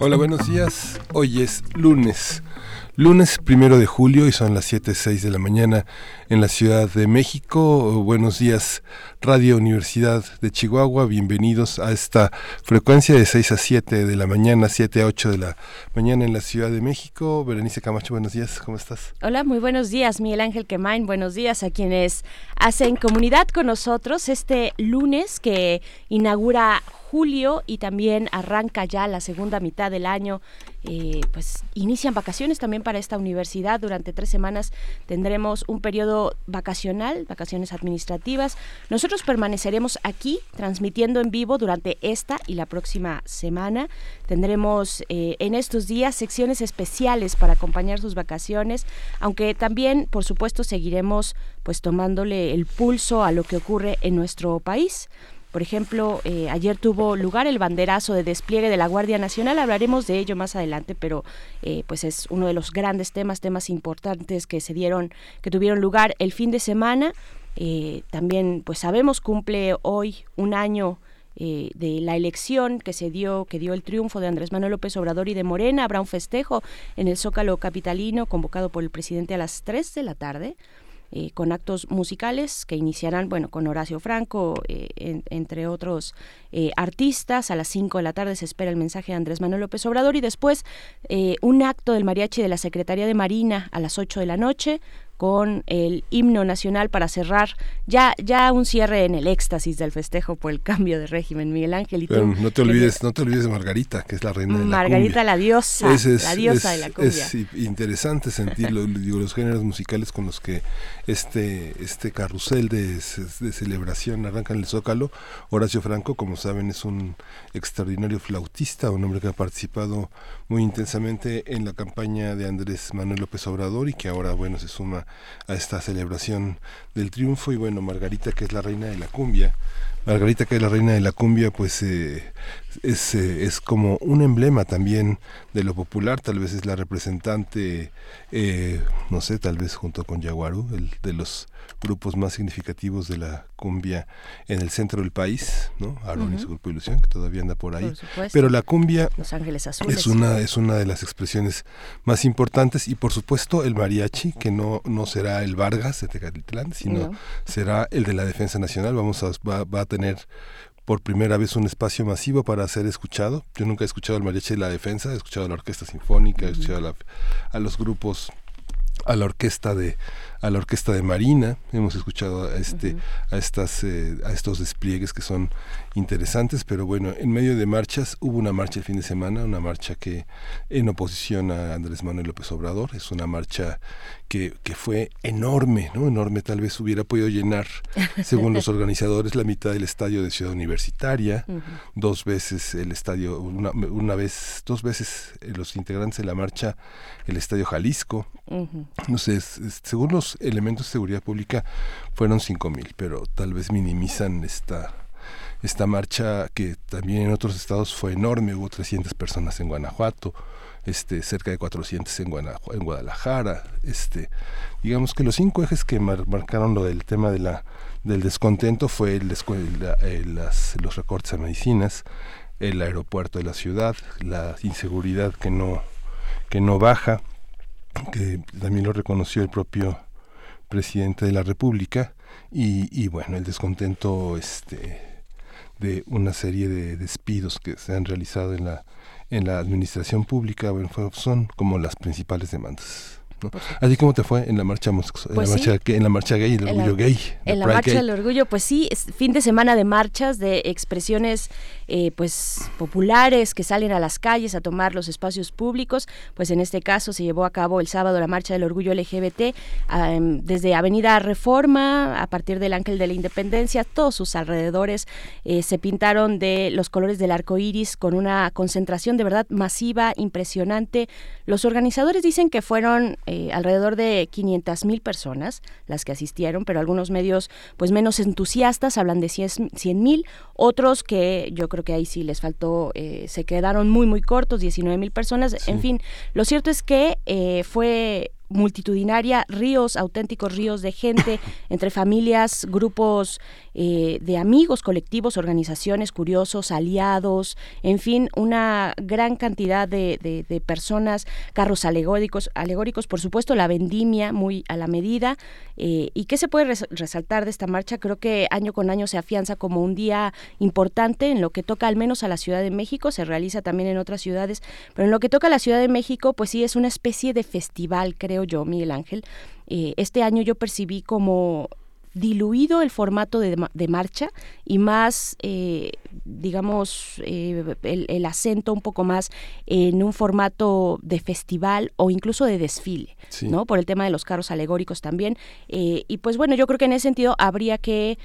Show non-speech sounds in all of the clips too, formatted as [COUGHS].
Hola, buenos días. Hoy es lunes. Lunes primero de julio y son las 7.06 de la mañana en la Ciudad de México. Buenos días, Radio Universidad de Chihuahua. Bienvenidos a esta frecuencia de 6 a 7 de la mañana, 7 a 8 de la mañana en la Ciudad de México. Berenice Camacho, buenos días. ¿Cómo estás? Hola, muy buenos días, Miguel Ángel Quemain. Buenos días a quienes hacen comunidad con nosotros este lunes que inaugura julio y también arranca ya la segunda mitad del año. Eh, pues inician vacaciones también para esta universidad. Durante tres semanas tendremos un periodo vacacional, vacaciones administrativas. Nosotros permaneceremos aquí transmitiendo en vivo durante esta y la próxima semana. Tendremos eh, en estos días secciones especiales para acompañar sus vacaciones, aunque también, por supuesto, seguiremos pues tomándole el pulso a lo que ocurre en nuestro país. Por ejemplo, eh, ayer tuvo lugar el banderazo de despliegue de la Guardia Nacional. Hablaremos de ello más adelante, pero eh, pues es uno de los grandes temas, temas importantes que se dieron, que tuvieron lugar el fin de semana. Eh, también, pues sabemos, cumple hoy un año de la elección que se dio, que dio el triunfo de Andrés Manuel López Obrador y de Morena. Habrá un festejo en el Zócalo Capitalino convocado por el presidente a las 3 de la tarde. Eh, con actos musicales que iniciarán, bueno, con Horacio Franco, eh, entre otros eh, artistas. A las 5 de la tarde se espera el mensaje de Andrés Manuel López Obrador y después un acto del mariachi de la Secretaría de Marina a las 8 de la noche con el himno nacional para cerrar ya ya un cierre en el éxtasis del festejo por el [LAUGHS] cambio de régimen. Miguel Ángel y no te olvides no te olvides de Margarita que es la reina de la Margarita la diosa la diosa de la cumbia es interesante sentir [LAUGHS] los géneros musicales con los que este este carrusel de, de celebración arranca en el Zócalo. Horacio Franco como saben es un extraordinario flautista un hombre que ha participado muy intensamente en la campaña de Andrés Manuel López Obrador y que ahora bueno se suma a esta celebración del triunfo. Y bueno, Margarita que es la reina de la cumbia, Margarita que es la reina de la cumbia pues eh, es, eh, es como un emblema también de lo popular, tal vez es la representante, eh, no sé, tal vez junto con Yaguaru, el de los grupos más significativos de la cumbia en el centro del país, ¿no? Aaron y su grupo Ilusión, que todavía anda por ahí. Pero la cumbia Los Ángeles Azules. es una es una de las expresiones más importantes y por supuesto el mariachi, que no no será el Vargas de Tecalitlán, sino será el de la Defensa Nacional. Vamos a va, va a tener por primera vez un espacio masivo para ser escuchado. Yo nunca he escuchado el mariachi de la defensa, he escuchado a la orquesta sinfónica, he escuchado a los grupos a la orquesta de a la orquesta de Marina. Hemos escuchado a este a estas eh, a estos despliegues que son interesantes pero bueno en medio de marchas hubo una marcha el fin de semana una marcha que en oposición a Andrés Manuel López Obrador es una marcha que, que fue enorme no enorme tal vez hubiera podido llenar según los [LAUGHS] organizadores la mitad del estadio de Ciudad Universitaria dos veces el estadio una, una vez dos veces eh, los integrantes de la marcha el estadio Jalisco no sé, según los elementos de seguridad pública fueron cinco mil, pero tal vez minimizan esta esta marcha que también en otros estados fue enorme, hubo 300 personas en Guanajuato, este cerca de 400 en, Guadalajara, este digamos que los cinco ejes que marcaron lo del tema de la del descontento fue el, el, las, los recortes a medicinas, el aeropuerto de la ciudad, la inseguridad que no que no baja, que también lo reconoció el propio presidente de la República y, bueno, el descontento este, de una serie de despidos que se han realizado en la, en la administración pública bueno, son como las principales demandas. Así como te fue en la marcha, en, la pues marcha en la marcha gay, el orgullo gay. En la marcha del orgullo, pues sí, es fin de semana de marchas, de expresiones eh, pues populares que salen a las calles a tomar los espacios públicos, pues en este caso se llevó a cabo el sábado la marcha del orgullo LGBT desde Avenida Reforma a partir del Ángel de la Independencia, todos sus alrededores eh, se pintaron de los colores del arco iris con una concentración de verdad masiva, impresionante. Los organizadores dicen que fueron eh, alrededor de 500 mil personas las que asistieron, pero algunos medios pues menos entusiastas hablan de 100 mil, otros que yo creo que ahí sí les faltó, eh, se quedaron muy muy cortos, 19 mil personas. En fin, lo cierto es que fue multitudinaria, ríos, auténticos ríos de gente, [COUGHS] entre familias, grupos eh, de amigos, colectivos, organizaciones, curiosos, aliados, en fin, una gran cantidad de, personas, carros alegóricos, alegóricos, por supuesto, la vendimia muy a la medida. Eh, ¿Y qué se puede resaltar de esta marcha? Creo que año con año se afianza como un día importante en lo que toca al menos a la Ciudad de México, se realiza también en otras ciudades, pero en lo que toca a la Ciudad de México, pues sí es una especie de festival, creo yo, Miguel Ángel. Eh, este año yo percibí como diluido el formato de, marcha y más, eh, digamos, eh, el, acento un poco más en un formato de festival o incluso de desfile, ¿no? Por el tema de los carros alegóricos también. y pues bueno, yo creo que en ese sentido habría que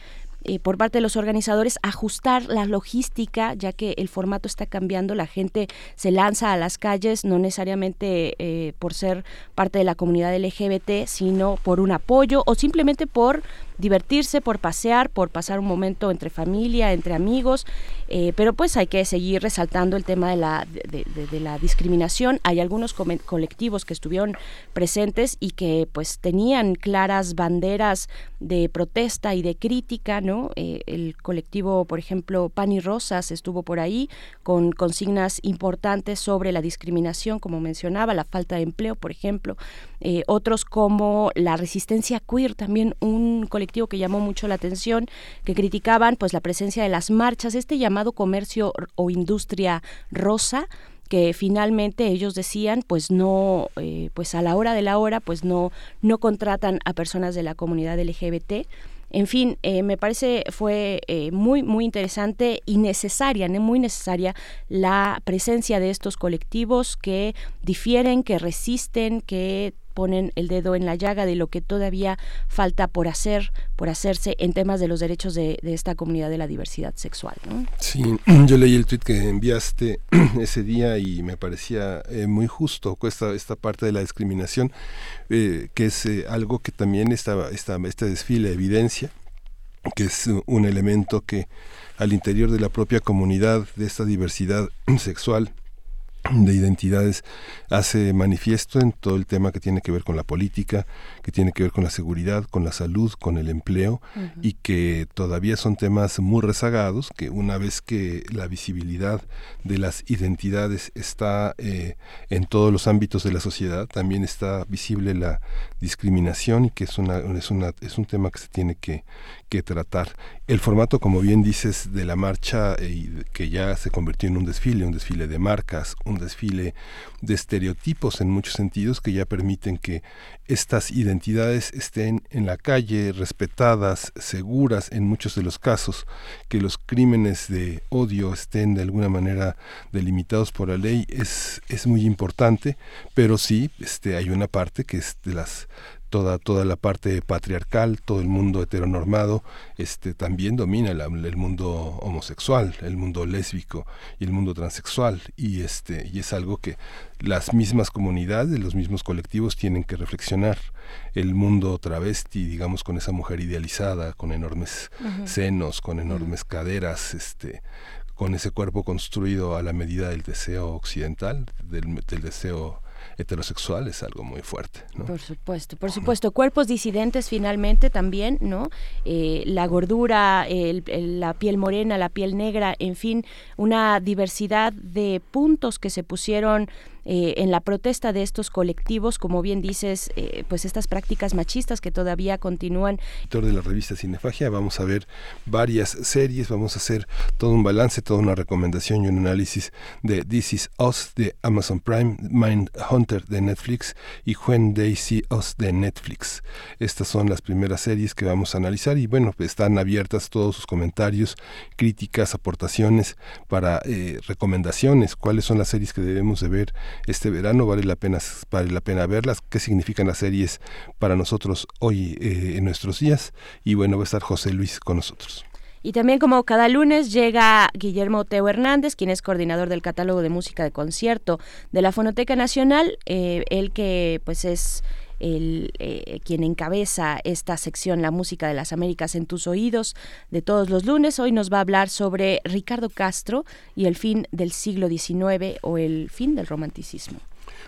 eh, por parte de los organizadores ajustar la logística, ya que el formato está cambiando, la gente se lanza a las calles, no necesariamente eh, por ser parte de la comunidad LGBT, sino por un apoyo o simplemente por divertirse, por pasear, por pasar un momento entre familia, entre amigos, eh, pero pues hay que seguir resaltando el tema de la, de, la discriminación. Hay algunos colectivos que estuvieron presentes y que pues tenían claras banderas de protesta y de crítica, ¿no? Eh, el colectivo, por ejemplo, Pan y Rosas estuvo por ahí con consignas importantes sobre la discriminación, como mencionaba, la falta de empleo, por ejemplo. Eh, otros como la resistencia queer, también un colectivo que llamó mucho la atención, que criticaban pues la presencia de las marchas, este llamado comercio o industria rosa, que finalmente ellos decían pues no eh, pues a la hora de la hora pues no no contratan a personas de la comunidad LGBT en fin, eh, me parece fue muy muy interesante y necesaria, muy necesaria la presencia de estos colectivos que difieren, que resisten, que ponen el dedo en la llaga de lo que todavía falta por hacer, por hacerse en temas de los derechos de, esta comunidad de la diversidad sexual. Sí, [CLEARS THROAT] yo leí el tweet que enviaste [CLEARS THROAT] ese día y me parecía eh, muy justo esta, parte de la discriminación, eh, que es eh, algo que también esta, esta, este desfile evidencia, que es un elemento que al interior de la propia comunidad de esta diversidad [CLEARS THROAT] sexual de identidades hace manifiesto en todo el tema que tiene que ver con la política, que tiene que ver con la seguridad, con la salud, con el empleo y que todavía son temas muy rezagados, que una vez que la visibilidad de las identidades está eh, en todos los ámbitos de la sociedad, también está visible la discriminación y que es, una, es, una, es un tema que se tiene que, que tratar. El formato, como bien dices, de la marcha, eh, que ya se convirtió en un desfile, un desfile de marcas, un desfile de estereotipos en muchos sentidos, que ya permiten que estas identidades estén en la calle, respetadas, seguras en muchos de los casos, que los crímenes de odio estén de alguna manera delimitados por la ley, es, es muy importante, pero sí este, hay una parte que es de las toda, toda la parte patriarcal, todo el mundo heteronormado, este, también domina el, mundo homosexual, el mundo lésbico y el mundo transexual. Y, este, y es algo que las mismas comunidades, los mismos colectivos tienen que reflexionar. El mundo travesti, digamos, con esa mujer idealizada, con enormes senos, con enormes caderas, este, con ese cuerpo construido a la medida del deseo occidental, del, del deseo heterosexual es algo muy fuerte. Por supuesto, por supuesto. Cuerpos disidentes finalmente también, ¿no? Eh, la gordura, la piel morena, la piel negra, en fin, una diversidad de puntos que se pusieron eh, en la protesta de estos colectivos, como bien dices, eh, pues estas prácticas machistas que todavía continúan. De la revista Cinefagia vamos a ver varias series, vamos a hacer todo un balance, toda una recomendación y un análisis de This Is Us de Amazon Prime, Mind Hunter de Netflix y When They See Us de Netflix. Estas son las primeras series que vamos a analizar y bueno, están abiertas todos sus comentarios, críticas, aportaciones para eh, recomendaciones, cuáles son las series que debemos de ver este verano, vale la pena, vale la pena verlas, qué significan las series para nosotros hoy eh, en nuestros días. Y bueno, va a estar José Luis con nosotros. Y también como cada lunes llega Guillermo Teo Hernández, quien es coordinador del catálogo de música de concierto de la Fonoteca Nacional, eh, él que pues es el, eh, quien encabeza esta sección La música de las Américas en tus oídos de todos los lunes. Hoy nos va a hablar sobre Ricardo Castro y el fin del siglo XIX o el fin del romanticismo.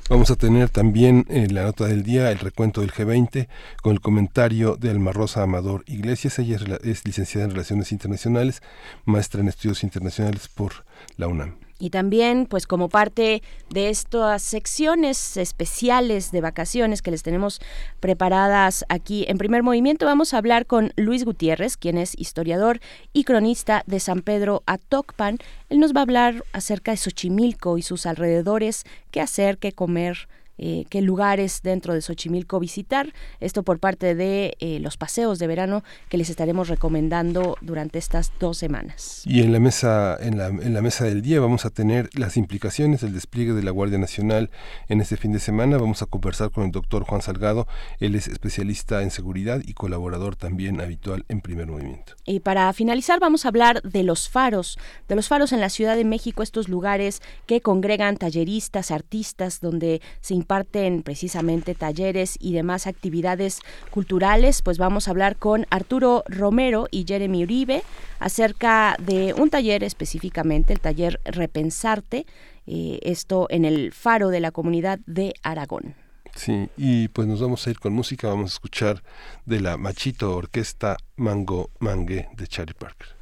Vamos a tener también en la nota del día el recuento del G20 con el comentario de Alma Rosa Amador Iglesias. Ella es licenciada en Relaciones Internacionales, maestra en Estudios Internacionales por la UNAM. Y también, pues como parte de estas secciones especiales de vacaciones que les tenemos preparadas aquí en primer movimiento, vamos a hablar con Luis Gutiérrez, quien es historiador y cronista de San Pedro Atocpan. Él nos va a hablar acerca de Xochimilco y sus alrededores, qué hacer, qué comer, eh, qué lugares dentro de Xochimilco visitar. Esto por parte de eh, los paseos de verano que les estaremos recomendando durante estas dos semanas. Y en la mesa, en la, en la mesa del día vamos a tener las implicaciones del despliegue de la Guardia Nacional en este fin de semana. Vamos a conversar con el doctor Juan Salgado. Él es especialista en seguridad y colaborador también habitual en primer movimiento. Y para finalizar vamos a hablar de los faros, de los faros en la Ciudad de México, estos lugares que congregan talleristas, artistas, donde se imparten precisamente talleres y demás actividades culturales, pues vamos a hablar con Arturo Romero y Jeremy Uribe acerca de un taller específicamente, el taller Repensarte, eh, esto en el faro de la comunidad de Aragón. Sí, y pues nos vamos a ir con música, vamos a escuchar de la Machito Orquesta Mango Mangue de Charlie Parker.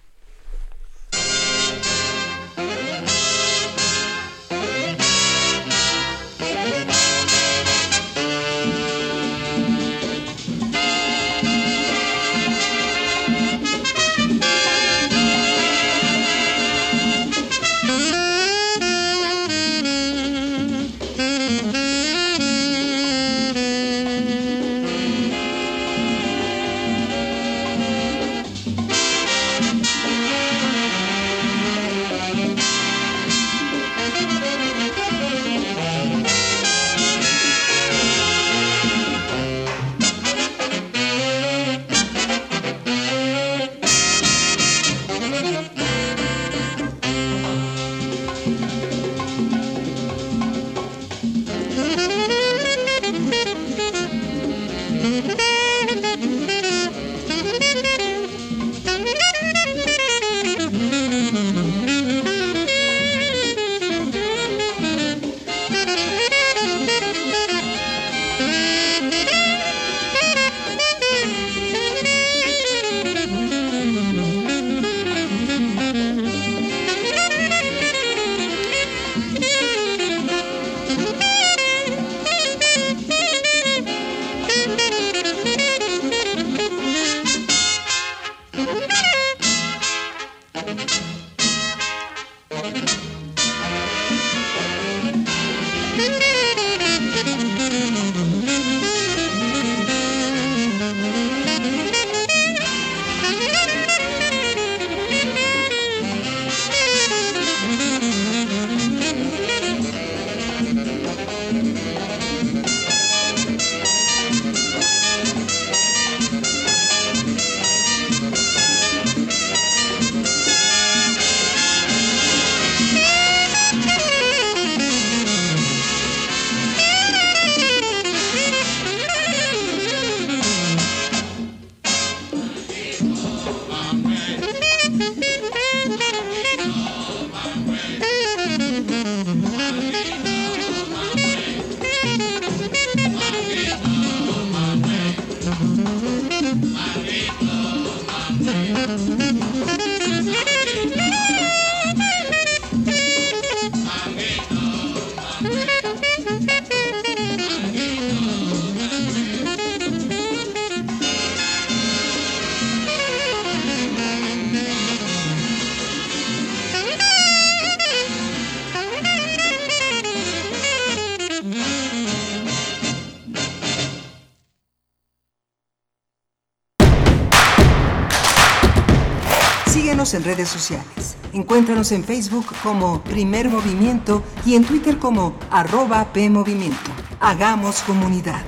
Sociales. Encuéntranos en Facebook como Primer Movimiento y en Twitter como arroba PMovimiento. Hagamos comunidad.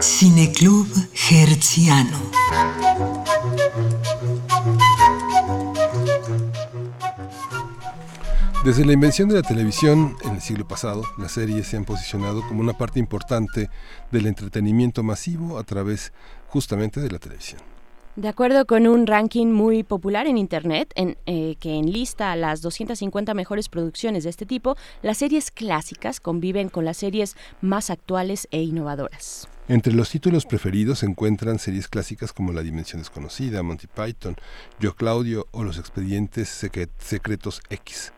Cineclub Herziano. Desde la invención de la televisión en el siglo pasado, las series se han posicionado como una parte importante del entretenimiento masivo a través justamente de la televisión. De acuerdo con un ranking muy popular en Internet, en, eh, que enlista las 250 mejores producciones de este tipo, las series clásicas conviven con las series más actuales e innovadoras. Entre los títulos preferidos se encuentran series clásicas como La Dimensión Desconocida, Monty Python, Yo Claudio o Los Expedientes Secretos X,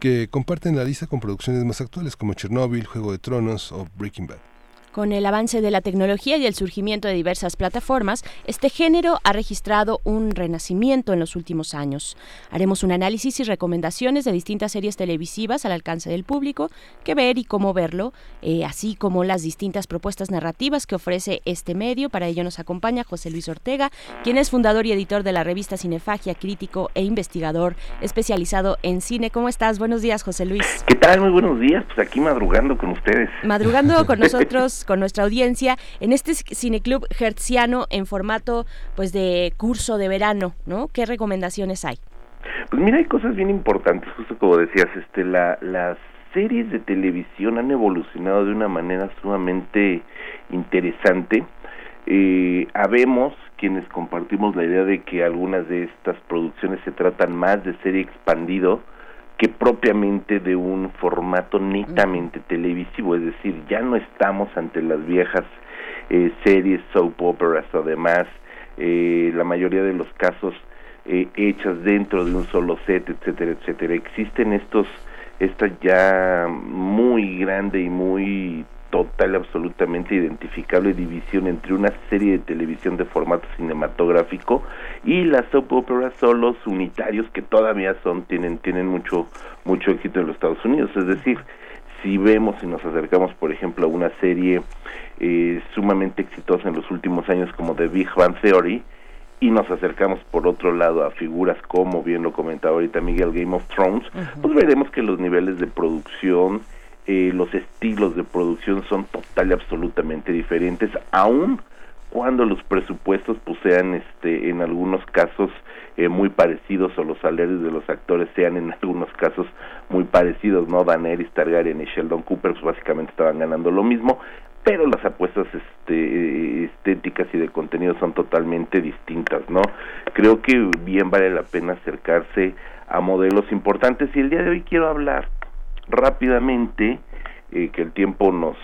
que comparten la lista con producciones más actuales como Chernobyl, Juego de Tronos o Breaking Bad. Con el avance de la tecnología y el surgimiento de diversas plataformas, este género ha registrado un renacimiento en los últimos años. Haremos un análisis y recomendaciones de distintas series televisivas al alcance del público, qué ver y cómo verlo, eh, así como las distintas propuestas narrativas que ofrece este medio. Para ello nos acompaña José Luis Ortega, quien es fundador y editor de la revista Cinefagia, crítico e investigador especializado en cine. ¿Cómo estás? Buenos días, José Luis. ¿Qué tal? Muy buenos días. Pues aquí madrugando con ustedes. Madrugando con [LAUGHS] nosotros con nuestra audiencia en este cineclub hertziano en formato pues de curso de verano, ¿no? ¿Qué recomendaciones hay? Pues mira, hay cosas bien importantes, justo como decías, este, la, las series de televisión han evolucionado de una manera sumamente interesante. Eh, habemos quienes compartimos la idea de que algunas de estas producciones se tratan más de serie expandido, que propiamente de un formato netamente televisivo, es decir, ya no estamos ante las viejas eh, series, soap operas o demás, eh, la mayoría de los casos eh, hechas dentro de un solo set, etcétera, etcétera. Existen estos, esta ya muy grande y muy total, absolutamente identificable división entre una serie de televisión de formato cinematográfico y las soap operas son los unitarios que todavía son tienen tienen mucho mucho éxito en los Estados Unidos. Es decir, si vemos y nos acercamos, por ejemplo, a una serie eh, sumamente exitosa en los últimos años como The Big Bang Theory, y nos acercamos por otro lado a figuras como bien lo comentaba ahorita Miguel Game of Thrones, pues veremos que los niveles de producción, eh, los estilos de producción son total y absolutamente diferentes, aun cuando los presupuestos pues sean este en algunos casos eh, muy parecidos o los salarios de los actores sean en algunos casos muy parecidos, ¿no? Daenerys Targaryen y Sheldon Cooper pues básicamente estaban ganando lo mismo, pero las apuestas este, estéticas y de contenido son totalmente distintas, ¿no? Creo que bien vale la pena acercarse a modelos importantes y el día de hoy quiero hablar rápidamente, eh, que el tiempo nos,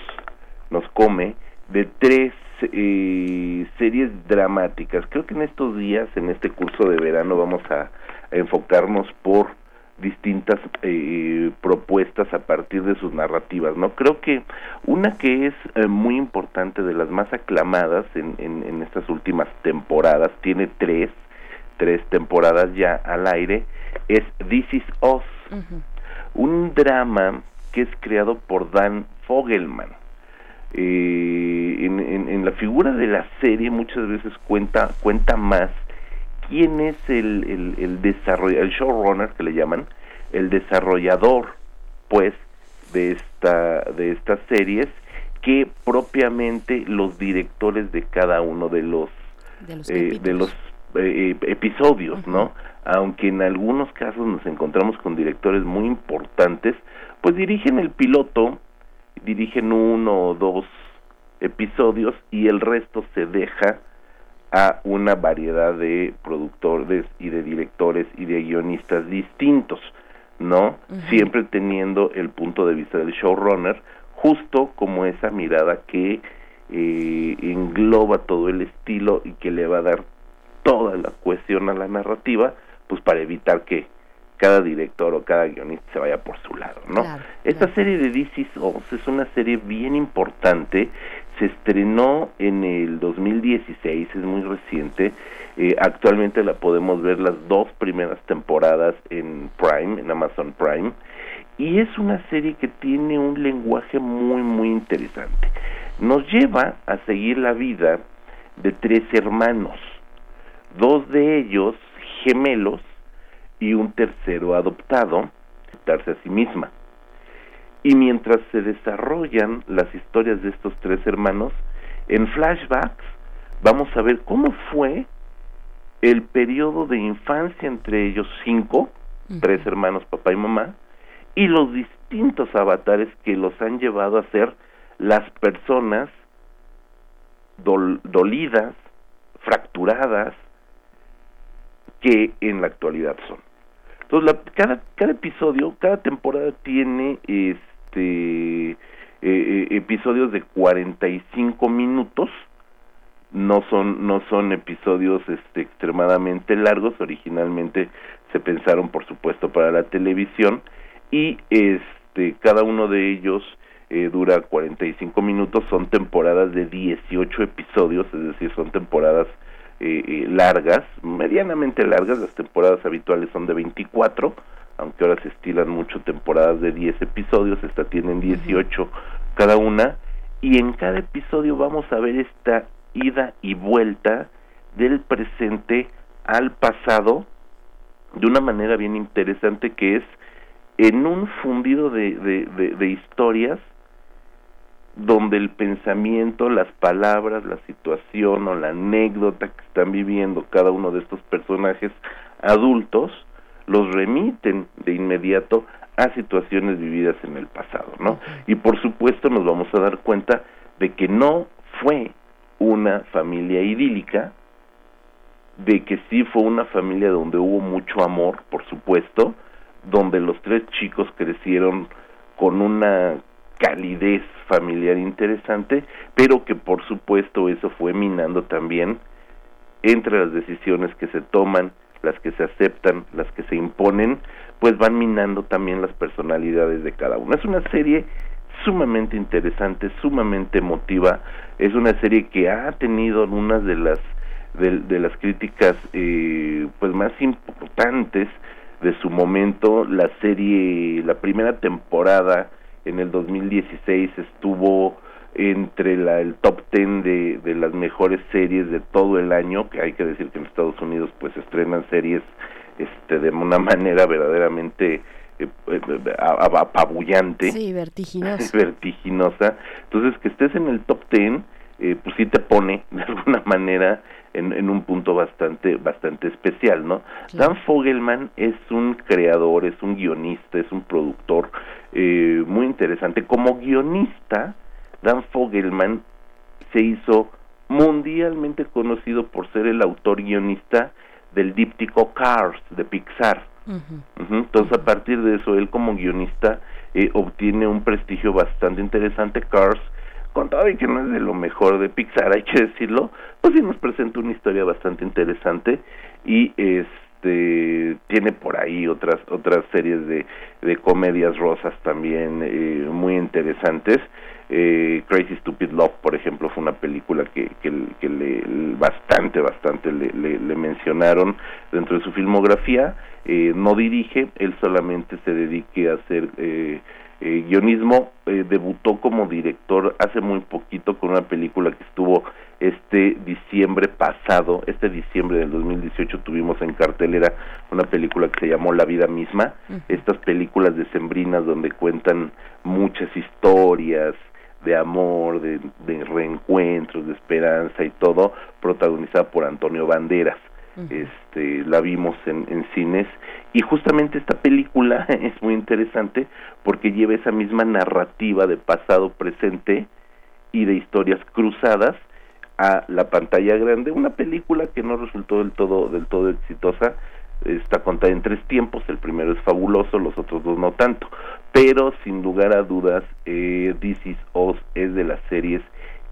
nos come, de tres eh, series dramáticas. Creo que en estos días, en este curso de verano, vamos a, enfocarnos por distintas eh, propuestas a partir de sus narrativas, ¿no? Creo que una que es eh, muy importante de las más aclamadas en, en, estas últimas temporadas, tiene tres, tres temporadas ya al aire, es This Is Us un drama que es creado por Dan Fogelman. Eh, en, la figura de la serie muchas veces cuenta cuenta más quién es el, el, el el showrunner que le llaman, el desarrollador, pues, de esta de estas series que propiamente los directores de cada uno de los de los, eh, eh, episodios, ¿no? Aunque en algunos casos nos encontramos con directores muy importantes, pues dirigen el piloto, dirigen uno o dos episodios y el resto se deja a una variedad de productores y de directores y de guionistas distintos, ¿no? Siempre teniendo el punto de vista del showrunner, justo como esa mirada que eh, engloba todo el estilo y que le va a dar toda la cuestión a la narrativa, pues para evitar que cada director o cada guionista se vaya por su lado, ¿no? Esta serie de DC es una serie bien importante, se estrenó en el 2016, es muy reciente, eh, actualmente la podemos ver las dos primeras temporadas en Prime, en Amazon Prime, y es una serie que tiene un lenguaje muy, muy interesante. nos lleva a seguir la vida de tres hermanos, dos de ellos gemelos y un tercero adoptado, darse a sí misma. Y mientras se desarrollan las historias de estos tres hermanos, en flashbacks vamos a ver cómo fue el periodo de infancia entre ellos cinco, tres hermanos, papá y mamá, y los distintos avatares que los han llevado a ser las personas dolidas, fracturadas, que en la actualidad son. Entonces, cada, cada episodio, cada temporada tiene este eh, eh, episodios de 45 minutos, no son no son episodios este extremadamente largos. Originalmente se pensaron por supuesto para la televisión. Y este cada uno de ellos eh, dura 45 minutos. Son temporadas de 18 episodios es decir son temporadas eh, largas medianamente largas las temporadas habituales son de 24 aunque ahora se estilan mucho temporadas de 10 episodios esta tienen 18 cada una y en cada episodio vamos a ver esta ida y vuelta del presente al pasado de una manera bien interesante que es en un fundido de, de, historias donde el pensamiento, las palabras, la situación o la anécdota que están viviendo cada uno de estos personajes adultos los remiten de inmediato a situaciones vividas en el pasado, ¿no? Y por supuesto nos vamos a dar cuenta de que no fue una familia idílica, de que sí fue una familia donde hubo mucho amor, por supuesto, donde los tres chicos crecieron con una calidez familiar interesante, pero que por supuesto eso fue minando también entre las decisiones que se toman, las que se aceptan, las que se imponen, pues van minando también las personalidades de cada uno. Es una serie sumamente interesante, sumamente emotiva. Es una serie que ha tenido algunas de las de, las críticas eh, pues más importantes de su momento. La serie, la primera temporada en el 2016 estuvo entre la, el top 10 de, de las mejores series de todo el año, que hay que decir que en Estados Unidos pues estrenan series este de una manera verdaderamente eh, eh, apabullante. Sí, vertiginosa. [LAUGHS] vertiginosa. Entonces, que estés en el top ten, eh, pues sí te pone de alguna manera en, en, un punto bastante bastante especial, ¿no? Dan Fogelman es un creador, es un guionista, es un productor eh, muy interesante. Como guionista, Dan Fogelman se hizo mundialmente conocido por ser el autor guionista del díptico Cars de Pixar entonces, a partir de eso, él como guionista eh, obtiene un prestigio bastante interesante. Cars, con todo y que no es de lo mejor de Pixar, hay que decirlo, pues sí nos presenta una historia bastante interesante y este tiene por ahí otras otras series de, de comedias rosas también eh, muy interesantes eh, Crazy Stupid Love, por ejemplo, fue una película que, que, le, bastante, bastante le, le, mencionaron dentro de su filmografía. Eh, no dirige, él solamente se dedique a hacer eh, eh guionismo. Eh, debutó como director hace muy poquito con una película que estuvo este diciembre pasado, este diciembre del 2018 tuvimos en cartelera una película que se llamó La vida misma, estas películas decembrinas donde cuentan muchas historias, de amor, de, reencuentros, de esperanza y todo, protagonizada por Antonio Banderas. Este, la vimos en, cines. Y justamente esta película [LAUGHS] es muy interesante porque lleva esa misma narrativa de pasado, presente y de historias cruzadas a la pantalla grande, una película que no resultó del todo del todo exitosa, está contada en tres tiempos, el primero es fabuloso, los otros dos no tanto, pero sin lugar a dudas, eh, This Is es de las series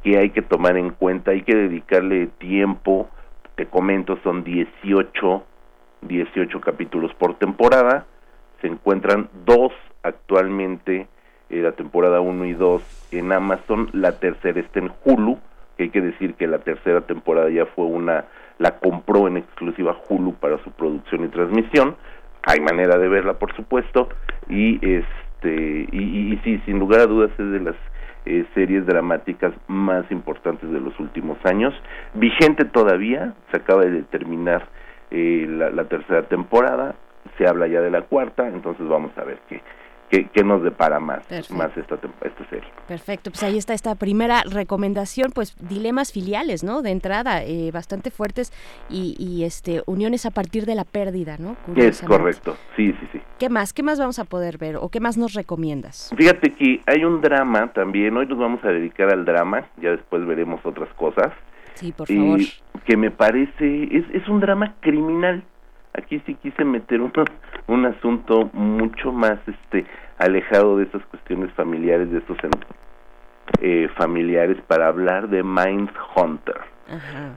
que hay que tomar en cuenta, hay que dedicarle tiempo, te comento, son 18, 18 capítulos por temporada, se encuentran dos actualmente, eh, la temporada 1 y 2 en Amazon, la tercera está en Hulu, que hay que decir que la tercera temporada ya fue una la compró en exclusiva Hulu para su producción y transmisión. Hay manera de verla, por supuesto, y este y, y, sí, sin lugar a dudas es de las eh, series dramáticas más importantes de los últimos años. Vigente todavía, se acaba de terminar eh, la, tercera temporada, se habla ya de la cuarta, entonces vamos a ver qué, qué, nos depara más, más esta, esta serie. Perfecto, pues ahí está esta primera recomendación, pues dilemas filiales, ¿no? De entrada, eh, bastante fuertes y, y, este uniones a partir de la pérdida, ¿no? Es correcto, sí, sí, sí. ¿Qué más? ¿Qué más vamos a poder ver o qué más nos recomiendas? Fíjate que hay un drama también, hoy nos vamos a dedicar al drama, ya después veremos otras cosas. Sí, por favor. que me parece, es, es un drama criminal aquí sí quise meter un, [LAUGHS] un asunto mucho más este alejado de esas cuestiones familiares de estos eh, familiares para hablar de Mind Hunter.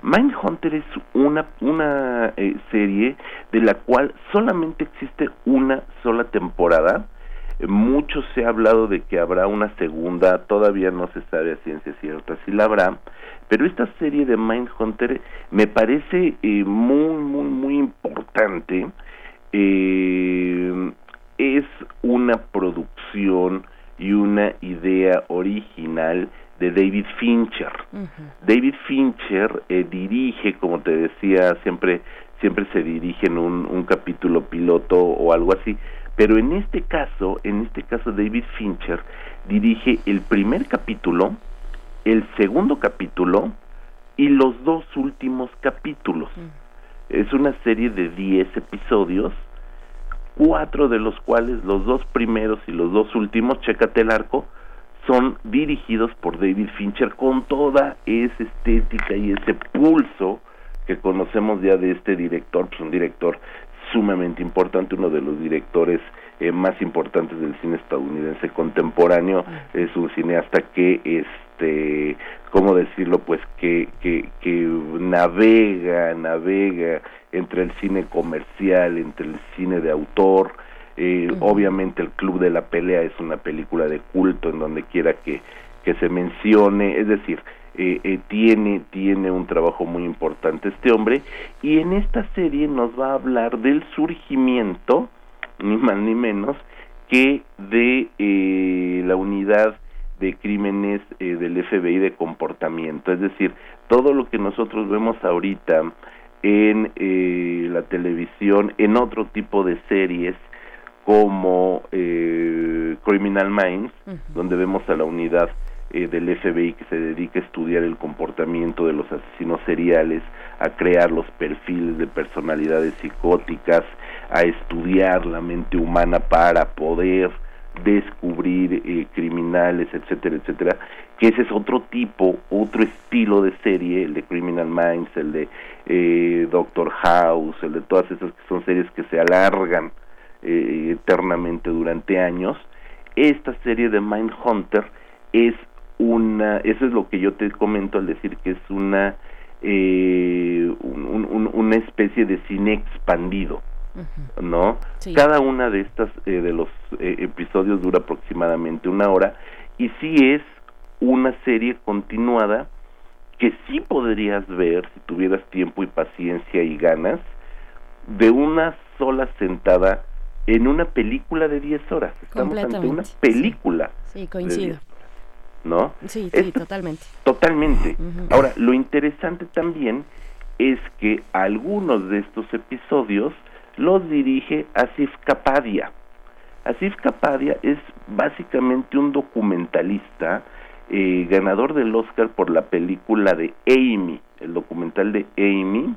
Mind Hunter es una una eh, serie de la cual solamente existe una sola temporada. Mucho se ha hablado de que habrá una segunda, todavía no se sabe a ciencia cierta si la habrá, pero esta serie de Mindhunter me parece eh, muy, muy, muy importante. Eh, es una producción y una idea original de David Fincher. David Fincher eh, dirige, como te decía, siempre siempre se dirige en un, un capítulo piloto o algo así, pero en este caso, en este caso David Fincher dirige el primer capítulo, el segundo capítulo y los dos últimos capítulos. Es una serie de 10 episodios, cuatro de los cuales los dos primeros y los dos últimos, chécate el arco, son dirigidos por David Fincher con toda esa estética y ese pulso que conocemos ya de este director, pues un director sumamente importante, uno de los directores eh, más importantes del cine estadounidense contemporáneo, es un cineasta que este cómo decirlo pues que, que, que navega navega entre el cine comercial entre el cine de autor eh, obviamente el club de la pelea es una película de culto en donde quiera que que se mencione es decir eh, eh, tiene tiene un trabajo muy importante este hombre. Y en esta serie nos va a hablar del surgimiento ni más ni menos que de eh, la unidad de crímenes eh, del FBI de comportamiento, es decir, todo lo que nosotros vemos ahorita en eh, la televisión, en otro tipo de series como Criminal Minds, donde vemos a la unidad del FBI que se dedica a estudiar el comportamiento de los asesinos seriales, a crear los perfiles de personalidades psicóticas, a estudiar la mente humana para poder descubrir eh, criminales, etcétera, etcétera, que ese es otro tipo, otro estilo de serie, el de Criminal Minds, el de eh, Doctor House, el de todas esas que son series que se alargan eh, eternamente durante años. Esta serie de Mind Hunter es una, eso es lo que yo te comento al decir que es una eh, una especie de cine expandido, ¿no? Cada una de estas eh, de los eh, episodios dura aproximadamente una hora y sí es una serie continuada que sí podrías ver si tuvieras tiempo y paciencia y ganas de una sola sentada en una película de 10 horas. Estamos ante una película. Sí, coincido. ¿No? Sí, sí, totalmente. Totalmente. Ahora, lo interesante también es que algunos de estos episodios los dirige Asif Kapadia. Asif Kapadia es básicamente un documentalista eh, ganador del Oscar por la película de Amy, el documental de Amy.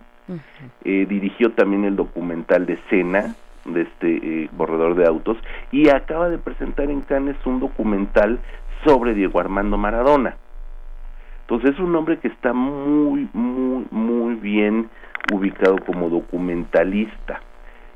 Eh, dirigió también el documental de Cena, de este eh, corredor de autos, y acaba de presentar en Cannes un documental sobre Diego Armando Maradona. Entonces es un hombre que está muy, muy, muy bien ubicado como documentalista.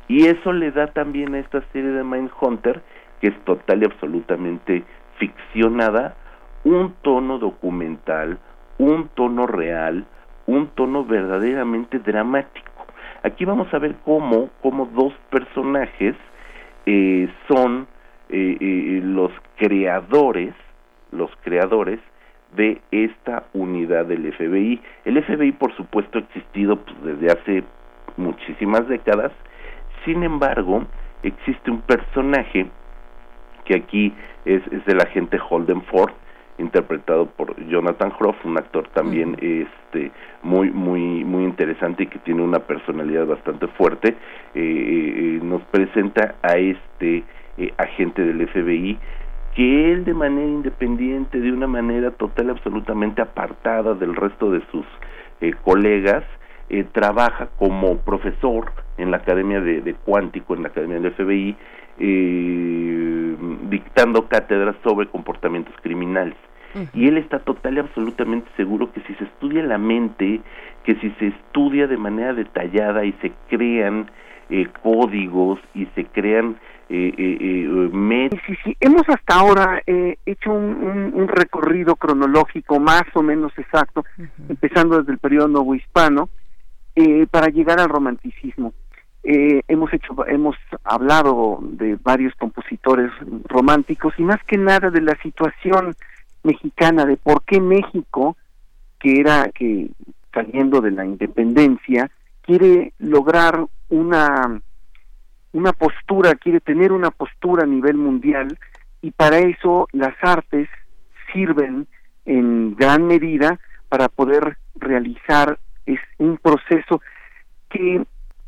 Y eso le da también a esta serie de Mindhunter, que es total y absolutamente ficcionada, un tono documental, un tono real, un tono verdaderamente dramático. Aquí vamos a ver cómo, cómo dos personajes eh, son eh, eh, los creadores los creadores de esta unidad del FBI. El FBI, por supuesto, ha existido pues, desde hace muchísimas décadas, sin embargo, existe un personaje que aquí es, es el agente Holden Ford, interpretado por Jonathan Groff, un actor también este muy muy muy interesante y que tiene una personalidad bastante fuerte, eh, eh, nos presenta a este agente del FBI que él de manera independiente, de una manera total absolutamente apartada del resto de sus colegas, trabaja como profesor en la Academia de, de, Cuántico, en la Academia del FBI, eh, dictando cátedras sobre comportamientos criminales. Y él está total y absolutamente seguro que si se estudia la mente, que si se estudia de manera detallada y se crean eh, códigos y se crean eh, eh, Sí, sí, hemos hasta ahora hecho un, recorrido cronológico más o menos exacto, empezando desde el periodo novohispano, para llegar al romanticismo. Eh, hemos hecho hemos hablado de varios compositores románticos y más que nada de la situación mexicana de por qué México que era que saliendo de la independencia quiere lograr una una postura quiere tener una postura a nivel mundial y para eso las artes sirven en gran medida para poder realizar es un proceso que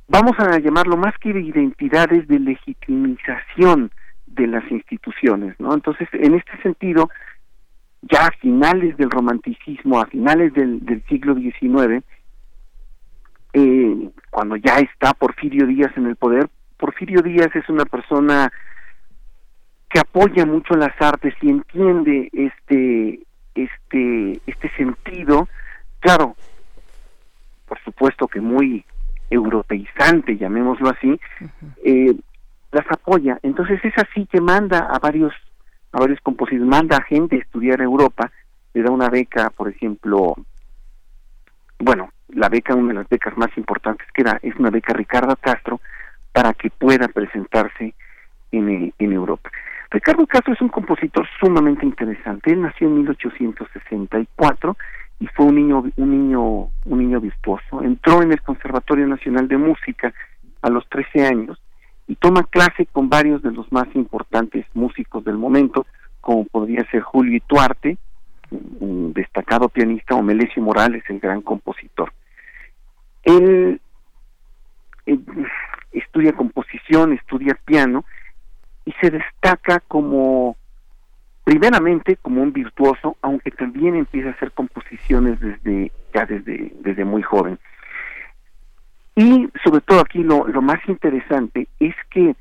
vamos a llamarlo más que de identidades de legitimización de las instituciones, ¿no? Entonces, en este sentido, ya a finales del romanticismo, a finales del, siglo XIX, eh, cuando ya está Porfirio Díaz en el poder, Porfirio Díaz es una persona que apoya mucho las artes y entiende este este este sentido, claro, por supuesto que muy europeizante, llamémoslo así, eh, las apoya. Entonces es así que manda a varios a varios compositores, manda a gente a estudiar Europa, le da una beca, por ejemplo, bueno, la beca, una de las becas más importantes que da, es una beca Ricardo Castro para que pueda presentarse en, en Europa. Ricardo Castro es un compositor sumamente interesante. Él nació en 1864 y fue un niño un niño un niño virtuoso entró en el Conservatorio Nacional de Música a los 13 años y toma clase con varios de los más importantes músicos del momento como podría ser Julio Ituarte un destacado pianista o Melesio Morales el gran compositor él, él estudia composición estudia piano y se destaca como primeramente como un virtuoso, aunque también empieza a hacer composiciones desde ya desde, desde muy joven. Y sobre todo aquí lo, lo más interesante es que,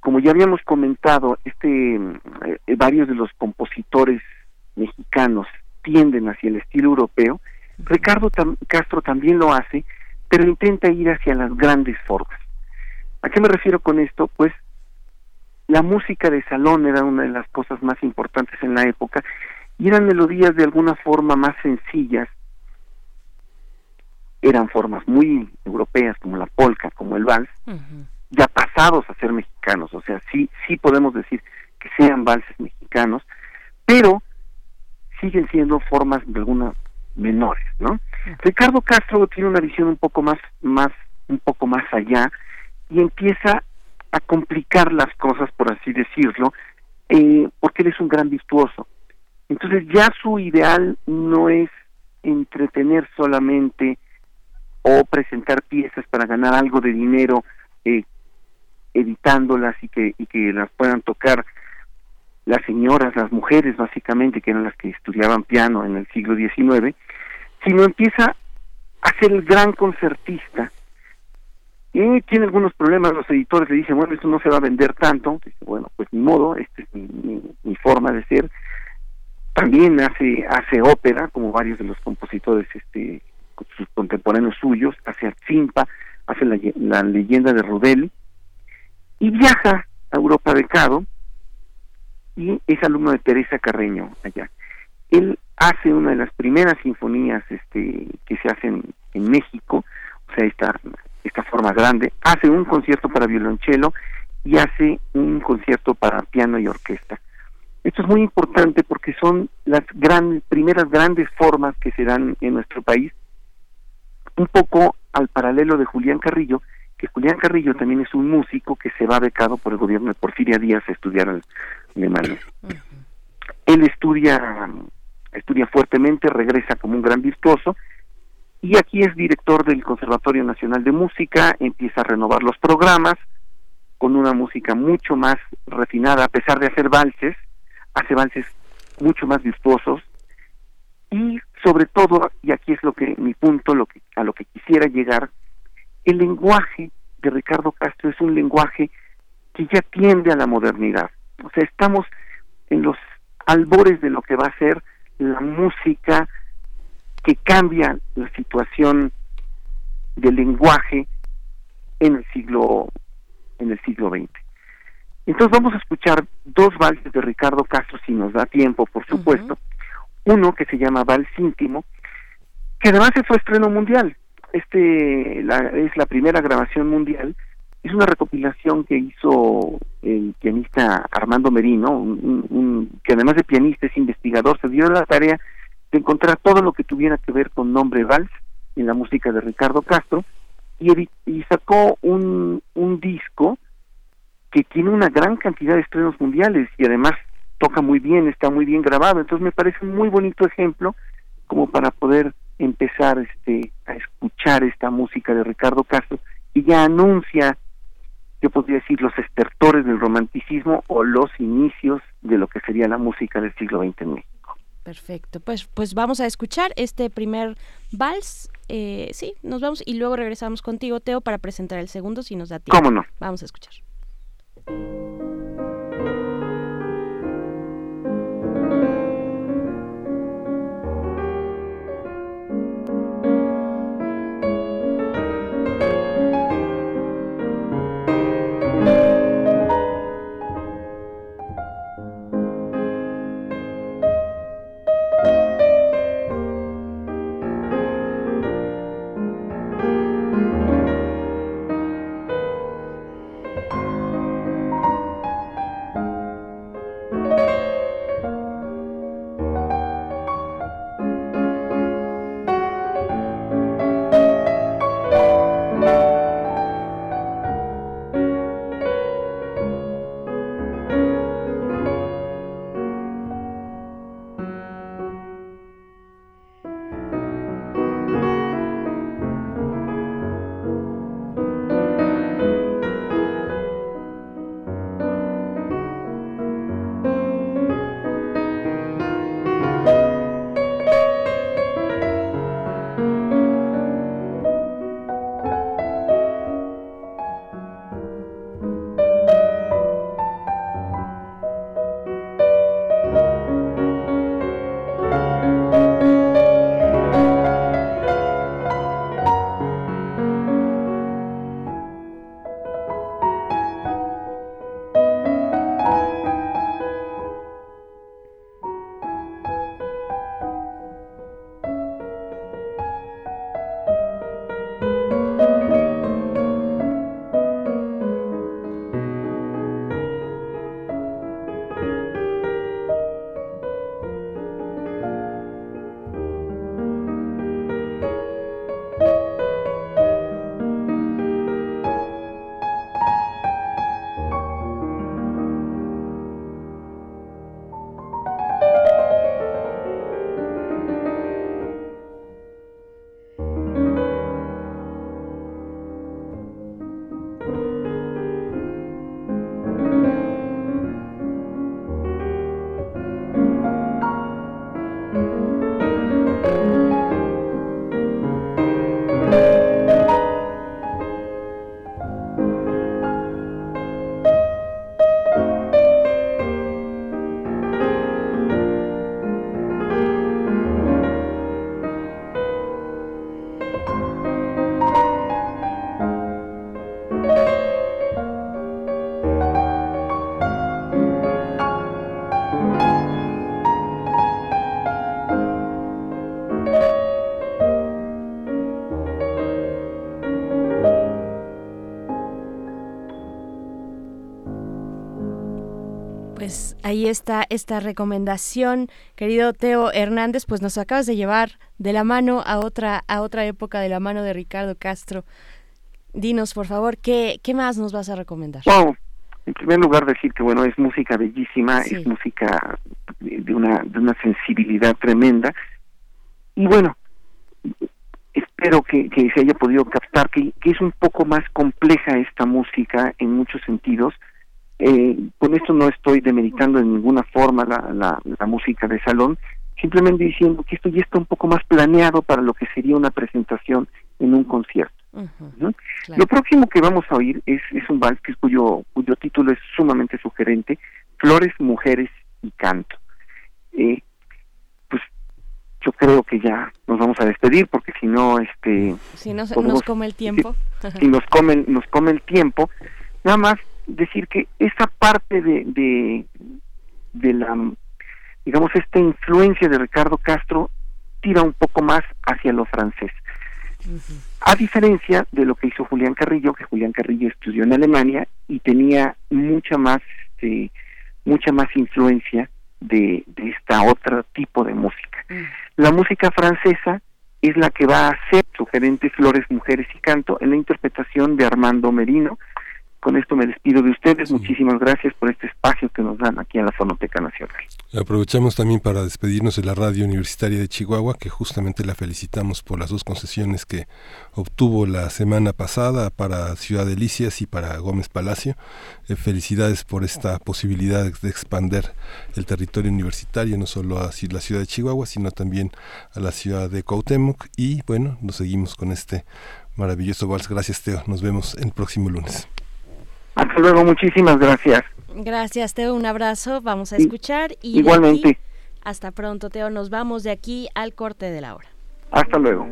como ya habíamos comentado, este eh, varios de los compositores mexicanos tienden hacia el estilo europeo, Ricardo Castro también lo hace, pero intenta ir hacia las grandes formas. ¿A qué me refiero con esto? Pues la música de salón era una de las cosas más importantes en la época y eran melodías de alguna forma más sencillas, eran formas muy europeas como la polka, como el vals, ya pasados a ser mexicanos, o sea, sí, sí podemos decir que sean valses mexicanos, pero siguen siendo formas de algunas menores, ¿no? Ricardo Castro tiene una visión un poco más, más, un poco más allá y empieza a complicar las cosas, por así decirlo, eh, porque él es un gran virtuoso. Entonces ya su ideal no es entretener solamente o presentar piezas para ganar algo de dinero eh, editándolas y que, y que las puedan tocar las señoras, las mujeres básicamente, que eran las que estudiaban piano en el siglo XIX, sino empieza a ser el gran concertista y tiene algunos problemas, los editores le dicen, bueno, esto no se va a vender tanto, bueno, pues ni modo, esta es mi, forma de ser. También hace hace ópera, como varios de los compositores este sus contemporáneos suyos, hace Atzimpa, hace la, la leyenda de Rudel, y viaja a Europa becado, y es alumno de Teresa Carreño allá. Él hace una de las primeras sinfonías este que se hacen en México, o sea, esta esta forma grande, hace un concierto para violonchelo y hace un concierto para piano y orquesta. Esto es muy importante porque son las gran, primeras grandes formas que se dan en nuestro país, un poco al paralelo de Julián Carrillo, que Julián Carrillo también es un músico que se va becado por el gobierno de Porfiria Díaz a estudiar en Alemania. Él estudia, estudia fuertemente, regresa como un gran virtuoso y aquí es director del Conservatorio Nacional de Música, empieza a renovar los programas con una música mucho más refinada, a pesar de hacer valses, hace valses mucho más virtuosos y sobre todo, y aquí es lo que mi punto, lo que a lo que quisiera llegar, el lenguaje de Ricardo Castro es un lenguaje que ya tiende a la modernidad. O sea, estamos en los albores de lo que va a ser la música que cambia la situación del lenguaje en el siglo en el siglo XX. Entonces vamos a escuchar dos valses de Ricardo Castro si nos da tiempo, por supuesto. Uno que se llama Vals íntimo, que además fue estreno mundial. Este es la primera grabación mundial. Es una recopilación que hizo el pianista Armando Merino, un, que además de pianista es investigador, se dio la tarea de encontrar todo lo que tuviera que ver con nombre vals en la música de Ricardo Castro y, y sacó un, un disco que tiene una gran cantidad de estrenos mundiales y además toca muy bien, está muy bien grabado, entonces me parece un muy bonito ejemplo como para poder empezar este a escuchar esta música de Ricardo Castro y ya anuncia yo podría decir los estertores del romanticismo o los inicios de lo que sería la música del siglo XX en México. Perfecto, pues pues vamos a escuchar este primer vals, eh, sí, nos vamos y luego regresamos contigo Teo para presentar el segundo si nos da tiempo. ¿Cómo no? Vamos a escuchar. Ahí está esta recomendación, querido Teo Hernández, pues nos acabas de llevar de la mano a otra a otra época de la mano de Ricardo Castro. Dinos, por favor, ¿qué, qué más nos vas a recomendar? Wow. En primer lugar decir que bueno, es música bellísima, es música de, una, de una sensibilidad tremenda. Y bueno, espero que, que se haya podido captar que, que, es un poco más compleja esta música en muchos sentidos. Eh, con esto no estoy demeritando en ninguna forma la, la, la, música de salón, simplemente diciendo que esto ya está un poco más planeado para lo que sería una presentación en un concierto. Lo próximo que vamos a oír es, es un vals cuyo, cuyo título es sumamente sugerente, Flores, Mujeres y Canto. Eh, pues yo creo que ya nos vamos a despedir porque si no, este... Si no, nos come el tiempo. Si, nos, comen, nos come el tiempo, nada más decir que esa parte de, de, de la, digamos, esta influencia de Ricardo Castro tira un poco más hacia lo francés. A diferencia de lo que hizo Julián Carrillo, que Julián Carrillo estudió en Alemania y tenía mucha más, este, mucha más influencia de, de esta otro tipo de música. La música francesa es la que va a ser sugerente Flores, Mujeres y Canto en la interpretación de Armando Merino, con esto me despido de ustedes. Muchísimas gracias por este espacio que nos dan aquí en la Fonoteca Nacional. Aprovechamos también para despedirnos de la Radio Universitaria de Chihuahua, que justamente la felicitamos por las dos concesiones que obtuvo la semana pasada para Ciudad Delicias y para Gómez Palacio. Eh, felicidades por esta posibilidad de expander el territorio universitario, no solo a la ciudad de Chihuahua, sino también a la ciudad de Cuauhtémoc. Y bueno, nos seguimos con este maravilloso vals. Gracias, Teo. Nos vemos el próximo lunes. Hasta luego, muchísimas gracias. Gracias, Teo, un abrazo. Vamos a escuchar y igualmente. hasta pronto, Teo. Nos vamos de aquí al corte de la hora. Hasta luego.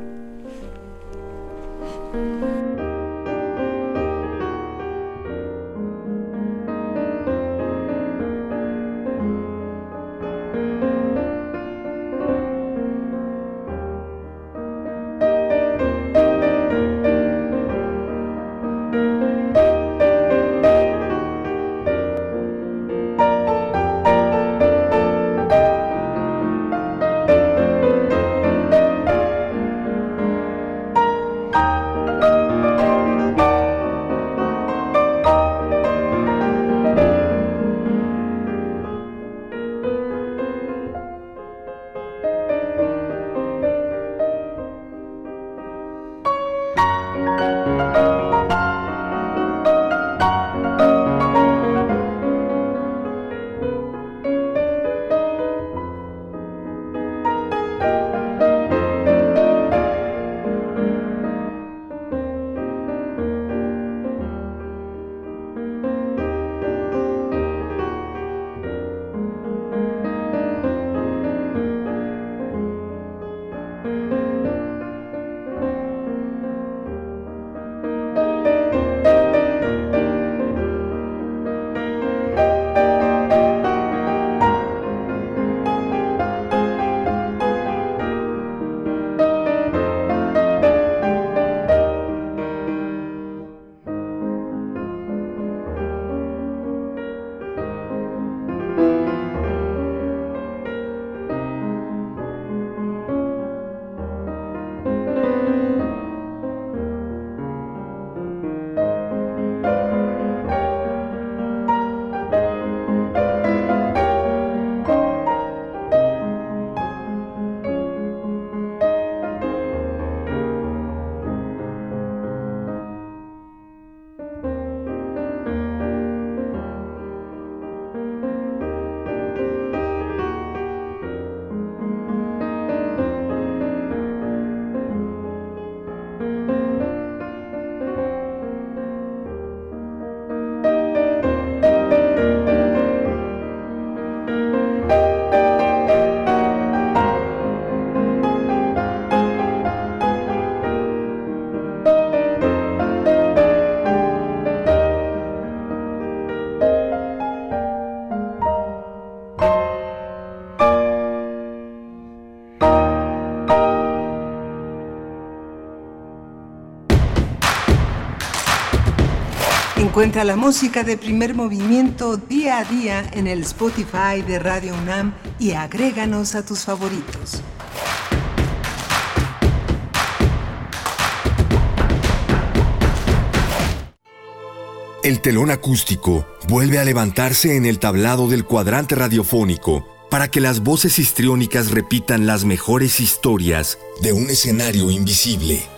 Encuentra la música de primer movimiento día a día en el Spotify de Radio UNAM y agréganos a tus favoritos. El telón acústico vuelve a levantarse en el tablado del cuadrante radiofónico para que las voces histriónicas repitan las mejores historias de un escenario invisible.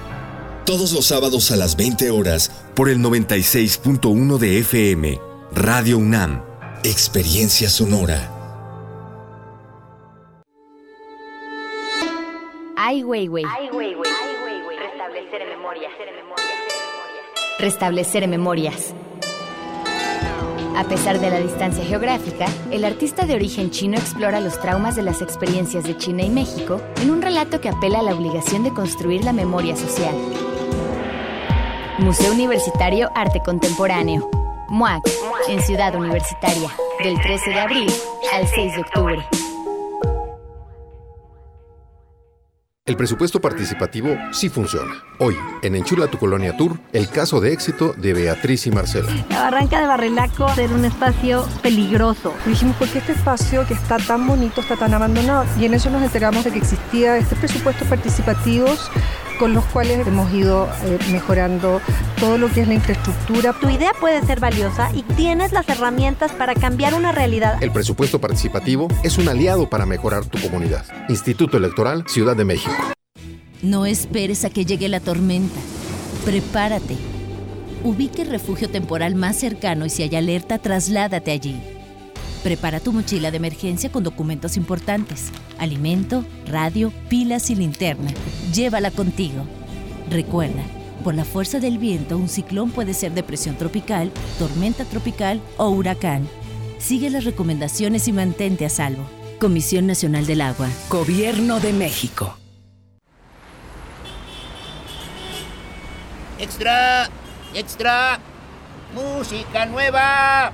Todos los sábados a las 20 horas por el 96.1 de FM, Radio UNAM, Experiencia Sonora. Ay, güey, güey. Restablecer memorias. Restablecer memorias. A pesar de la distancia geográfica, el artista de origen chino explora los traumas de las experiencias de China y México en un relato que apela a la obligación de construir la memoria social. Museo Universitario Arte Contemporáneo, MUAC, en Ciudad Universitaria, del 13 de abril al 6 de octubre. El presupuesto participativo sí funciona. Hoy, en Enchula tu Colonia Tour, el caso de éxito de Beatriz y Marcelo. La barranca de Barrelaco era un espacio peligroso. dijimos, ¿por qué este espacio que está tan bonito está tan abandonado? Y en eso nos enteramos de que existía este presupuesto participativos con los cuales hemos ido eh, mejorando todo lo que es la infraestructura. Tu idea puede ser valiosa y tienes las herramientas para cambiar una realidad. El presupuesto participativo es un aliado para mejorar tu comunidad. Instituto Electoral Ciudad de México. No esperes a que llegue la tormenta. Prepárate. Ubique el refugio temporal más cercano y si hay alerta, trasládate allí. Prepara tu mochila de emergencia con documentos importantes, alimento, radio, pilas y linterna. Llévala contigo. Recuerda, por la fuerza del viento, un ciclón puede ser depresión tropical, tormenta tropical o huracán. Sigue las recomendaciones y mantente a salvo. Comisión Nacional del Agua. Gobierno de México. Extra, extra, música nueva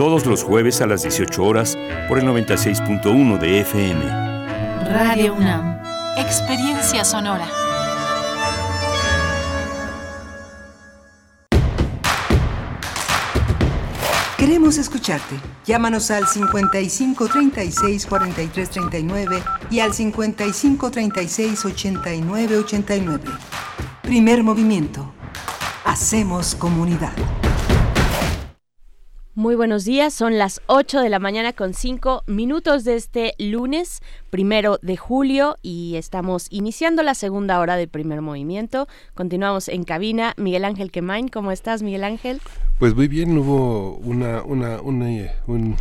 todos los jueves a las 18 horas por el 96.1 de FM. Radio UNAM. Experiencia sonora. Queremos escucharte. Llámanos al 55 36 43 39 y al 55 36 89 89. Primer movimiento. Hacemos comunidad. Muy buenos días, son las 8 de la mañana con 5 minutos de este lunes, primero de julio, y estamos iniciando la segunda hora del primer movimiento. Continuamos en cabina. Miguel Ángel Quemain, ¿cómo estás, Miguel Ángel? Pues muy bien, hubo una, una, una un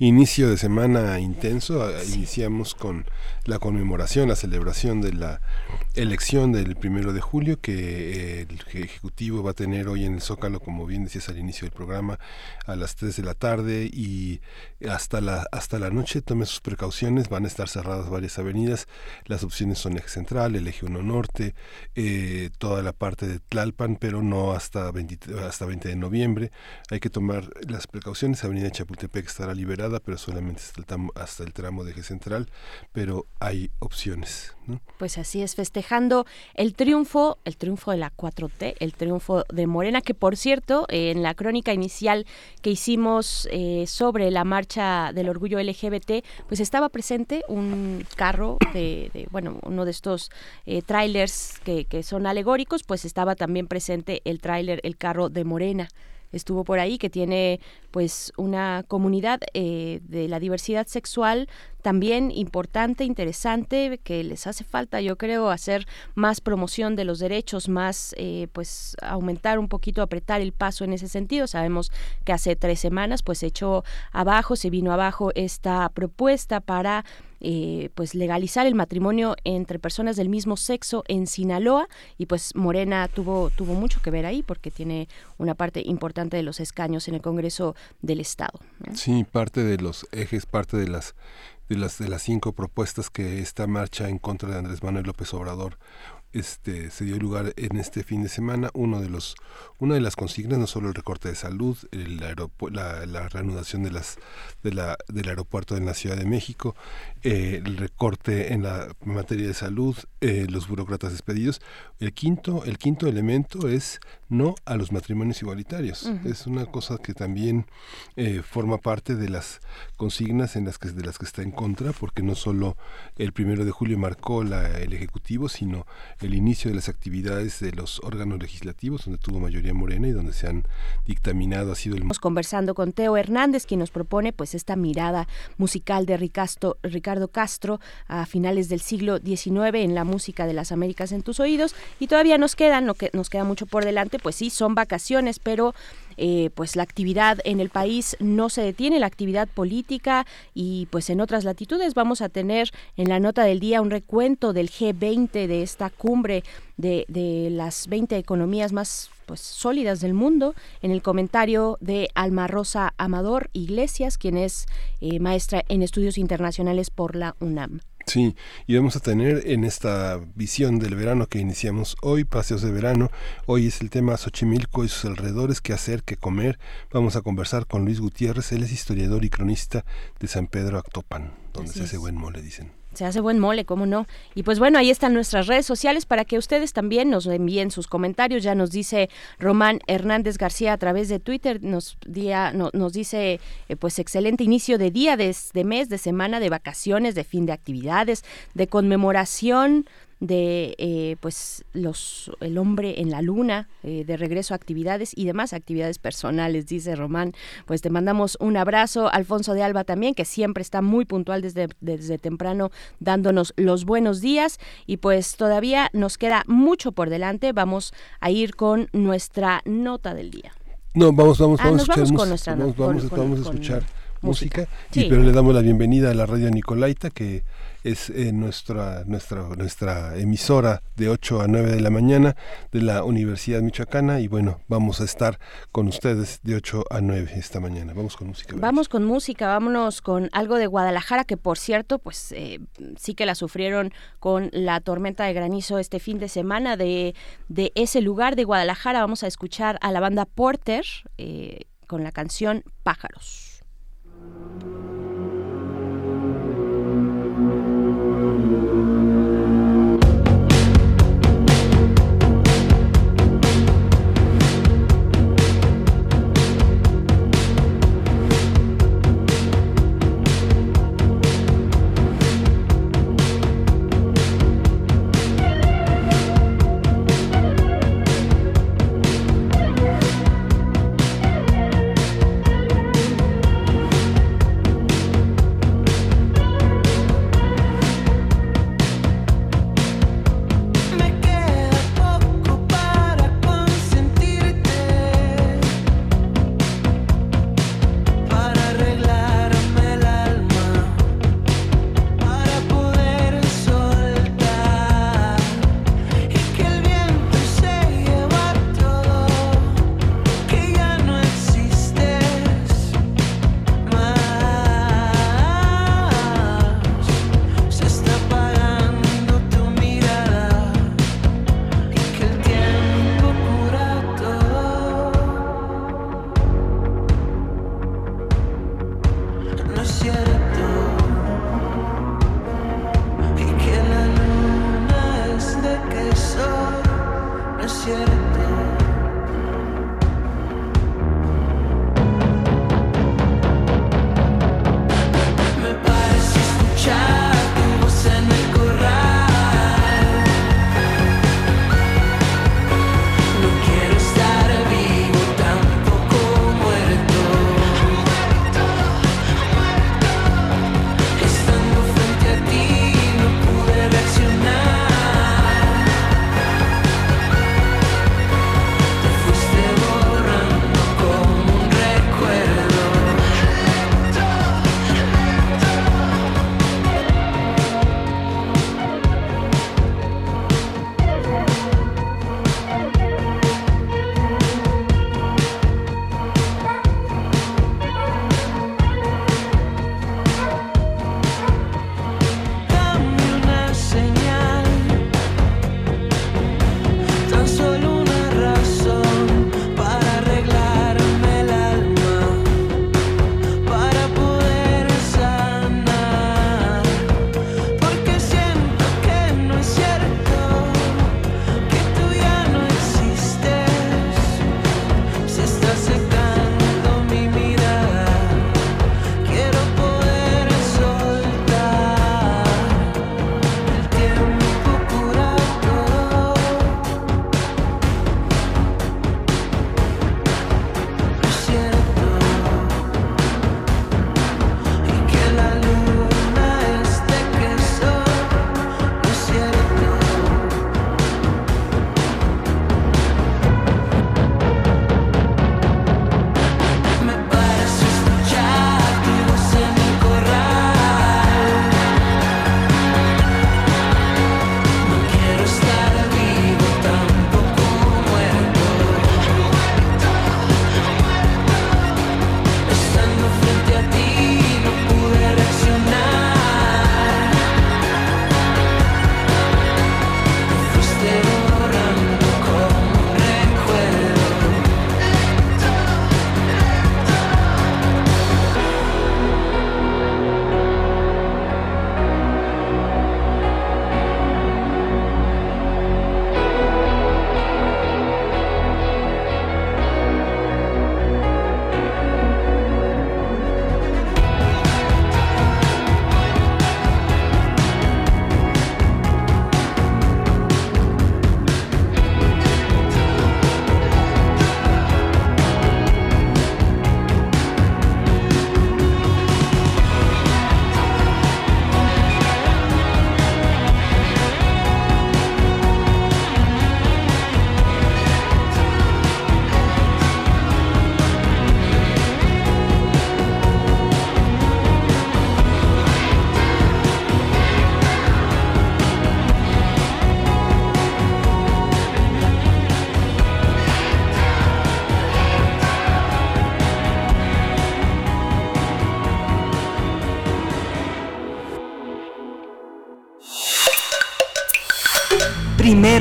inicio de semana intenso. Iniciamos con la conmemoración, la celebración de la elección del primero de julio que eh, el Ejecutivo va a tener hoy en el Zócalo, como bien decías al inicio del programa, a las 3 de la tarde y hasta la, hasta la noche. Tome sus precauciones, van a estar cerradas varias avenidas. Las opciones son eje central, el eje 1 norte, eh, toda la parte de Tlalpan, pero no hasta 20, hasta 20 de noviembre. Hay que tomar las precauciones. Avenida Chapultepec estará liberada pero solamente hasta el, hasta el tramo de eje central, pero hay opciones. Pues así es, festejando el triunfo, el triunfo de la 4T, el triunfo de Morena, que por cierto, en la crónica inicial que hicimos eh, sobre la marcha del orgullo LGBT, pues estaba presente un carro de, bueno, uno de estos eh, trailers que, que son alegóricos, pues estaba también presente el tráiler, el carro de Morena estuvo por ahí, que tiene pues una comunidad eh, de la diversidad sexual también importante, interesante, que les hace falta, yo creo, hacer más promoción de los derechos, más eh, pues aumentar un poquito, apretar el paso en ese sentido. Sabemos que hace tres semanas pues se echó abajo, se vino abajo esta propuesta para eh, pues legalizar el matrimonio entre personas del mismo sexo en Sinaloa y pues Morena tuvo tuvo mucho que ver ahí porque tiene una parte importante de los escaños en el Congreso del Estado. Sí, parte de los ejes, parte de las de las de las cinco propuestas que esta marcha en contra de Andrés Manuel López Obrador este, se dio lugar en este fin de semana uno de los una de las consignas no solo el recorte de salud el la, la, reanudación de las de la, del aeropuerto de la Ciudad de México eh, el recorte en la materia de salud eh, los burócratas despedidos. El quinto el quinto elemento es no a los matrimonios igualitarios es una cosa que también eh, forma parte de las consignas en las que de las que está en contra porque no solo el primero de julio marcó la, el ejecutivo sino el inicio de las actividades de los órganos legislativos, donde tuvo mayoría morena y donde se han dictaminado, ha sido el... Estamos conversando con Teo Hernández, quien nos propone pues esta mirada musical de Ricardo Castro a finales del siglo XIX en la música de las Américas en tus oídos. Y todavía nos quedan, no que, nos queda mucho por delante, pues sí, son vacaciones, pero eh, pues la actividad en el país no se detiene, la actividad política y pues en otras latitudes vamos a tener en la nota del día un recuento del G20 de esta cumbre de, de las 20 economías más pues sólidas del mundo en el comentario de Alma Rosa Amador Iglesias, quien es eh, maestra en estudios internacionales por la UNAM. Sí, y vamos a tener en esta visión del verano que iniciamos hoy, paseos de verano, hoy es el tema Xochimilco y sus alrededores, qué hacer, qué comer. Vamos a conversar con Luis Gutiérrez, él es historiador y cronista de San Pedro Actopan, donde se hace buen mole, dicen. Se hace buen mole, ¿cómo no? Y pues bueno, ahí están nuestras redes sociales para que ustedes también nos envíen sus comentarios. Ya nos dice Román Hernández García a través de Twitter, nos, día, nos dice eh, pues excelente inicio de día, de, de mes, de semana, de vacaciones, de fin de actividades, de conmemoración de eh, pues los el hombre en la luna eh, de regreso a actividades y demás actividades personales dice Román. Pues te mandamos un abrazo. Alfonso de Alba también que siempre está muy puntual desde desde temprano dándonos los buenos días. Y pues todavía nos queda mucho por delante. Vamos a ir con nuestra nota del día. No vamos vamos, ah, vamos a escuchar música vamos, a escuchar música, y, pero le damos la bienvenida a la radio Nicolaita que es eh, nuestra, nuestra, nuestra emisora de 8 a 9 de la mañana de la Universidad Michoacana y bueno, vamos a estar con ustedes de 8 a 9 esta mañana. Vamos con música. Vamos con música, vámonos con algo de Guadalajara que por cierto, pues eh, sí que la sufrieron con la tormenta de granizo este fin de semana de, de ese lugar de Guadalajara. Vamos a escuchar a la banda Porter eh, con la canción Pájaros.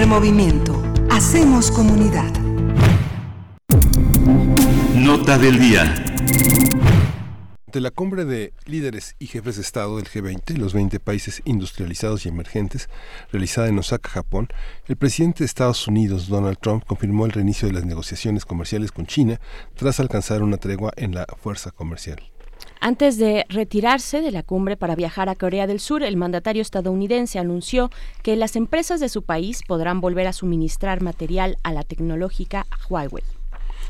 Movimiento. Hacemos comunidad. Nota del día. De la cumbre de líderes y jefes de Estado del G20, los 20 países industrializados y emergentes, realizada en Osaka, Japón, el presidente de Estados Unidos, Donald Trump, confirmó el reinicio de las negociaciones comerciales con China tras alcanzar una tregua en la fuerza comercial. Antes de retirarse de la cumbre para viajar a Corea del Sur, el mandatario estadounidense anunció que las empresas de su país podrán volver a suministrar material a la tecnológica Huawei.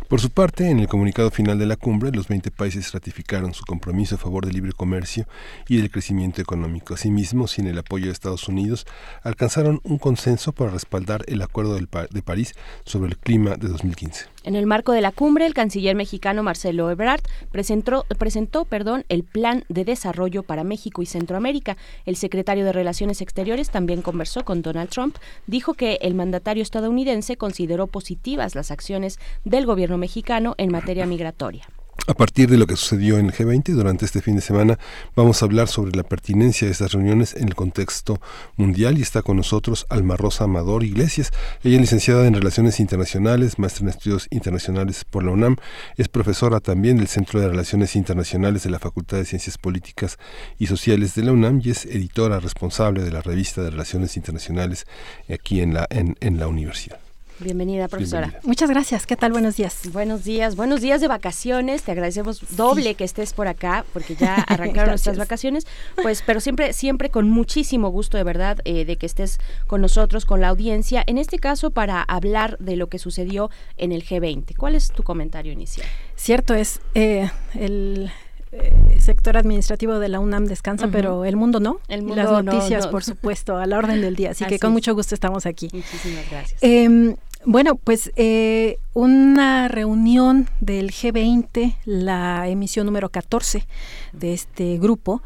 Por su parte, en el comunicado final de la cumbre, los 20 países ratificaron su compromiso a favor del libre comercio y del crecimiento económico. Asimismo, sin el apoyo de Estados Unidos, alcanzaron un consenso para respaldar el Acuerdo de París sobre el clima de 2015. En el marco de la cumbre, el canciller mexicano Marcelo Ebrard presentó, presentó perdón, el Plan de Desarrollo para México y Centroamérica. El secretario de Relaciones Exteriores también conversó con Donald Trump. Dijo que el mandatario estadounidense consideró positivas las acciones del gobierno mexicano en materia migratoria. A partir de lo que sucedió en el G20 durante este fin de semana, vamos a hablar sobre la pertinencia de estas reuniones en el contexto mundial y está con nosotros Alma Rosa Amador Iglesias. Ella es licenciada en Relaciones Internacionales, maestra en Estudios Internacionales por la UNAM, es profesora también del Centro de Relaciones Internacionales de la Facultad de Ciencias Políticas y Sociales de la UNAM y es editora responsable de la revista de Relaciones Internacionales aquí en la, en, en la universidad. Bienvenida, profesora. Muchas gracias. ¿Qué tal? Buenos días. Buenos días. Buenos días de vacaciones. Te agradecemos doble que estés por acá porque ya [LAUGHS] arrancaron nuestras vacaciones. Pues, pero siempre, siempre con muchísimo gusto, de verdad, eh, de que estés con nosotros, con la audiencia. En este caso, para hablar de lo que sucedió en el G20. ¿Cuál es tu comentario inicial? Cierto es. Eh, el eh, sector administrativo de la UNAM descansa, pero el mundo no. El mundo Las noticias, por supuesto, a la orden del día. Así, que [LAUGHS] con mucho gusto estamos aquí. Muchísimas gracias. Em, bueno, pues eh, una reunión del G20, la emisión número 14 de este grupo,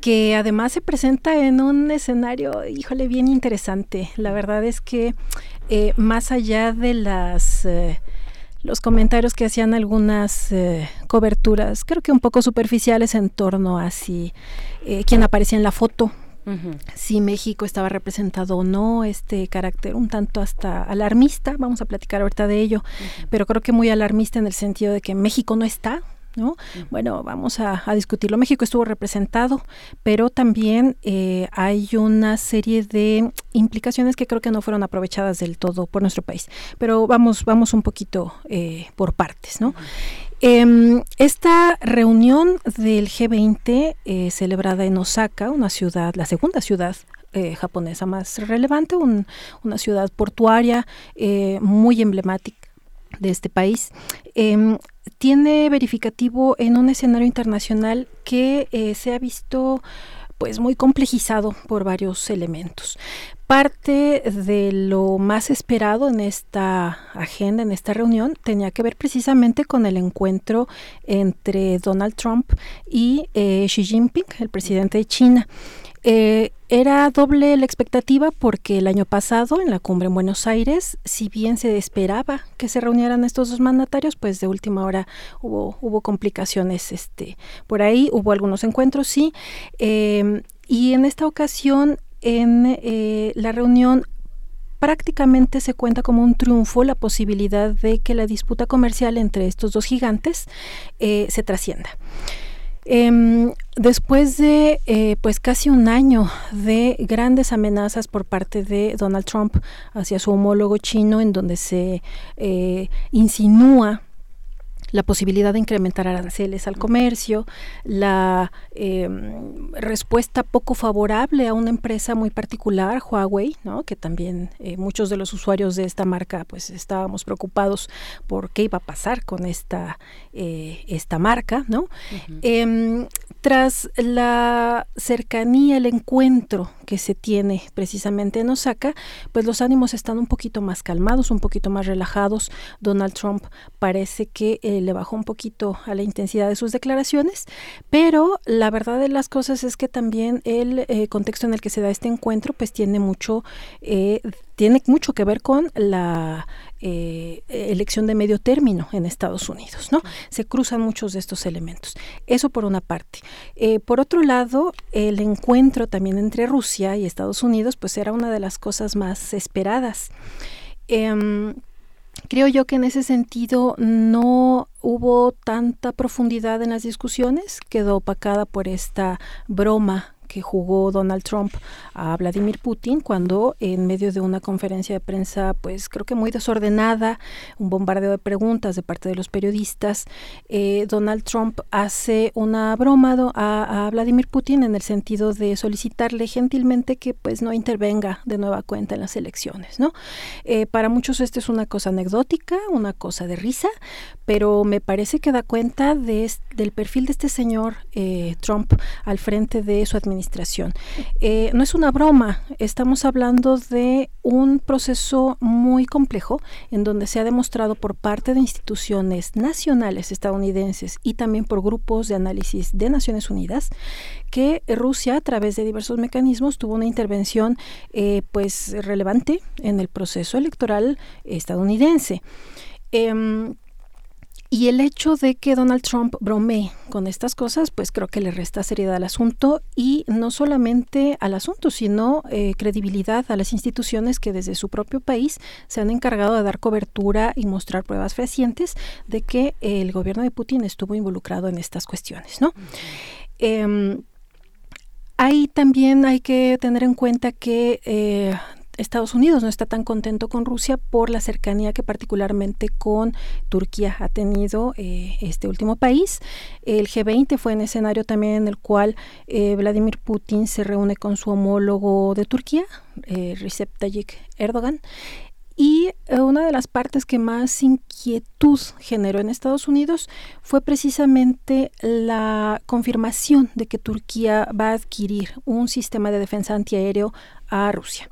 que además se presenta en un escenario, híjole, bien interesante. La verdad es que eh, más allá de las... Eh, los comentarios que hacían algunas coberturas, creo que un poco superficiales en torno a si quién aparecía en la foto si México estaba representado o no, este carácter un tanto hasta alarmista, vamos a platicar ahorita de ello, pero creo que muy alarmista en el sentido de que México no está, ¿no? Bueno, vamos a, discutirlo. México estuvo representado, pero también eh, hay una serie de implicaciones que creo que no fueron aprovechadas del todo por nuestro país. Pero vamos, vamos un poquito eh, por partes, ¿no? Em, esta reunión del G20 eh, celebrada en Osaka, una ciudad, la segunda ciudad eh, japonesa más relevante, una ciudad portuaria eh, muy emblemática de este país, em, tiene verificativo en un escenario internacional que se ha visto pues muy complejizado por varios elementos. Parte de lo más esperado en esta agenda, en esta reunión, tenía que ver precisamente con el encuentro entre Donald Trump y eh, Xi Jinping, el presidente de China. Eh, era doble la expectativa porque el año pasado en la cumbre en Buenos Aires, si bien se esperaba que se reunieran estos dos mandatarios, pues de última hora hubo, hubo complicaciones este, por ahí, hubo algunos encuentros, sí. Eh, y en esta ocasión en eh, la reunión prácticamente se cuenta como un triunfo la posibilidad de que la disputa comercial entre estos dos gigantes eh, se trascienda. Em, después de eh, pues casi un año de grandes amenazas por parte de Donald Trump hacia su homólogo chino, en donde se insinúa la posibilidad de incrementar aranceles al comercio, la em, respuesta poco favorable a una empresa muy particular, Huawei, ¿no? que también eh, muchos de los usuarios de esta marca pues estábamos preocupados por qué iba a pasar con esta, eh, esta marca. ¿no? Em, tras la cercanía, el encuentro que se tiene precisamente en Osaka, pues los ánimos están un poquito más calmados, un poquito más relajados. Donald Trump parece que el le bajó un poquito a la intensidad de sus declaraciones, pero la verdad de las cosas es que también el eh, contexto en el que se da este encuentro pues tiene mucho, eh, tiene mucho que ver con la eh, elección de medio término en Estados Unidos, ¿no? Se cruzan muchos de estos elementos. Eso por una parte. Eh, por otro lado, el encuentro también entre Rusia y Estados Unidos, pues era una de las cosas más esperadas. Em, creo yo que en ese sentido no hubo tanta profundidad en las discusiones, quedó opacada por esta broma jugó Donald Trump a Vladimir Putin cuando en medio de una conferencia de prensa, pues creo que muy desordenada, un bombardeo de preguntas de parte de los periodistas, eh, Donald Trump hace una broma a, Vladimir Putin en el sentido de solicitarle gentilmente que pues no intervenga de nueva cuenta en las elecciones, ¿no? Eh, para muchos esto es una cosa anecdótica, una cosa de risa, pero me parece que da cuenta de, del perfil de este señor eh, Trump al frente de su administración eh, no es una broma, estamos hablando de un proceso muy complejo en donde se ha demostrado por parte de instituciones nacionales estadounidenses y también por grupos de análisis de Naciones Unidas que Rusia a través de diversos mecanismos tuvo una intervención eh, pues relevante en el proceso electoral estadounidense. Em, y el hecho de que Donald Trump bromee con estas cosas, pues creo que le resta seriedad al asunto y no solamente al asunto, sino eh, credibilidad a las instituciones que desde su propio país se han encargado de dar cobertura y mostrar pruebas fehacientes de que el gobierno de Putin estuvo involucrado en estas cuestiones, ¿no? Em, ahí también hay que tener en cuenta que eh, Estados Unidos no está tan contento con Rusia por la cercanía que particularmente con Turquía ha tenido eh, este último país. El G20 fue un escenario también en el cual eh, Vladimir Putin se reúne con su homólogo de Turquía, eh, Recep Tayyip Erdogan, y una de las partes que más inquietud generó en Estados Unidos fue precisamente la confirmación de que Turquía va a adquirir un sistema de defensa antiaéreo a Rusia.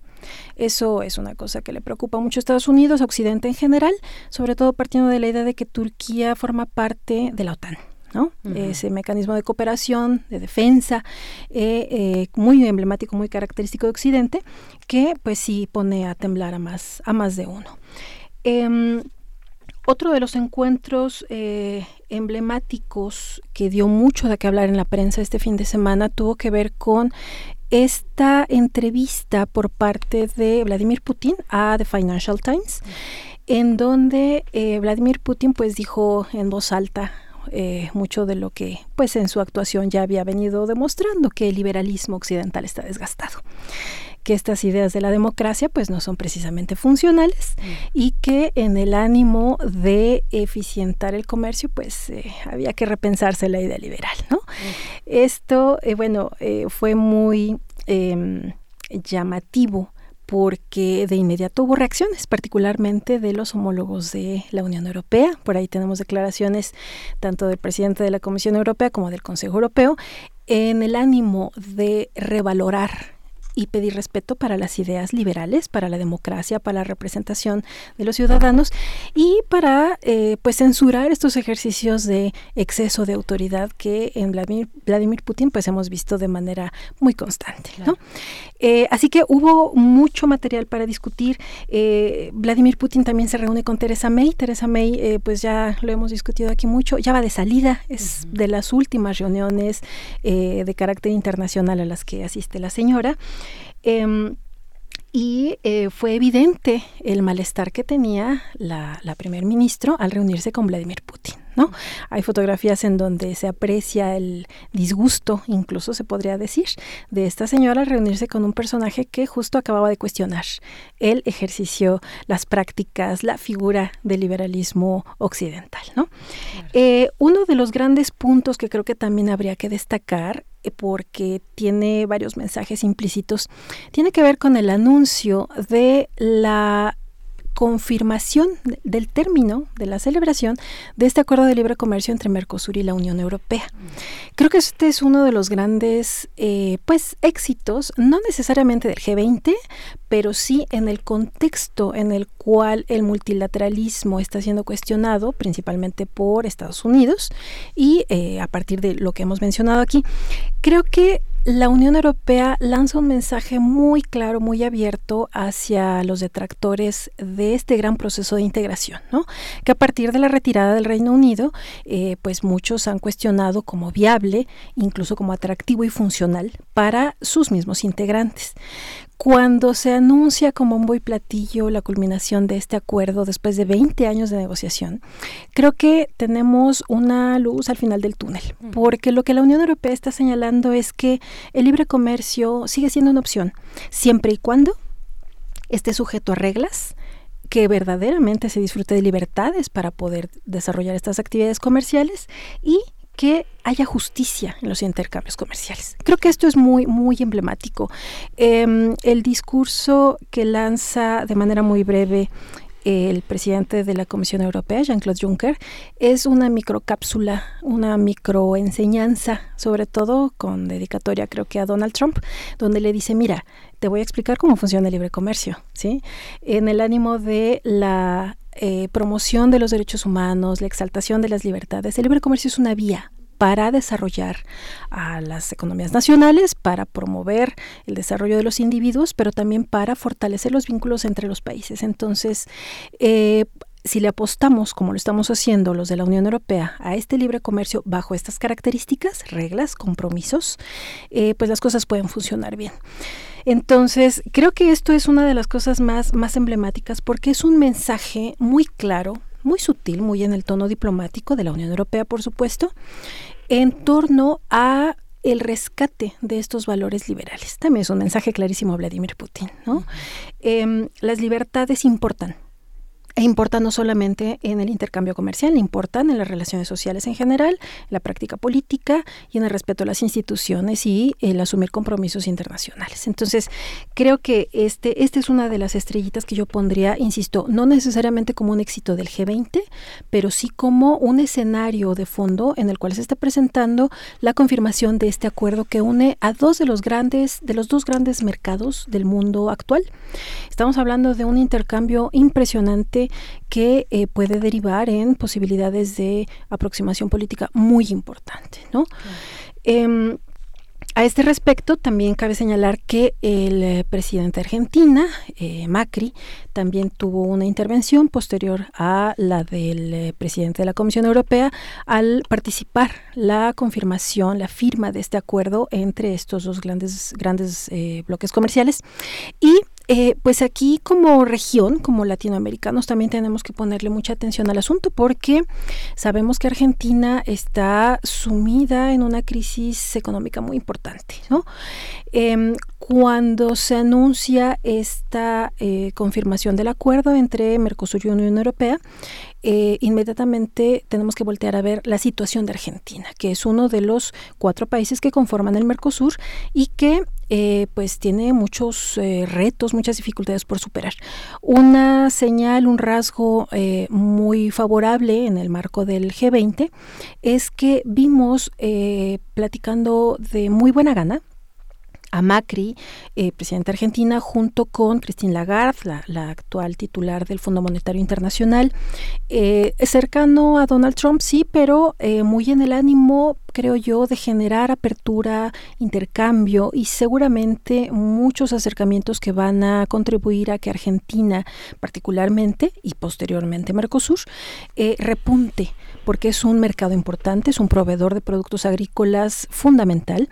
Eso es una cosa que le preocupa mucho a Estados Unidos, a Occidente en general, sobre todo partiendo de la idea de que Turquía forma parte de la OTAN. ¿no? Ese mecanismo de cooperación, de defensa, eh, eh, muy emblemático, muy característico de Occidente, que pues sí pone a temblar a más, a más de uno. Em, otro de los encuentros eh, emblemáticos que dio mucho de qué hablar en la prensa este fin de semana tuvo que ver con esta entrevista por parte de Vladimir Putin a The Financial Times, en donde eh, Vladimir Putin pues dijo en voz alta eh, mucho de lo que pues en su actuación ya había venido demostrando que el liberalismo occidental está desgastado que estas ideas de la democracia pues no son precisamente funcionales mm. y que en el ánimo de eficientar el comercio pues eh, había que repensarse la idea liberal, ¿no? Mm. Esto, eh, bueno, eh, fue muy em, llamativo porque de inmediato hubo reacciones, particularmente de los homólogos de la Unión Europea. Por ahí tenemos declaraciones tanto del presidente de la Comisión Europea como del Consejo Europeo en el ánimo de revalorar y pedir respeto para las ideas liberales, para la democracia, para la representación de los ciudadanos y para eh, pues censurar estos ejercicios de exceso de autoridad que en Vladimir, Vladimir Putin pues hemos visto de manera muy constante. ¿no? Eh, así que hubo mucho material para discutir. Eh, Vladimir Putin también se reúne con Teresa May. Teresa May pues ya lo hemos discutido aquí mucho, ya va de salida, es de las últimas reuniones de carácter internacional a las que asiste la señora. Em, y eh, fue evidente el malestar que tenía la, la primer ministro al reunirse con Vladimir Putin. ¿no? Hay fotografías en donde se aprecia el disgusto, incluso se podría decir, de esta señora al reunirse con un personaje que justo acababa de cuestionar el ejercicio, las prácticas, la figura del liberalismo occidental. ¿no? Eh, uno de los grandes puntos que creo que también habría que destacar porque tiene varios mensajes implícitos, tiene que ver con el anuncio de la confirmación del término de la celebración de este acuerdo de libre comercio entre Mercosur y la Unión Europea. Creo que este es uno de los grandes eh, pues éxitos, no necesariamente del G20, pero sí en el contexto en el cual el multilateralismo está siendo cuestionado, principalmente por Estados Unidos, y eh, a partir de lo que hemos mencionado aquí, creo que la Unión Europea lanza un mensaje muy claro, muy abierto hacia los detractores de este gran proceso de integración, ¿no? Que a partir de la retirada del Reino Unido, eh, pues muchos han cuestionado como viable, incluso como atractivo y funcional para sus mismos integrantes. Cuando se anuncia como un y platillo la culminación de este acuerdo después de 20 años de negociación, creo que tenemos una luz al final del túnel, porque lo que la Unión Europea está señalando es que el libre comercio sigue siendo una opción, siempre y cuando esté sujeto a reglas, que verdaderamente se disfrute de libertades para poder desarrollar estas actividades comerciales y que haya justicia en los intercambios comerciales. Creo que esto es muy, muy emblemático. Em, el discurso que lanza de manera muy breve el presidente de la Comisión Europea, Jean-Claude Juncker, es una microcápsula, una microenseñanza, sobre todo con dedicatoria creo que a Donald Trump, donde le dice, mira, te voy a explicar cómo funciona el libre comercio, ¿sí? En el ánimo de la eh, promoción de los derechos humanos, la exaltación de las libertades. El libre comercio es una vía para desarrollar a las economías nacionales, para promover el desarrollo de los individuos, pero también para fortalecer los vínculos entre los países. Entonces, eh, si le apostamos, como lo estamos haciendo los de la Unión Europea, a este libre comercio bajo estas características, reglas, compromisos, eh, pues las cosas pueden funcionar bien. Entonces, creo que esto es una de las cosas más, más emblemáticas porque es un mensaje muy claro, muy sutil, muy en el tono diplomático de la Unión Europea, por supuesto, en torno a el rescate de estos valores liberales. También es un mensaje clarísimo a Vladimir Putin. ¿no? Em, las libertades importan e importa no solamente en el intercambio comercial, importan en las relaciones sociales en general, en la práctica política y en el respeto a las instituciones y el asumir compromisos internacionales. Entonces, creo que este, este es una de las estrellitas que yo pondría, insisto, no necesariamente como un éxito del G20, pero sí como un escenario de fondo en el cual se está presentando la confirmación de este acuerdo que une a dos de los grandes, de los dos grandes mercados del mundo actual. Estamos hablando de un intercambio impresionante que eh, puede derivar en posibilidades de aproximación política muy importante, ¿no? Em, a este respecto, también cabe señalar que el eh, presidente de Argentina, eh, Macri, también tuvo una intervención posterior a la del presidente de la Comisión Europea al participar la confirmación, la firma de este acuerdo entre estos dos grandes, grandes bloques comerciales. Y eh, pues aquí como región, como latinoamericanos, también tenemos que ponerle mucha atención al asunto porque sabemos que Argentina está sumida en una crisis económica muy importante. ¿no? Em, cuando se anuncia esta eh, confirmación del acuerdo entre Mercosur y Unión Europea, eh, inmediatamente tenemos que voltear a ver la situación de Argentina, que es uno de los cuatro países que conforman el Mercosur y que eh, pues tiene muchos eh, retos, muchas dificultades por superar. Una señal, un rasgo muy favorable en el marco del G20 es que vimos platicando de muy buena gana a Macri, eh, presidente de Argentina, junto con Christine Lagarde, la, actual titular del Fondo Monetario Internacional, eh, cercano a Donald Trump, sí, pero eh, muy en el ánimo, creo yo, de generar apertura, intercambio y seguramente muchos acercamientos que van a contribuir a que Argentina, particularmente y posteriormente Mercosur, repunte porque es un mercado importante, es un proveedor de productos agrícolas fundamental,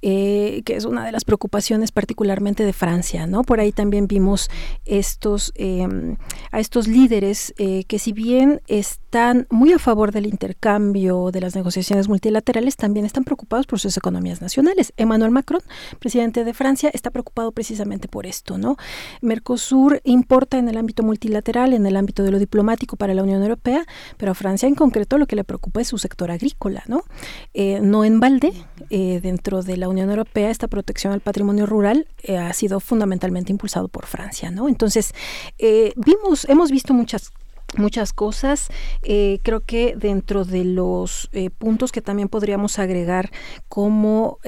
que es una de las preocupaciones particularmente de Francia, ¿no? Por ahí también vimos estos, em, a estos líderes eh, que si bien están muy a favor del intercambio, de las negociaciones multilaterales, también están preocupados por sus economías nacionales. Emmanuel Macron, presidente de Francia, está preocupado precisamente por esto, ¿no? Mercosur importa en el ámbito multilateral, en el ámbito de lo diplomático para la Unión Europea, pero a Francia en concreto lo que le preocupa es su sector agrícola, ¿no? Eh, no en balde, eh, dentro de la Unión Europea, esta protección al patrimonio rural eh, ha sido fundamentalmente impulsado por Francia, ¿no? Entonces, eh, vimos, hemos visto muchas muchas cosas. Eh, creo que dentro de los puntos que también podríamos agregar como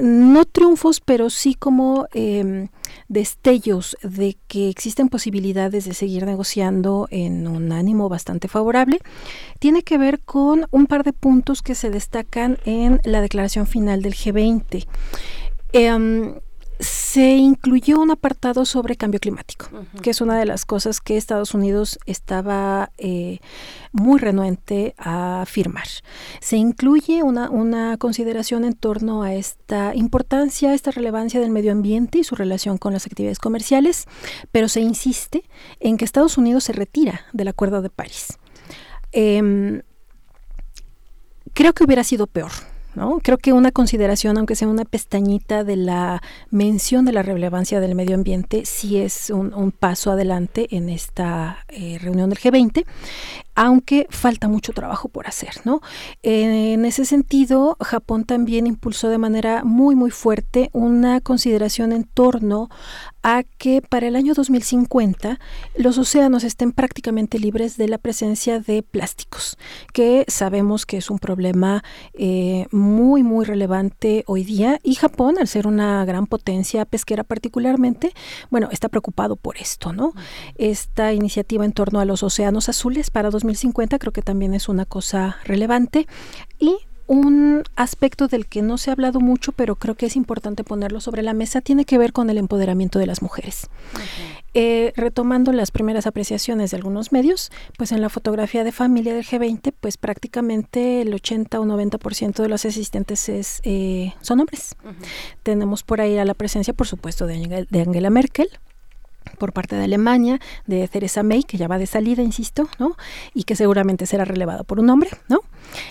no triunfos, pero sí como em, destellos de que existen posibilidades de seguir negociando en un ánimo bastante favorable, tiene que ver con un par de puntos que se destacan en la declaración final del G20 se incluyó un apartado sobre cambio climático, que es una de las cosas que Estados Unidos estaba eh, muy renuente a firmar. Se incluye una, una consideración en torno a esta importancia, esta relevancia del medio ambiente y su relación con las actividades comerciales, pero se insiste en que Estados Unidos se retira del Acuerdo de París. Em, creo que hubiera sido peor Creo que una consideración, aunque sea una pestañita de la mención de la relevancia del medio ambiente, sí es un, paso adelante en esta eh, reunión del G20 aunque falta mucho trabajo por hacer, ¿no? En ese sentido, Japón también impulsó de manera muy, muy fuerte una consideración en torno a que para el año 2050 los océanos estén prácticamente libres de la presencia de plásticos, que sabemos que es un problema eh, muy, muy relevante hoy día y Japón, al ser una gran potencia pesquera particularmente, bueno, está preocupado por esto, ¿no? Esta iniciativa en torno a los océanos azules para 2050 creo que también es una cosa relevante y un aspecto del que no se ha hablado mucho, pero creo que es importante ponerlo sobre la mesa, tiene que ver con el empoderamiento de las mujeres. Eh, retomando las primeras apreciaciones de algunos medios, pues en la fotografía de familia del G20, pues prácticamente el 80 o 90% de los asistentes es, eh, son hombres. Tenemos por ahí a la presencia, por supuesto, de, de Angela Merkel, por parte de Alemania, de Theresa May, que ya va de salida, insisto, ¿no? Y que seguramente será relevado por un hombre, ¿no?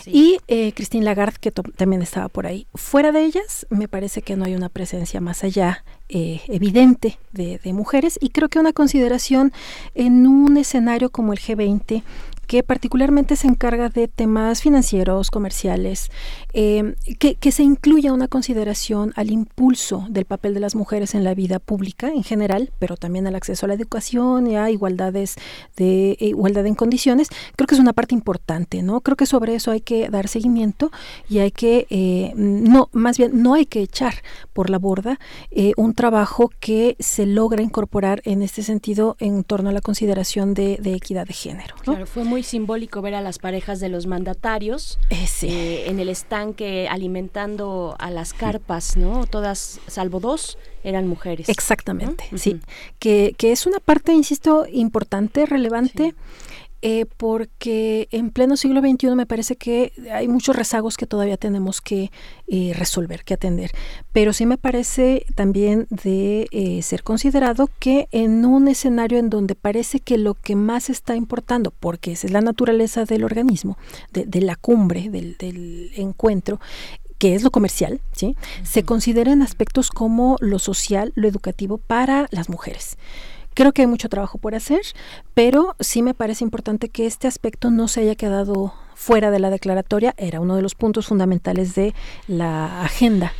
Y eh, Christine Lagarde, que también estaba por ahí. Fuera de ellas, me parece que no hay una presencia más allá eh, evidente de, de, mujeres y creo que una consideración en un escenario como el G20 que particularmente se encarga de temas financieros, comerciales, eh, que, se incluya una consideración al impulso del papel de las mujeres en la vida pública en general, pero también al acceso a la educación y a igualdades de e igualdad en condiciones, creo que es una parte importante, ¿no? Creo que sobre eso hay que dar seguimiento y hay que, eh, no, más bien, no hay que echar por la borda eh, un trabajo que se logra incorporar en este sentido en torno a la consideración de, equidad de género. Claro, fue muy simbólico ver a las parejas de los mandatarios eh, en el estanque alimentando a las carpas, ¿no? Todas, salvo dos, eran mujeres. Exactamente, sí. Que, que, es una parte, insisto, importante, relevante. Eh, porque en pleno siglo XXI me parece que hay muchos rezagos que todavía tenemos que eh, resolver, que atender. Pero sí me parece también de eh, ser considerado que en un escenario en donde parece que lo que más está importando, porque esa es la naturaleza del organismo, de, la cumbre, del, del encuentro, que es lo comercial, ¿sí? se consideran aspectos como lo social, lo educativo para las mujeres. Creo que hay mucho trabajo por hacer, pero sí me parece importante que este aspecto no se haya quedado fuera de la declaratoria. Era uno de los puntos fundamentales de la agenda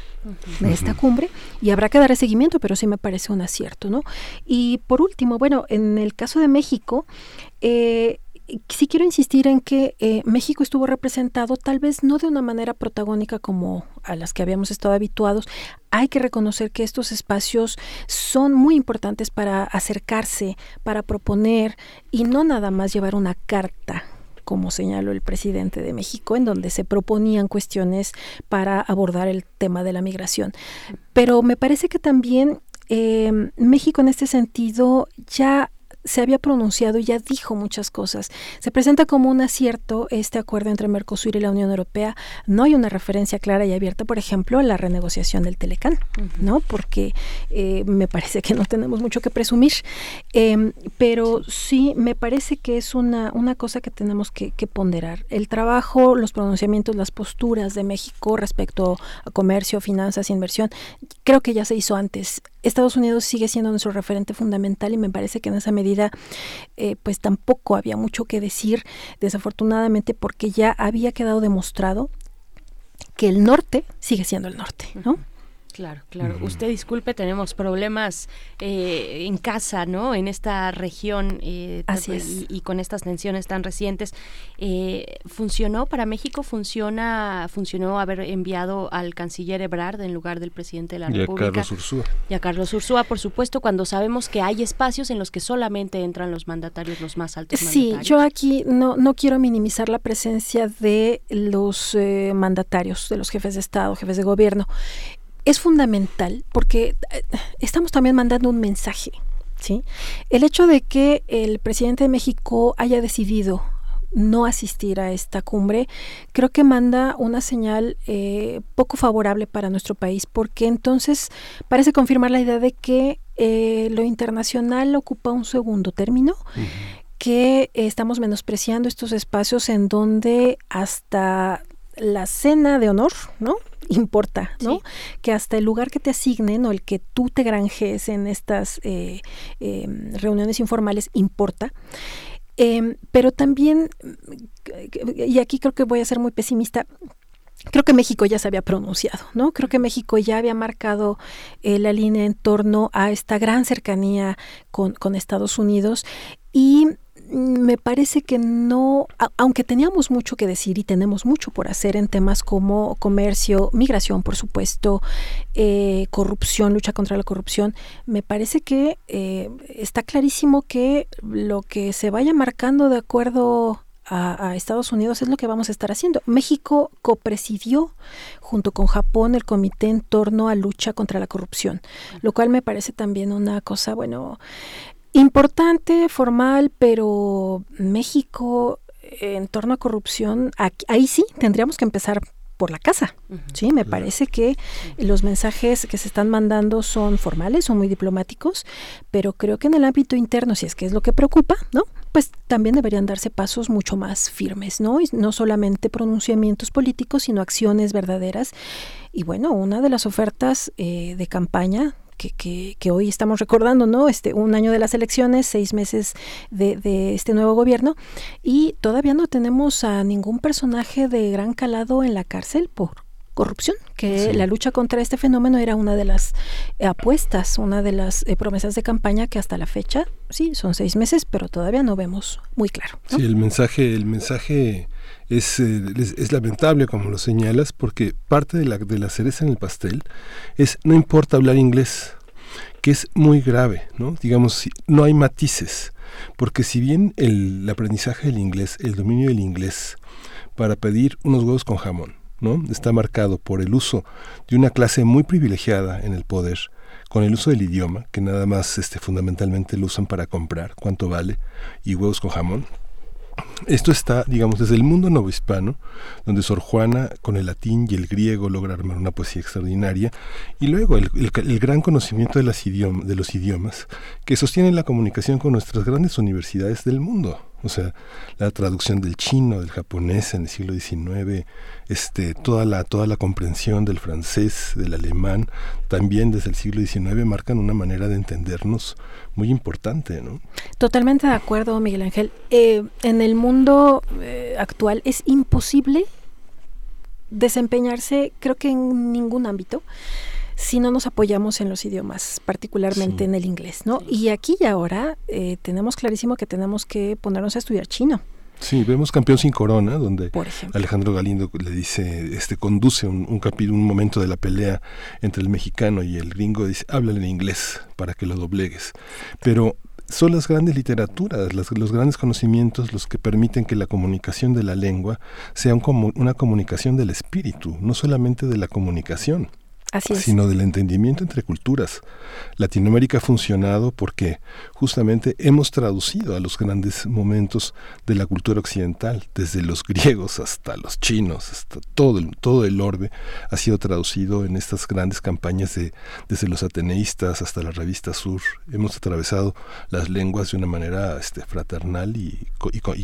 de esta cumbre y habrá que dar seguimiento, pero sí me parece un acierto, ¿no? Y por último, bueno, en el caso de México, eh, sí quiero insistir en que eh, México estuvo representado tal vez no de una manera protagónica como a las que habíamos estado habituados. Hay que reconocer que estos espacios son muy importantes para acercarse, para proponer y no nada más llevar una carta como señaló el presidente de México, en donde se proponían cuestiones para abordar el tema de la migración. Pero me parece que también eh, México en este sentido ya se había pronunciado y ya dijo muchas cosas. Se presenta como un acierto este acuerdo entre Mercosur y la Unión Europea. No hay una referencia clara y abierta, por ejemplo, a la renegociación del Telecán, ¿no? Porque eh, me parece que no tenemos mucho que presumir. Em, pero sí me parece que es una, una cosa que tenemos que, que ponderar. El trabajo, los pronunciamientos, las posturas de México respecto a comercio, finanzas, inversión, creo que ya se hizo antes. Estados Unidos sigue siendo nuestro referente fundamental y me parece que en esa medida eh, pues tampoco había mucho que decir, desafortunadamente porque ya había quedado demostrado que el norte sigue siendo el norte, ¿no? Claro, claro. Usted disculpe, tenemos problemas eh, en casa, ¿no? En esta región. Eh, Así es. Y, con estas tensiones tan recientes. Eh, ¿Funcionó para México? ¿Funciona, funcionó haber enviado al canciller Ebrard en lugar del presidente de la República? Y a Carlos Ursúa. Y a Carlos Ursúa, por supuesto, cuando sabemos que hay espacios en los que solamente entran los mandatarios, los más altos sí, yo aquí no, no quiero minimizar la presencia de los mandatarios, de los jefes de Estado, jefes de gobierno es fundamental porque eh, estamos también mandando un mensaje. ¿sí? El hecho de que el presidente de México haya decidido no asistir a esta cumbre, creo que manda una señal eh, poco favorable para nuestro país, porque entonces parece confirmar la idea de que eh, lo internacional ocupa un segundo término, que estamos menospreciando estos espacios en donde hasta la cena de honor, ¿no? Importa, ¿no? Que hasta el lugar que te asignen o el que tú te granjes en estas eh, em, reuniones informales importa. Em, pero también, y aquí creo que voy a ser muy pesimista, Creo que México ya se había pronunciado, ¿no? Creo que México ya había marcado eh, la línea en torno a esta gran cercanía con, con Estados Unidos y me parece que no, aunque teníamos mucho que decir y tenemos mucho por hacer en temas como comercio, migración, por supuesto, eh, corrupción, lucha contra la corrupción, me parece que eh, está clarísimo que lo que se vaya marcando de acuerdo a, Estados Unidos es lo que vamos a estar haciendo. México copresidió junto con Japón el comité en torno a lucha contra la corrupción, lo cual me parece también una cosa, bueno, importante, formal, pero México en torno a corrupción, ahí sí tendríamos que empezar por la casa. Sí, me parece que los mensajes que se están mandando son formales, son muy diplomáticos, pero creo que en el ámbito interno, si es que es lo que preocupa, ¿no? Pues también deberían darse pasos mucho más firmes, ¿no? Y no solamente pronunciamientos políticos, sino acciones verdaderas. Y bueno, una de las ofertas eh, de campaña que, hoy estamos recordando, ¿no? Este, un año de las elecciones, seis meses de, este nuevo gobierno, y todavía no tenemos a ningún personaje de gran calado en la cárcel por corrupción, que la lucha contra este fenómeno era una de las apuestas, una de las eh, promesas de campaña que hasta la fecha, sí, son seis meses, pero todavía no vemos muy claro. Sí, el mensaje, el mensaje es, eh, es, lamentable, como lo señalas, porque parte de la, de la cereza en el pastel es no importa hablar inglés, que es muy grave, ¿no? Digamos, no hay matices, porque si bien el, el aprendizaje del inglés, el dominio del inglés para pedir unos huevos con jamón, ¿no? Está marcado por el uso de una clase muy privilegiada en el poder, con el uso del idioma, que nada más este, fundamentalmente lo usan para comprar, cuánto vale, y huevos con jamón, esto está, digamos, desde el mundo novohispano, donde Sor Juana con el latín y el griego logra armar una poesía extraordinaria, y luego el, gran conocimiento de, las de los idiomas que sostienen la comunicación con nuestras grandes universidades del mundo o sea, la traducción del chino, del japonés en el siglo XIX, este, toda la, toda la comprensión del francés, del alemán, también desde el siglo XIX marcan una manera de entendernos muy importante, ¿no? Totalmente de acuerdo, Miguel Ángel. Eh, en el mundo eh, actual es imposible desempeñarse, creo que en ningún ámbito, si no nos apoyamos en los idiomas, particularmente en el inglés, ¿no? Y aquí y ahora eh, tenemos clarísimo que tenemos que ponernos a estudiar chino. Sí, vemos Campeón sin Corona, donde Alejandro Galindo le dice, este, conduce un, un capítulo, un momento de la pelea entre el mexicano y el gringo, dice, háblale en inglés para que lo doblegues. Pero son las grandes literaturas, los grandes conocimientos los que permiten que la comunicación de la lengua sea una comunicación del espíritu, no solamente de la comunicación sino del entendimiento entre culturas. Latinoamérica ha funcionado porque justamente hemos traducido a los grandes momentos de la cultura occidental, desde los griegos hasta los chinos, hasta todo el, todo el orbe, ha sido traducido en estas grandes campañas de, desde los ateneístas hasta la revista Sur. Hemos atravesado las lenguas de una manera este, fraternal y,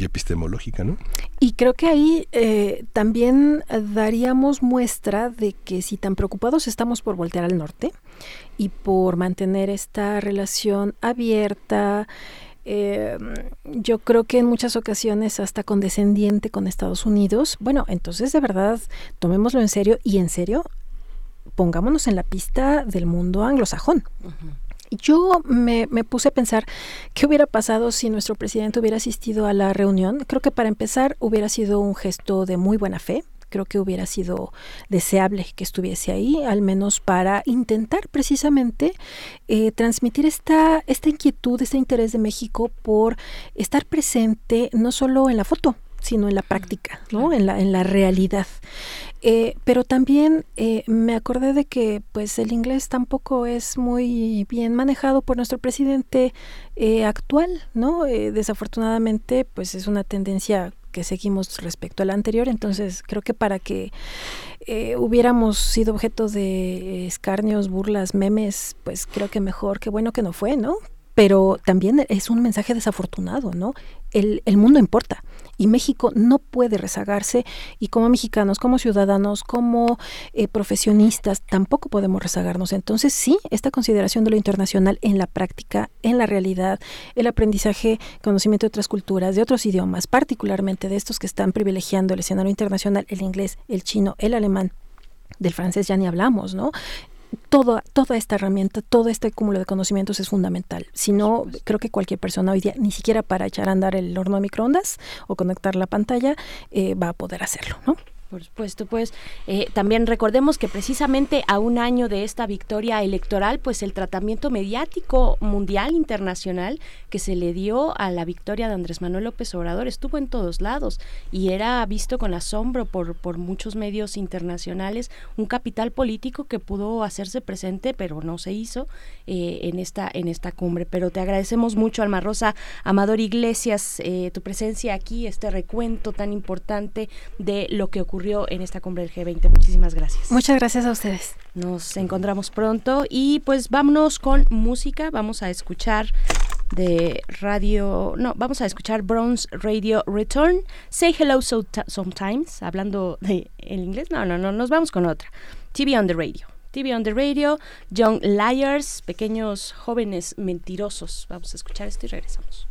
epistemológica. ¿no? Y creo que ahí eh, también daríamos muestra de que si tan preocupados estamos por voltear al norte y por mantener esta relación abierta, eh, yo creo que en muchas ocasiones hasta condescendiente con Estados Unidos, bueno, entonces de verdad tomémoslo en serio y en serio pongámonos en la pista del mundo anglosajón. Yo me, me, puse a pensar qué hubiera pasado si nuestro presidente hubiera asistido a la reunión. Creo que para empezar hubiera sido un gesto de muy buena fe, creo que hubiera sido deseable que estuviese ahí, al menos para intentar precisamente eh, transmitir esta, esta inquietud, este interés de México por estar presente no solo en la foto, sino en la práctica, ¿no? en, la, en la realidad. Eh, pero también eh, me acordé de que pues el inglés tampoco es muy bien manejado por nuestro presidente actual, ¿no? desafortunadamente pues es una tendencia que seguimos respecto al anterior. Entonces, creo que para que eh, hubiéramos sido objeto de escarnios, burlas, memes, pues creo que mejor, que bueno que no fue, ¿no? Pero también es un mensaje desafortunado, ¿no? El, el mundo importa y México no puede rezagarse y como mexicanos, como ciudadanos, como eh, profesionistas, tampoco podemos rezagarnos. Entonces sí, esta consideración de lo internacional en la práctica, en la realidad, el aprendizaje, conocimiento de otras culturas, de otros idiomas, particularmente de estos que están privilegiando el escenario internacional, el inglés, el chino, el alemán, del francés ya ni hablamos, ¿no? Toda, toda esta herramienta, todo este cúmulo de conocimientos es fundamental. Si no, creo que cualquier persona hoy día, ni siquiera para echar a andar el horno de microondas o conectar la pantalla, eh, va a poder hacerlo, ¿no? Por supuesto, pues eh, también recordemos que precisamente a un año de esta victoria electoral, pues el tratamiento mediático mundial internacional que se le dio a la victoria de Andrés Manuel López Obrador estuvo en todos lados y era visto con asombro por, por muchos medios internacionales, un capital político que pudo hacerse presente, pero no se hizo eh, en, esta, en esta cumbre. Pero te agradecemos mucho, Alma Rosa, Amador Iglesias, eh, tu presencia aquí, este recuento tan importante de lo que ocurrió ocurrió en esta cumbre del G20. Muchísimas gracias. Muchas gracias a ustedes. Nos encontramos pronto y pues vámonos con música. Vamos a escuchar de radio, no, vamos a escuchar Bronze Radio Return, Say Hello Sometimes, hablando de el inglés. No, no, no, nos vamos con otra. TV on the Radio. TV on the Radio, Young Liars, pequeños jóvenes mentirosos. Vamos a escuchar esto y regresamos.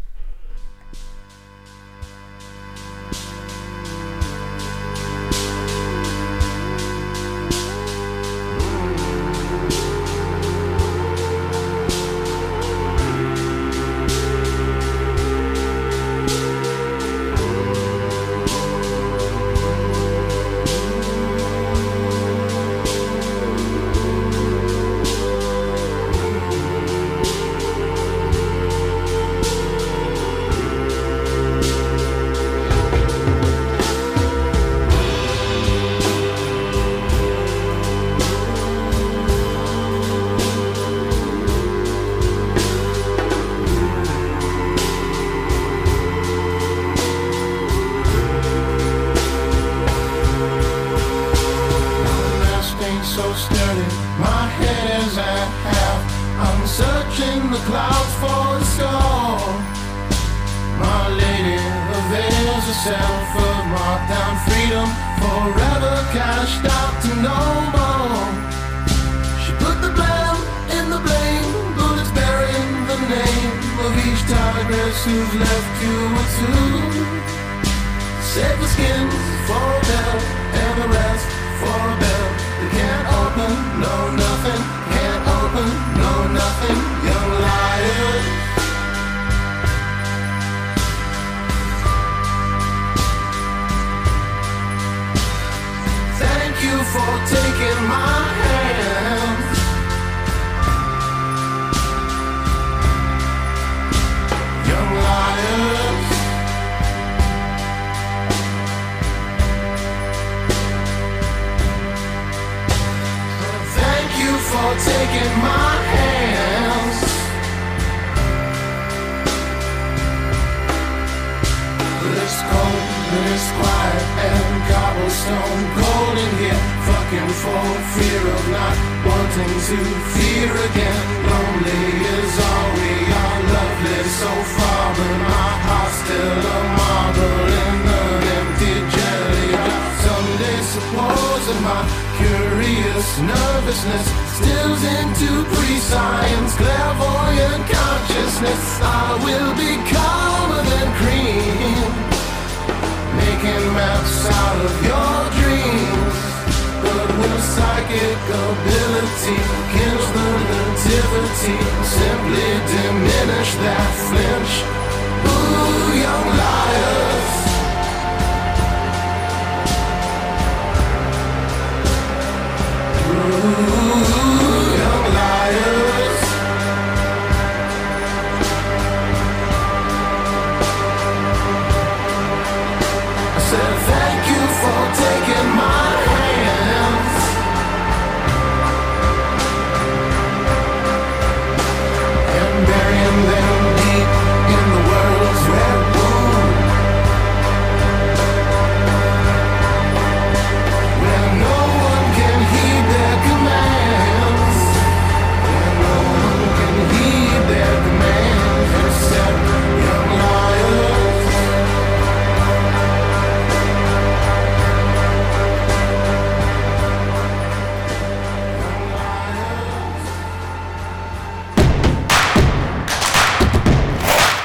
curious nervousness stills into pre-science clairvoyant consciousness I will be calmer than cream making maps out of your dreams. But will psychic ability kills the nativity. Simply diminish that flinch. Ooh, young liars. Ooh,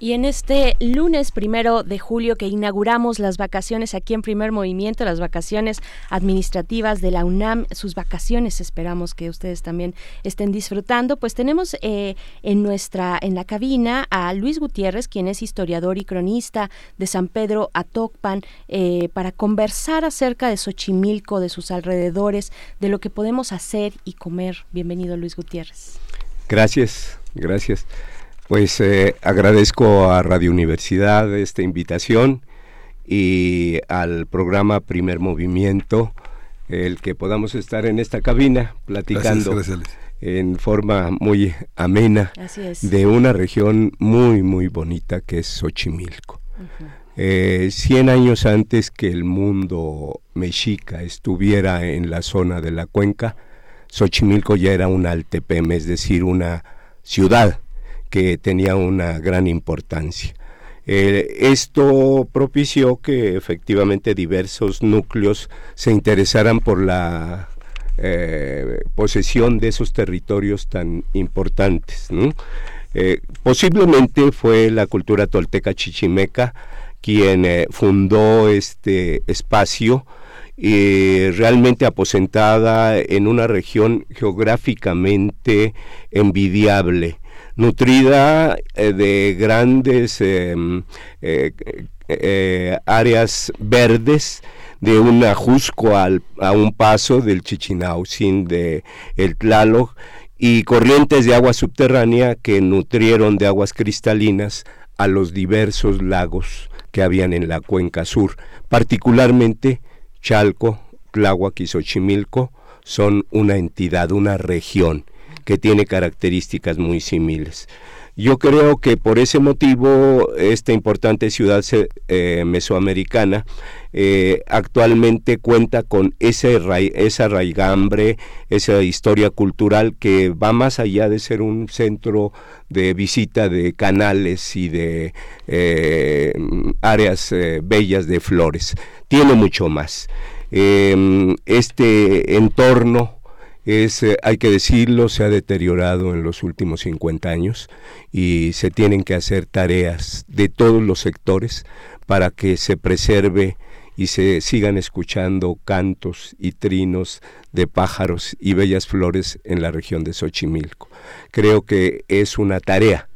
Y en este lunes primero de julio que inauguramos las vacaciones aquí en Primer Movimiento, las vacaciones administrativas de la UNAM, sus vacaciones esperamos que ustedes también estén disfrutando, pues tenemos eh, en nuestra en la cabina a Luis Gutiérrez, quien es historiador y cronista de San Pedro Atocpan, eh, para conversar acerca de Xochimilco, de sus alrededores, de lo que podemos hacer y comer. Bienvenido Luis Gutiérrez. Gracias, gracias. Pues eh, agradezco a Radio Universidad esta invitación y al programa Primer Movimiento el que podamos estar en esta cabina platicando Gracias, gracias. en forma muy amena de una región muy muy bonita que es Xochimilco. Eh, Cien años antes que el mundo mexica estuviera en la zona de la cuenca, Xochimilco ya era un altepem, es decir, una ciudad que tenía una gran importancia. Eh, esto propició que efectivamente diversos núcleos se interesaran por la eh, posesión de esos territorios tan importantes. Eh, posiblemente fue la cultura tolteca chichimeca quien fundó este espacio y realmente aposentada en una región geográficamente envidiable nutrida eh, de grandes em, eh, eh, áreas verdes de un ajusco al, a un paso del Chichinautzin, de el Tlaloc y corrientes de agua subterránea que nutrieron de aguas cristalinas a los diversos lagos que habían en la cuenca sur, particularmente Chalco, Tláhuac y Xochimilco son una entidad, una región que tiene características muy similares. Yo creo que por ese motivo esta importante ciudad eh, mesoamericana eh, actualmente cuenta con ese esa raigambre, esa historia cultural que va más allá de ser un centro de visita de canales y de eh, áreas bellas de flores. Tiene mucho más. Eh, este entorno es, eh, hay que decirlo, se ha deteriorado en los últimos 50 años y se tienen que hacer tareas de todos los sectores para que se preserve y se sigan escuchando cantos y trinos de pájaros y bellas flores en la región de Xochimilco. Creo que es una tarea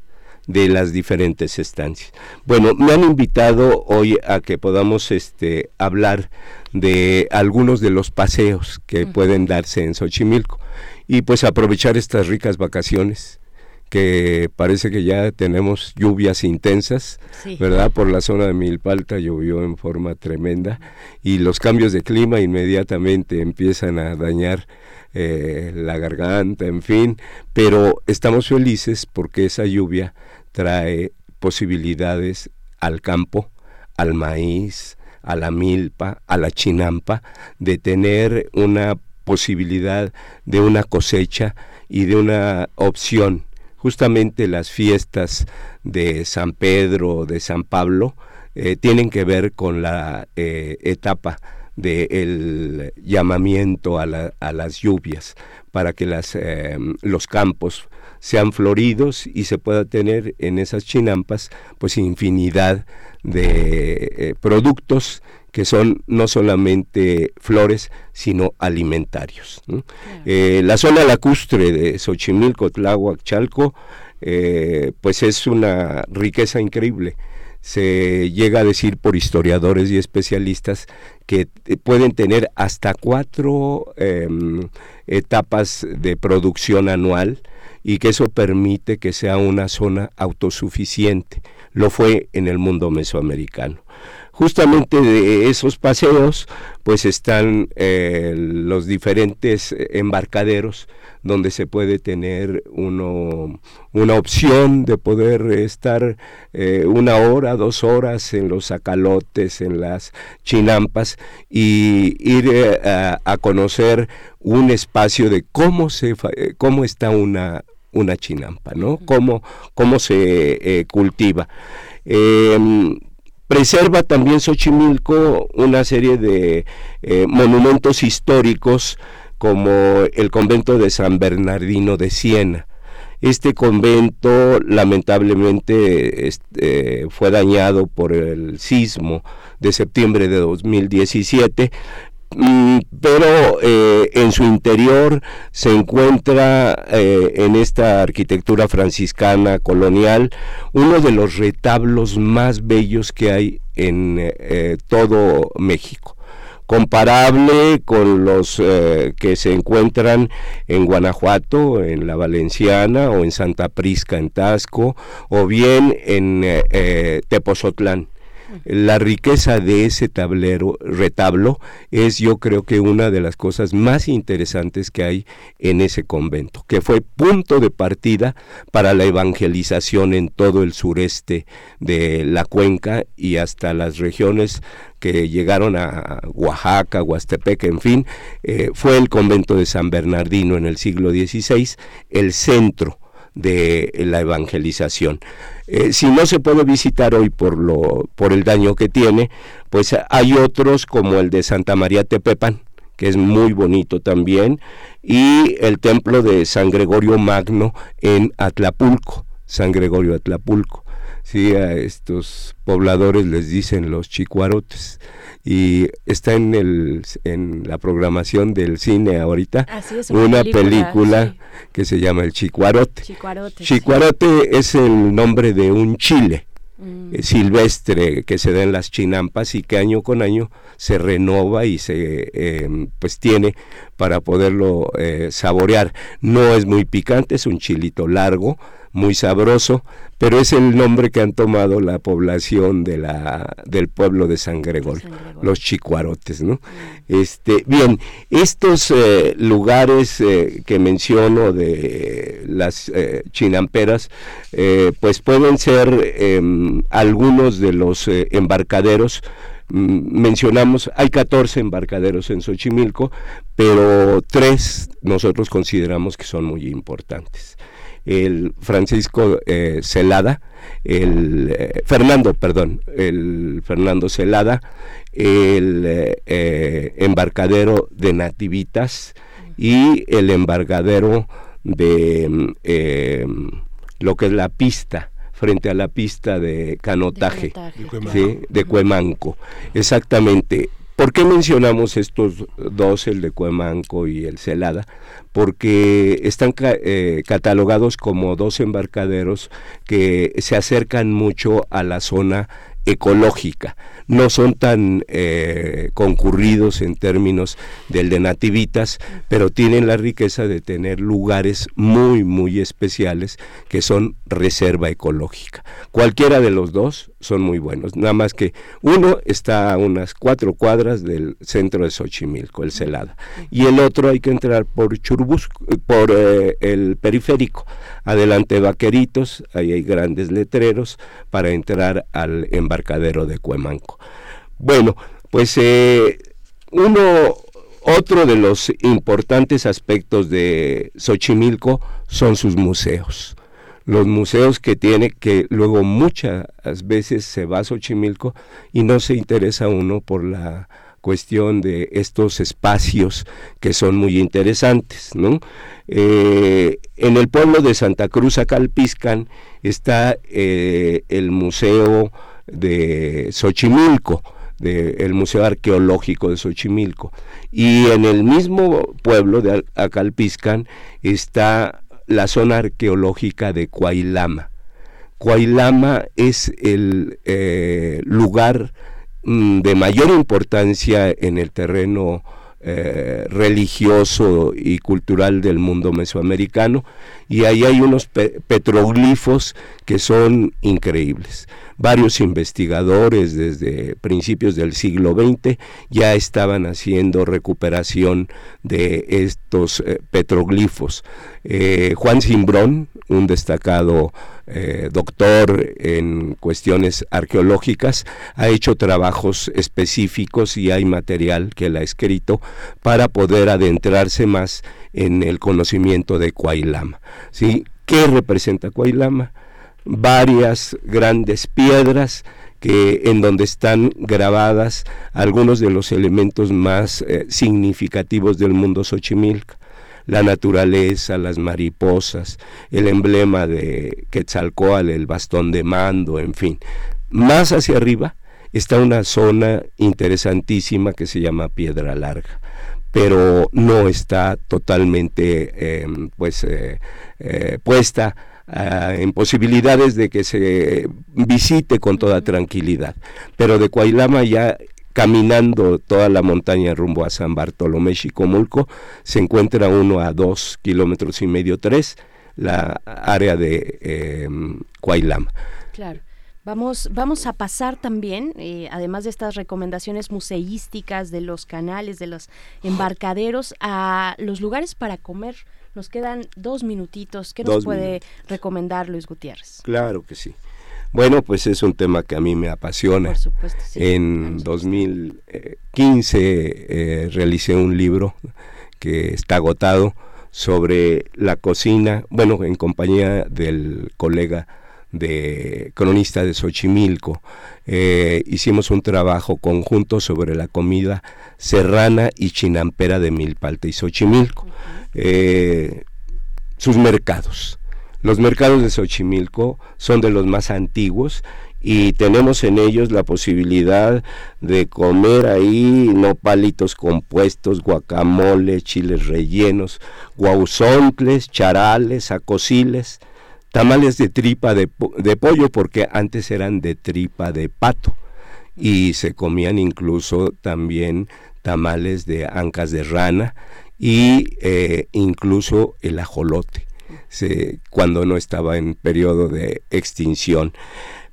de las diferentes estancias. Bueno, me han invitado hoy a que podamos este, hablar de algunos de los paseos que pueden darse en Xochimilco y pues aprovechar estas ricas vacaciones que parece que ya tenemos lluvias intensas, Sí. ¿verdad? Por la zona de Milpalta llovió en forma tremenda y los cambios de clima inmediatamente empiezan a dañar eh, la garganta, en fin, pero estamos felices porque esa lluvia trae posibilidades al campo, al maíz, a la milpa, a la chinampa, de tener una posibilidad de una cosecha y de una opción. Justamente las fiestas de San Pedro, de San Pablo, eh, tienen que ver con la eh, etapa del llamamiento a, las lluvias para que las, eh, los campos sean floridos y se pueda tener en esas chinampas pues infinidad de eh, productos que son no solamente flores, sino alimentarios. Eh, la zona lacustre de Xochimilco, Tláhuac, Chalco, eh, pues es una riqueza increíble. Se llega a decir por historiadores y especialistas que pueden tener hasta cuatro em, etapas de producción anual y que eso permite que sea una zona autosuficiente. Lo fue en el mundo mesoamericano justamente de esos paseos pues están eh, los diferentes embarcaderos donde se puede tener uno, una opción de poder estar eh, una hora, dos horas en los acalotes, en las chinampas y ir eh, a, conocer un espacio de cómo, se, cómo está una, una chinampa, ¿no? Cómo, cómo se cultiva. Em, Preserva también Xochimilco una serie de eh, monumentos históricos como el convento de San Bernardino de Siena. Este convento lamentablemente este, fue dañado por el sismo de septiembre de 2017, Mm, pero eh, en su interior se encuentra eh, en esta arquitectura franciscana colonial uno de los retablos más bellos que hay en eh, todo México. Comparable con los que se encuentran en Guanajuato, en la Valenciana o en Santa Prisca en Tasco o bien en Tepozotlán la riqueza de ese tablero, retablo, es yo creo que una de las cosas más interesantes que hay en ese convento, que fue punto de partida para la evangelización en todo el sureste de la cuenca y hasta las regiones que llegaron a Oaxaca, Huastepec, en fin, eh, fue el convento de San Bernardino en el siglo XVI, el centro de la evangelización. Eh, si no se puede visitar hoy por, lo, por el daño que tiene, pues hay otros como el de Santa María Tepepan, que es muy bonito también, y el templo de San Gregorio Magno en Atlapulco, San Gregorio Atlapulco. Sí, a estos pobladores les dicen los chicuarotes y está en el en la programación del cine ahorita una, película, que se llama El Chicuarote. Chicuarote, es el nombre de un chile mm. eh, silvestre que se da en las chinampas y que año con año se renova y se em, pues tiene para poderlo eh, saborear. No es muy picante, es un chilito largo, muy sabroso, pero es el nombre que han tomado la población de la, del pueblo de San Gregorio, los chicuarotes, ¿no? Este, bien, estos eh, lugares eh, que menciono de las eh, chinamperas, pues pueden ser em, algunos de los embarcaderos. Mm, mencionamos, hay 14 embarcaderos en Xochimilco, pero tres nosotros consideramos que son muy importantes el Francisco eh, Celada, el eh, Fernando, perdón, el Fernando Celada, el eh, embarcadero de Nativitas y el embarcadero de lo que es la pista frente a la pista de canotaje, de Cuemanco. Exactamente. ¿Por qué mencionamos estos dos, el de Cuemanco y el Celada? Porque están eh, catalogados como dos embarcaderos que se acercan mucho a la zona ecológica. No son tan eh, concurridos en términos del de nativitas, pero tienen la riqueza de tener lugares muy, muy especiales que son reserva ecológica. Cualquiera de los dos son muy buenos, nada más que uno está a unas cuatro cuadras del centro de Xochimilco, el Celada, y el otro hay que entrar por Churbusco, por eh, el periférico. Adelante Vaqueritos, ahí hay grandes letreros para entrar al embarcadero de Cuemanco. Bueno, pues eh, uno, otro de los importantes aspectos de Xochimilco son sus museos. Los museos que tiene, que luego muchas veces se va a Xochimilco y no se interesa uno por la cuestión de estos espacios que son muy interesantes. ¿no? Eh, en el pueblo de Santa Cruz, Acalpiscan, está eh, el Museo de Xochimilco, el Museo Arqueológico de Xochimilco. Y en el mismo pueblo de Acalpiscan está la zona arqueológica de Coailama. Coailama es el eh, lugar mm, de mayor importancia en el terreno eh, religioso y cultural del mundo mesoamericano y ahí hay unos petroglifos que son increíbles. Varios investigadores desde principios del siglo XX ya estaban haciendo recuperación de estos eh, petroglifos. Eh, Juan Simbrón, un destacado eh, doctor en cuestiones arqueológicas, ha hecho trabajos específicos y hay material que él ha escrito para poder adentrarse más en el conocimiento de Coailama. ¿sí? ¿Qué representa Coailama? Varias grandes piedras que en donde están grabadas algunos de los elementos más eh, significativos del mundo Xochimilca la naturaleza, las mariposas, el emblema de Quetzalcoatl, el bastón de mando, en fin. Más hacia arriba está una zona interesantísima que se llama Piedra Larga pero no está totalmente em, pues eh, eh, puesta ah, en posibilidades de que se visite con toda tranquilidad. Pero de Coailama ya caminando toda la montaña rumbo a San Bartolomé Chicomulco, se encuentra uno a dos kilómetros y medio, tres, la área de eh, Claro. Vamos, vamos a pasar también, eh, además de estas recomendaciones museísticas de los canales, de los embarcaderos, a los lugares para comer. Nos quedan dos minutitos. ¿Qué nos puede recomendar Luis Gutiérrez? Claro que sí. Bueno, pues es un tema que a mí me apasiona. Por supuesto, sí. En 2015 eh, realicé un libro que está agotado sobre la cocina, bueno, en compañía del colega de cronista de Xochimilco. Eh, hicimos un trabajo conjunto sobre la comida serrana y chinampera de Milpalte y Xochimilco. Eh, sus mercados. Los mercados de Xochimilco son de los más antiguos y tenemos en ellos la posibilidad de comer ahí nopalitos compuestos, guacamole, chiles rellenos, guauzontles, charales, acosiles, tamales de tripa de, de, pollo porque antes eran de tripa de pato y se comían incluso también tamales de ancas de rana y eh, incluso el ajolote cuando no estaba en periodo de extinción.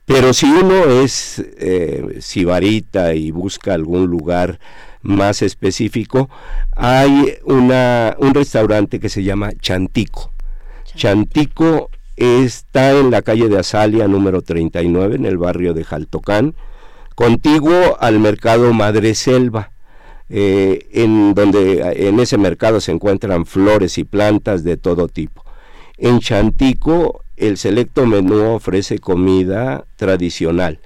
Pero si uno es eh, sibarita y busca algún lugar más específico, hay una, un restaurante que se llama Chantico. Chantico está en la calle de Azalia número 39, en el barrio de Jaltocán, contiguo al mercado Madre Selva. Eh, en donde en ese mercado se encuentran flores y plantas de todo tipo. En Chantico, el selecto menú ofrece comida tradicional,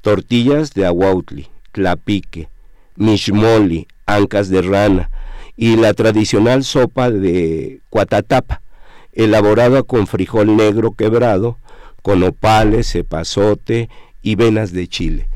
tortillas de aguautli, tlapique, mishmoli, ancas de rana y la tradicional sopa de cuatatapa, elaborada con frijol negro quebrado, con opales, cepazote y venas de chile.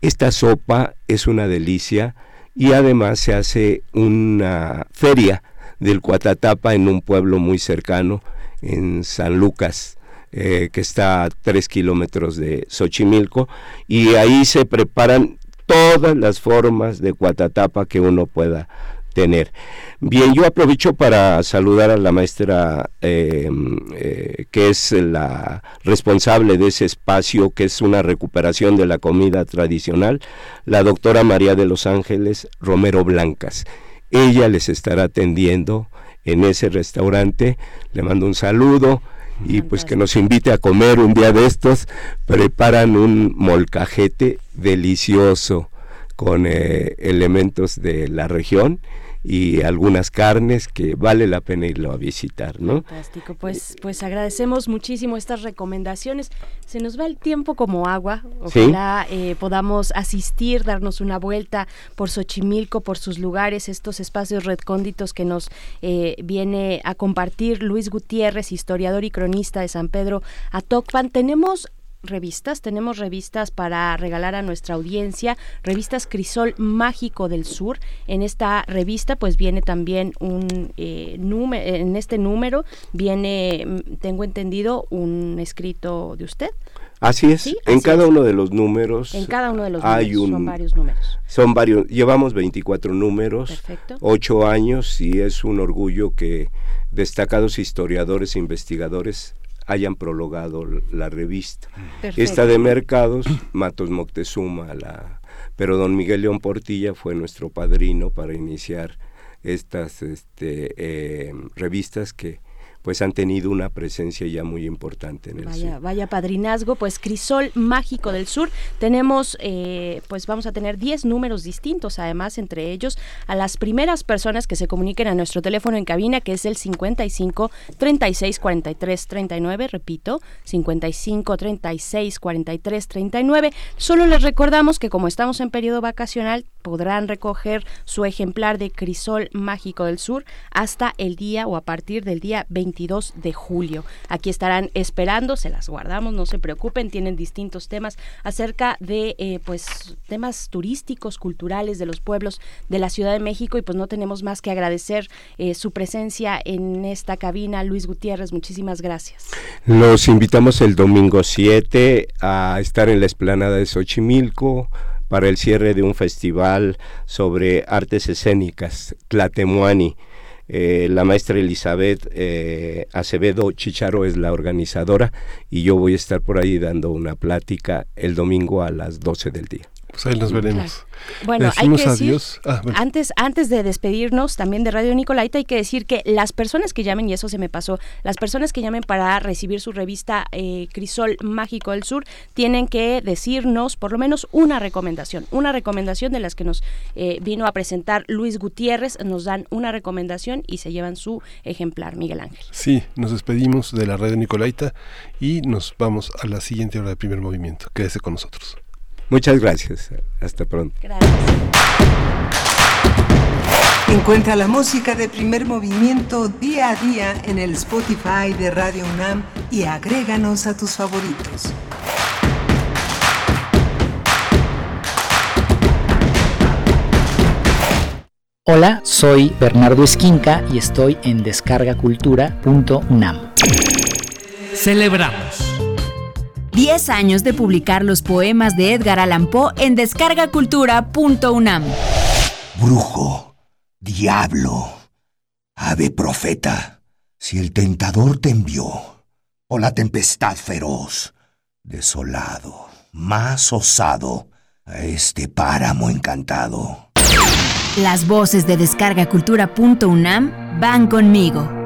Esta sopa es una delicia y además se hace una feria del cuatatapa en un pueblo muy cercano en San Lucas, eh, que está a tres kilómetros de Xochimilco, y ahí se preparan todas las formas de cuatatapa que uno pueda tener. Bien, yo aprovecho para saludar a la maestra eh, eh, que es la responsable de ese espacio, que es una recuperación de la comida tradicional, la doctora María de los Ángeles Romero Blancas. Ella les estará atendiendo en ese restaurante. Le mando un saludo y pues que nos invite a comer un día de estos. Preparan un molcajete delicioso con eh, elementos de la región y algunas carnes que vale la pena irlo a visitar, ¿no? Fantástico, pues, pues agradecemos muchísimo estas recomendaciones. Se nos va el tiempo como agua. Ojalá eh, podamos asistir, darnos una vuelta por Xochimilco, por sus lugares, estos espacios recónditos que nos eh, viene a compartir Luis Gutiérrez, historiador y cronista de San Pedro Atocpan. Tenemos revistas, tenemos revistas para regalar a nuestra audiencia, revistas Crisol Mágico del Sur. En esta revista pues viene también un eh, número, en este número viene, mm, tengo entendido, un escrito de usted. Así es, Sí, en así cada es. uno de los números En cada uno de los hay números, un, son varios números. Son varios, llevamos 24 números, Perfecto. ocho años y es un orgullo que destacados historiadores e investigadores hayan prologado la revista. Perfecto. Esta de mercados, Matos Moctezuma, la, pero don Miguel León Portilla fue nuestro padrino para iniciar estas este, eh, revistas que pues han tenido una presencia ya muy importante en el Vaya, vaya padrinazgo, pues Crisol Mágico del Sur. Tenemos, eh, pues vamos a tener 10 números distintos, además, entre ellos, a las primeras personas que se comuniquen a nuestro teléfono en cabina, que es el 55 36 43 39, repito, 55 36 43 39. Solo les recordamos que como estamos en periodo vacacional, podrán recoger su ejemplar de Crisol Mágico del Sur hasta el día o a partir del día 22 de julio. Aquí estarán esperando, se las guardamos, no se preocupen, tienen distintos temas acerca de eh, pues temas turísticos, culturales de los pueblos de la Ciudad de México y pues no tenemos más que agradecer eh, su presencia en esta cabina. Luis Gutiérrez, muchísimas gracias. Los invitamos el domingo 7 a estar en la explanada de Xochimilco para el cierre de un festival sobre artes escénicas, Tlatemuani. Eh, la maestra Elizabeth eh, Acevedo Chicharo es la organizadora y yo voy a estar por ahí dando una plática el domingo a las 12 del día. Pues ahí nos veremos. Bueno, hay que decir, adiós. Ah, bueno. antes, antes de despedirnos también de Radio Nicolaita, hay que decir que las personas que llamen, y eso se me pasó, las personas que llamen para recibir su revista eh, Crisol Mágico del Sur, tienen que decirnos por lo menos una recomendación, una recomendación de las que nos eh, vino a presentar Luis Gutiérrez, nos dan una recomendación y se llevan su ejemplar, Miguel Ángel. Sí, nos despedimos de la de Nicolaita y nos vamos a la siguiente hora de primer movimiento. Quédese con nosotros. Muchas gracias. Hasta pronto. Encuentra la música de primer movimiento día a día en el Spotify de Radio UNAM y agréganos a tus favoritos. Hola, soy Bernardo Esquinca y estoy en descargacultura.unam. Celebramos. 10 años de publicar los poemas de Edgar Allan Poe en descargacultura.unam. Brujo, diablo, ave profeta, si el tentador te envió, o la tempestad feroz, desolado, más osado, a este páramo encantado. Las voces de descargacultura.unam van conmigo.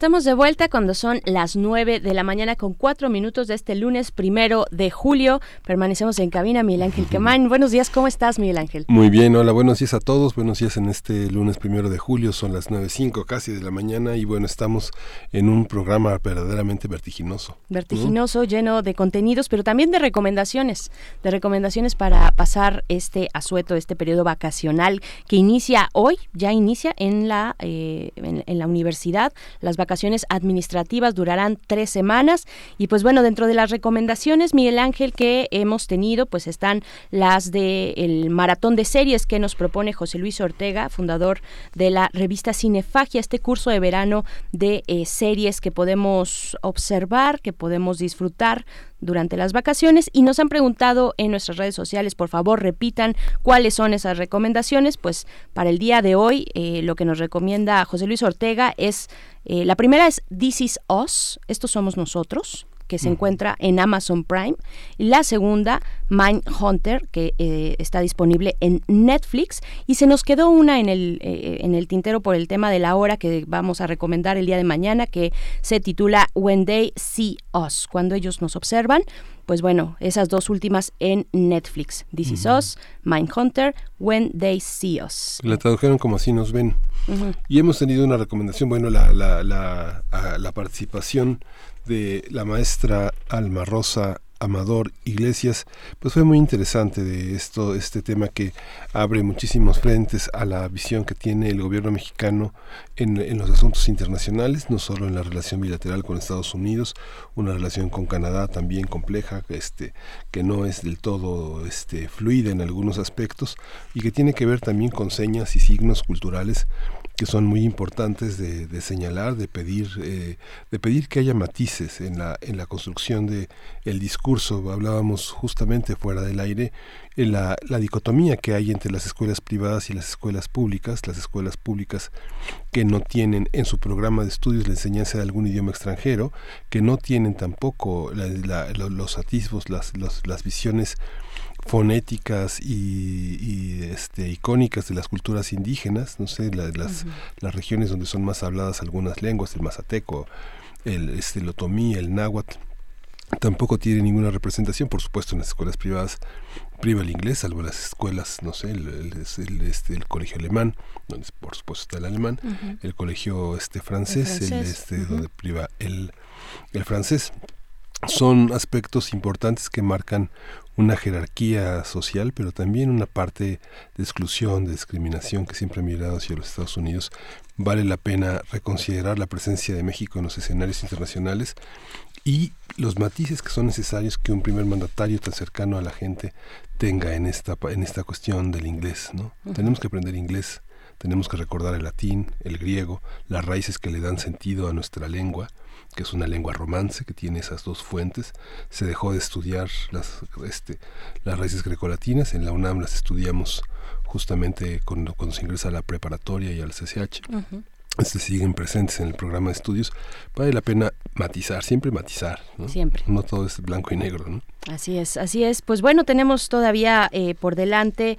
Estamos de vuelta cuando son las 9 de la mañana con 4 minutos de este lunes primero de julio. Permanecemos en cabina, Miguel Ángel [LAUGHS] Quemán. Buenos días, ¿cómo estás, Miguel Ángel? Muy bien, hola, buenos días a todos. Buenos días en este lunes primero de julio. Son las 9.05 casi de la mañana y bueno, estamos en un programa verdaderamente vertiginoso. Vertiginoso, lleno de contenidos, pero también de recomendaciones. De recomendaciones para pasar este asueto, este periodo vacacional que inicia hoy, ya inicia en la, eh, en, en la universidad. Las vacaciones administrativas durarán tres semanas. Y pues bueno dentro de las recomendaciones Miguel Ángel que hemos tenido pues están las de el maratón de series que nos propone José Luis Ortega fundador de la revista Cinefagia este curso de verano de eh, series que podemos observar que podemos disfrutar durante las vacaciones. Y nos han preguntado en nuestras redes sociales, por favor repitan cuáles son esas recomendaciones, pues para el día de hoy eh, lo que nos recomienda José Luis Ortega es, eh, la primera es This is Us, estos somos nosotros, que se encuentra en Amazon Prime. Y la segunda, Mind Hunter, que eh, está disponible en Netflix. Y se nos quedó una en el, eh, en el tintero por el tema de la hora que vamos a recomendar el día de mañana, que se titula When They See Us, cuando ellos nos observan. Pues bueno, esas dos últimas en Netflix. This is Us, Mind Hunter, When They See Us. La tradujeron como así nos ven. Y hemos tenido una recomendación, bueno, la, la, la, a- la participación de la maestra Alma Rosa Amador Iglesias, pues fue muy interesante de esto, este tema que abre muchísimos frentes a la visión que tiene el gobierno mexicano en, en los asuntos internacionales, no solo en la relación bilateral con Estados Unidos, una relación con Canadá también compleja, este, que no es del todo este, fluida en algunos aspectos y que tiene que ver también con señas y signos culturales que son muy importantes de, señalar, de pedir, eh, de pedir que haya matices en la, en la construcción de el discurso. Hablábamos justamente fuera del aire en la, la dicotomía que hay entre las escuelas privadas y las escuelas públicas, las escuelas públicas que no tienen en su programa de estudios la enseñanza de algún idioma extranjero, que no tienen tampoco los atisbos, las, las visiones fonéticas y, y, este, icónicas de las culturas indígenas, no sé, la- las, las regiones donde son más habladas algunas lenguas, el mazateco, el, este, el otomí, el náhuatl, tampoco tiene ninguna representación, por supuesto, en las escuelas privadas priva el inglés, salvo las escuelas, no sé, el, el- el, este, el colegio alemán, donde por supuesto está el alemán, el colegio este francés, el, francés, este, donde priva el, el francés. Son aspectos importantes que marcan una jerarquía social, pero también una parte de exclusión, de discriminación que siempre ha mirado hacia los Estados Unidos. Vale la pena reconsiderar la presencia de México en los escenarios internacionales y los matices que son necesarios que un primer mandatario tan cercano a la gente tenga en esta en esta cuestión del inglés, ¿no? Tenemos que aprender inglés, tenemos que recordar el latín, el griego, las raíces que le dan sentido a nuestra lengua, que es una lengua romance que tiene esas dos fuentes. Se dejó de estudiar las este las raíces grecolatinas, en la UNAM las estudiamos justamente cuando, cuando se ingresa a la preparatoria y al CCH Ujú. este, siguen presentes en el programa de estudios, vale la pena matizar, siempre matizar, ¿no? Siempre. No todo es blanco y negro, ¿no? Así es, así es. Pues bueno, tenemos todavía eh, por delante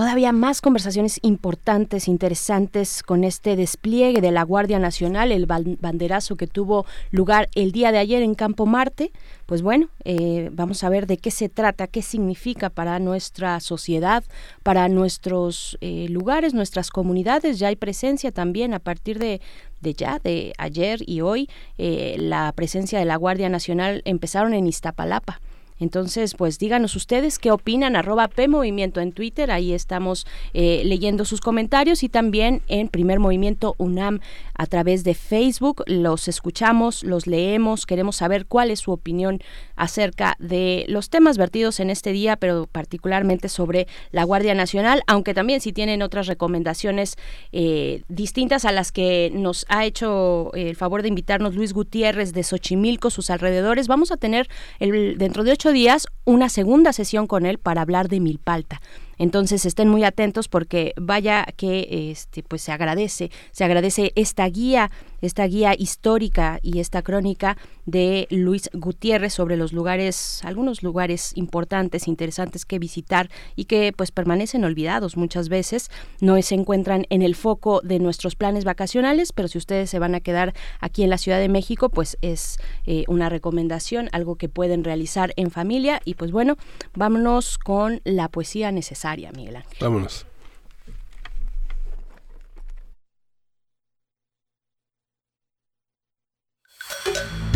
todavía más conversaciones importantes, interesantes con este despliegue de la Guardia Nacional, el ban- banderazo que tuvo lugar el día de ayer en Campo Marte. Pues bueno, eh, vamos a ver de qué se trata, qué significa para nuestra sociedad, para nuestros eh, lugares, nuestras comunidades. Ya hay presencia también a partir de, de ya, de ayer y hoy, eh, la presencia de la Guardia Nacional empezaron en Iztapalapa Entonces, pues díganos ustedes qué opinan, arroba P Movimiento en Twitter, ahí estamos eh, leyendo sus comentarios y también en Primer Movimiento UNAM a través de Facebook. Los escuchamos, los leemos, queremos saber cuál es su opinión acerca de los temas vertidos en este día, pero particularmente sobre la Guardia Nacional, aunque también si tienen otras recomendaciones eh, distintas a las que nos ha hecho el favor de invitarnos Luis Gutiérrez de Xochimilco, sus alrededores, vamos a tener el, dentro de ocho días una segunda sesión con él para hablar de Milpalta. Entonces estén muy atentos porque vaya que este pues se agradece, se agradece esta guía, esta guía histórica y esta crónica de Luis Gutiérrez sobre los lugares, algunos lugares importantes, interesantes que visitar y que pues permanecen olvidados muchas veces, no se encuentran en el foco de nuestros planes vacacionales, pero si ustedes se van a quedar aquí en la Ciudad de México, pues es eh, una recomendación, algo que pueden realizar en familia y pues bueno, vámonos con la poesía necesaria. Miguel Ángel. Vámonos.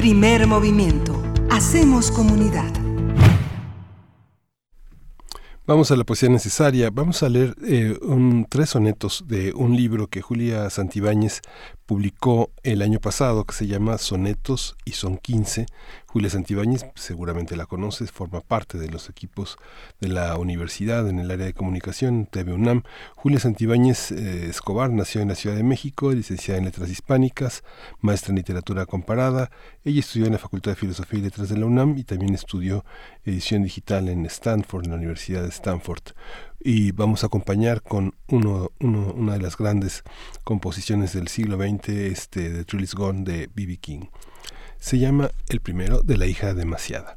Primer movimiento. Hacemos comunidad. Vamos a la poesía necesaria. Vamos a leer eh, tres sonetos de un libro que Julia Santibáñez publicó el año pasado que se llama Sonetos y son 15. Julia Santibáñez, seguramente la conoces, forma parte de los equipos de la universidad en el área de comunicación, TV UNAM. Julia Santibáñez eh, Escobar nació en la Ciudad de México, licenciada en Letras Hispánicas, maestra en Literatura Comparada. Ella estudió en la Facultad de Filosofía y Letras de la UNAM y también estudió edición digital en Stanford, en la Universidad de Stanford y vamos a acompañar con una de las grandes composiciones del siglo XX, este, de Trillis Gone de B.B. King. Se llama el primero de la hija demasiada.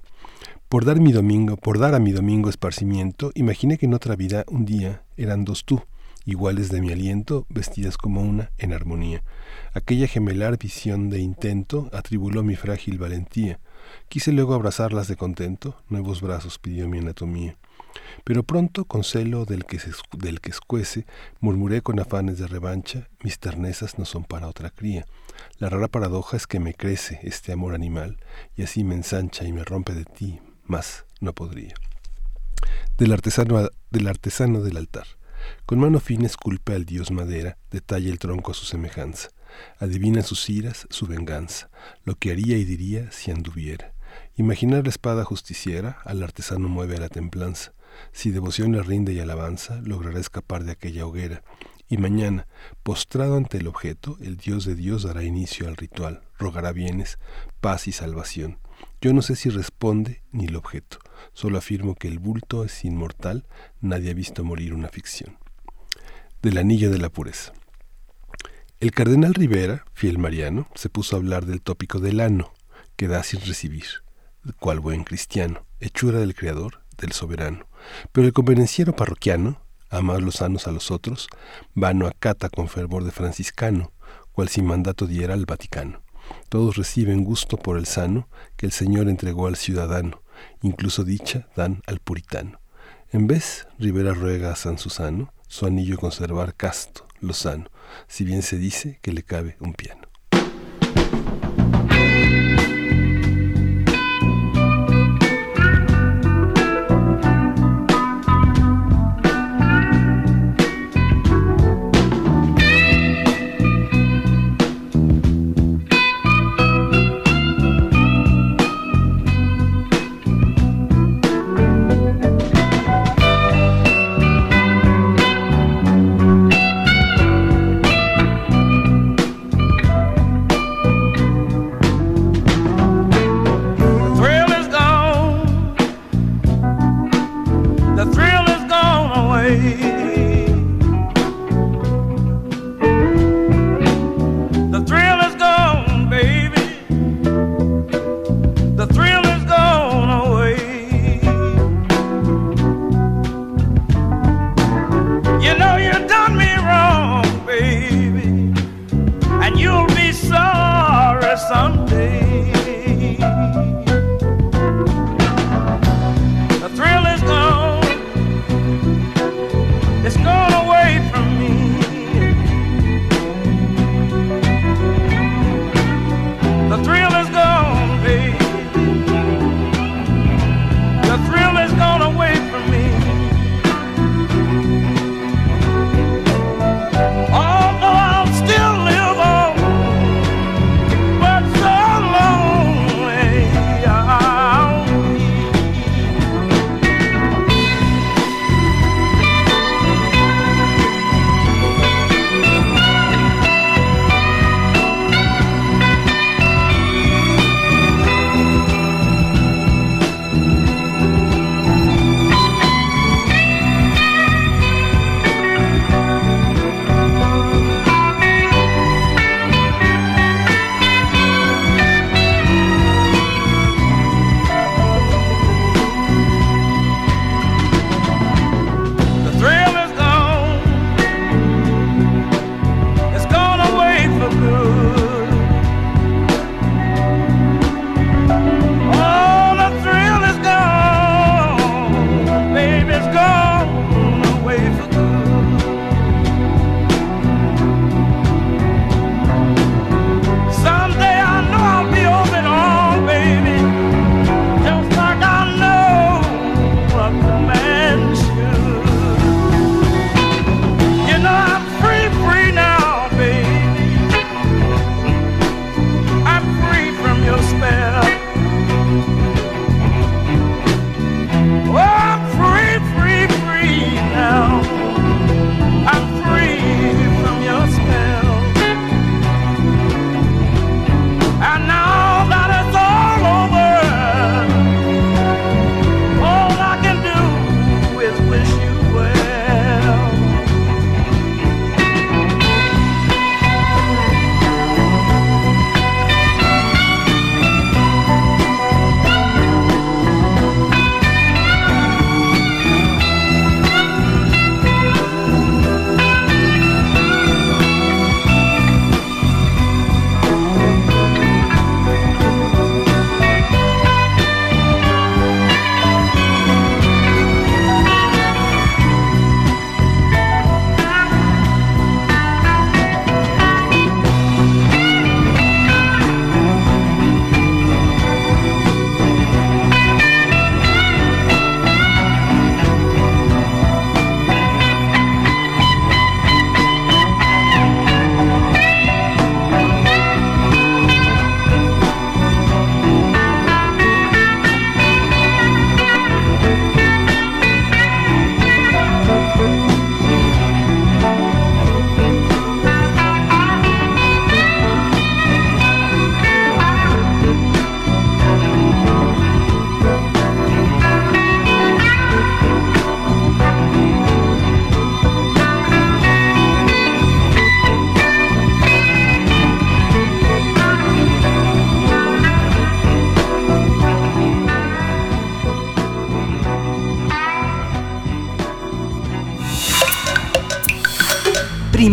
Por dar mi domingo, por dar a mi domingo esparcimiento, imaginé que en otra vida un día eran dos tú, iguales de mi aliento, vestidas como una, en armonía. Aquella gemelar visión de intento atribuló mi frágil valentía. Quise luego abrazarlas de contento, nuevos brazos pidió mi anatomía. Pero pronto, con celo del que, del que escuece, murmuré con afanes de revancha, mis ternezas no son para otra cría. La rara paradoja es que me crece este amor animal, y así me ensancha y me rompe de ti, más no podría. Del artesano, del artesano del altar. Con mano fina esculpe al dios madera, detalla el tronco a su semejanza. Adivina sus iras, su venganza, lo que haría y diría si anduviera. Imaginar la espada justiciera al artesano mueve a la templanza. Si devoción le rinde y alabanza, logrará escapar de aquella hoguera. Y mañana, postrado ante el objeto, el Dios de Dios dará inicio al ritual, rogará bienes, paz y salvación. Yo no sé si responde ni el objeto, solo afirmo que el bulto es inmortal, nadie ha visto morir una ficción. Del anillo de la pureza. El cardenal Rivera, fiel mariano, se puso a hablar del tópico del ano, que da sin recibir, cual buen cristiano, hechura del Creador, del soberano. Pero el convenenciero parroquiano, ama los sanos a los otros, vano acata con fervor de franciscano, cual sin mandato diera al Vaticano. Todos reciben gusto por el sano que el Señor entregó al ciudadano, incluso dicha dan al puritano. En vez, Rivera ruega a San Susano su anillo conservar casto, lozano, si bien se dice que le cabe un piano.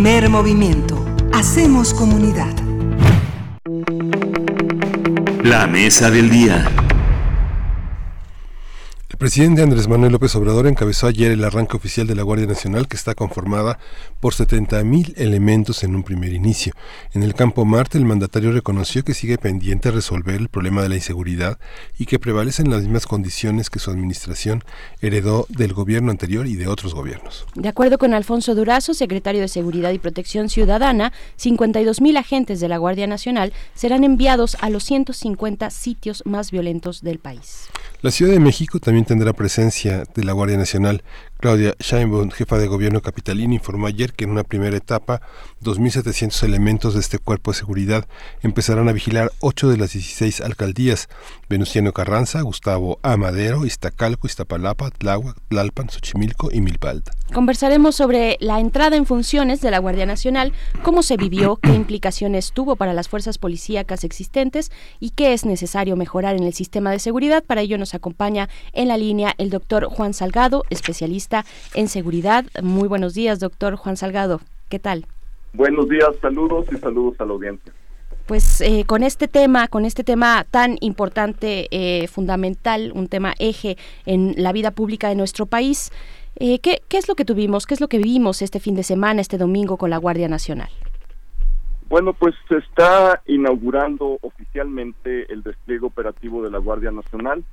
Primer movimiento. Hacemos comunidad. La mesa del día. El presidente Andrés Manuel López Obrador encabezó ayer el arranque oficial de la Guardia Nacional que está conformada por 70.000 elementos en un primer inicio. En el campo Marte el mandatario reconoció que sigue pendiente resolver el problema de la inseguridad y que prevalecen las mismas condiciones que su administración heredó del gobierno anterior y de otros gobiernos. De acuerdo con Alfonso Durazo, secretario de Seguridad y Protección Ciudadana, 52.000 agentes de la Guardia Nacional serán enviados a los 150 sitios más violentos del país. La Ciudad de México también tendrá presencia de la Guardia Nacional. Claudia Sheinbaum, jefa de gobierno capitalino, informó ayer que en una primera etapa 2.700 elementos de este cuerpo de seguridad empezarán a vigilar 8 de las 16 alcaldías, Venustiano Carranza, Gustavo Amadero, Iztacalco, Iztapalapa, Tláhuac, Tlalpan, Xochimilco y Milpalta. Conversaremos sobre la entrada en funciones de la Guardia Nacional, cómo se vivió, qué implicaciones tuvo para las fuerzas policíacas existentes y qué es necesario mejorar en el sistema de seguridad. Para ello nos acompaña en la línea el doctor Juan Salgado, especialista en seguridad. Muy buenos días, doctor Juan Salgado. ¿Qué tal? Buenos días, saludos y saludos a la audiencia. Pues eh, con este tema, con este tema tan importante, eh, fundamental, un tema eje en la vida pública de nuestro país, eh, ¿qué, ¿qué es lo que tuvimos, qué es lo que vivimos este fin de semana, este domingo con la Guardia Nacional? Bueno, pues se está inaugurando oficialmente el despliegue operativo de la Guardia Nacional.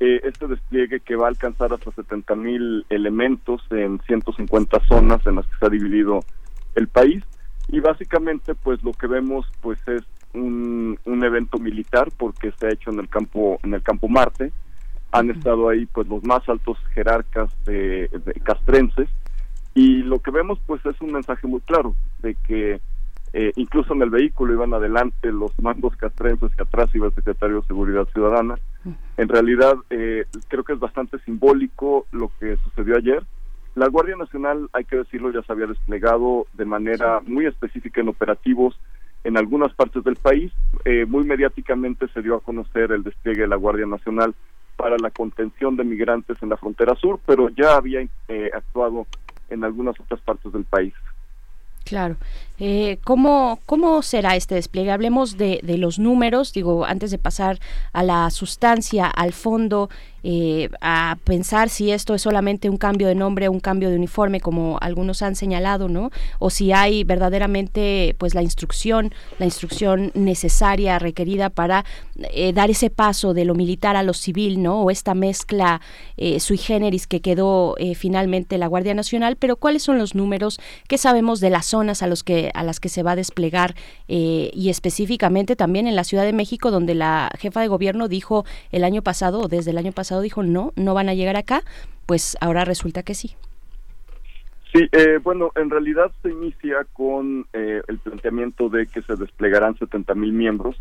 Eh, este despliegue que va a alcanzar hasta 70 mil elementos en 150 zonas en las que se ha dividido el país y básicamente pues lo que vemos pues es un, un evento militar porque se ha hecho en el campo en el campo Marte han estado ahí pues los más altos jerarcas de, de castrenses y lo que vemos pues es un mensaje muy claro de que eh, incluso en el vehículo iban adelante los mandos castrenses y atrás iba el secretario de Seguridad Ciudadana. En realidad, eh, creo que es bastante simbólico lo que sucedió ayer. La Guardia Nacional, hay que decirlo, ya se había desplegado de manera muy específica en operativos en algunas partes del país. Eh, muy mediáticamente se dio a conocer el despliegue de la Guardia Nacional para la contención de migrantes en la frontera sur, pero ya había eh, actuado en algunas otras partes del país. Claro. Eh, ¿cómo, ¿Cómo será este despliegue? Hablemos de, de, los números, digo, antes de pasar a la sustancia, al fondo, eh, a pensar si esto es solamente un cambio de nombre, un cambio de uniforme, como algunos han señalado, ¿no? O si hay verdaderamente, pues, la instrucción, la instrucción necesaria, requerida para eh, dar ese paso de lo militar a lo civil, ¿no? O esta mezcla eh, sui generis que quedó finalmente la Guardia Nacional, pero ¿cuáles son los números? ¿Qué sabemos de las zonas a los que a las que se va a desplegar eh, y específicamente también en la Ciudad de México, donde la jefa de gobierno dijo el año pasado, o desde el año pasado dijo no, no van a llegar acá, pues ahora resulta que sí. Sí, eh, bueno, en realidad se inicia con eh, el planteamiento de que se desplegarán 70 mil miembros.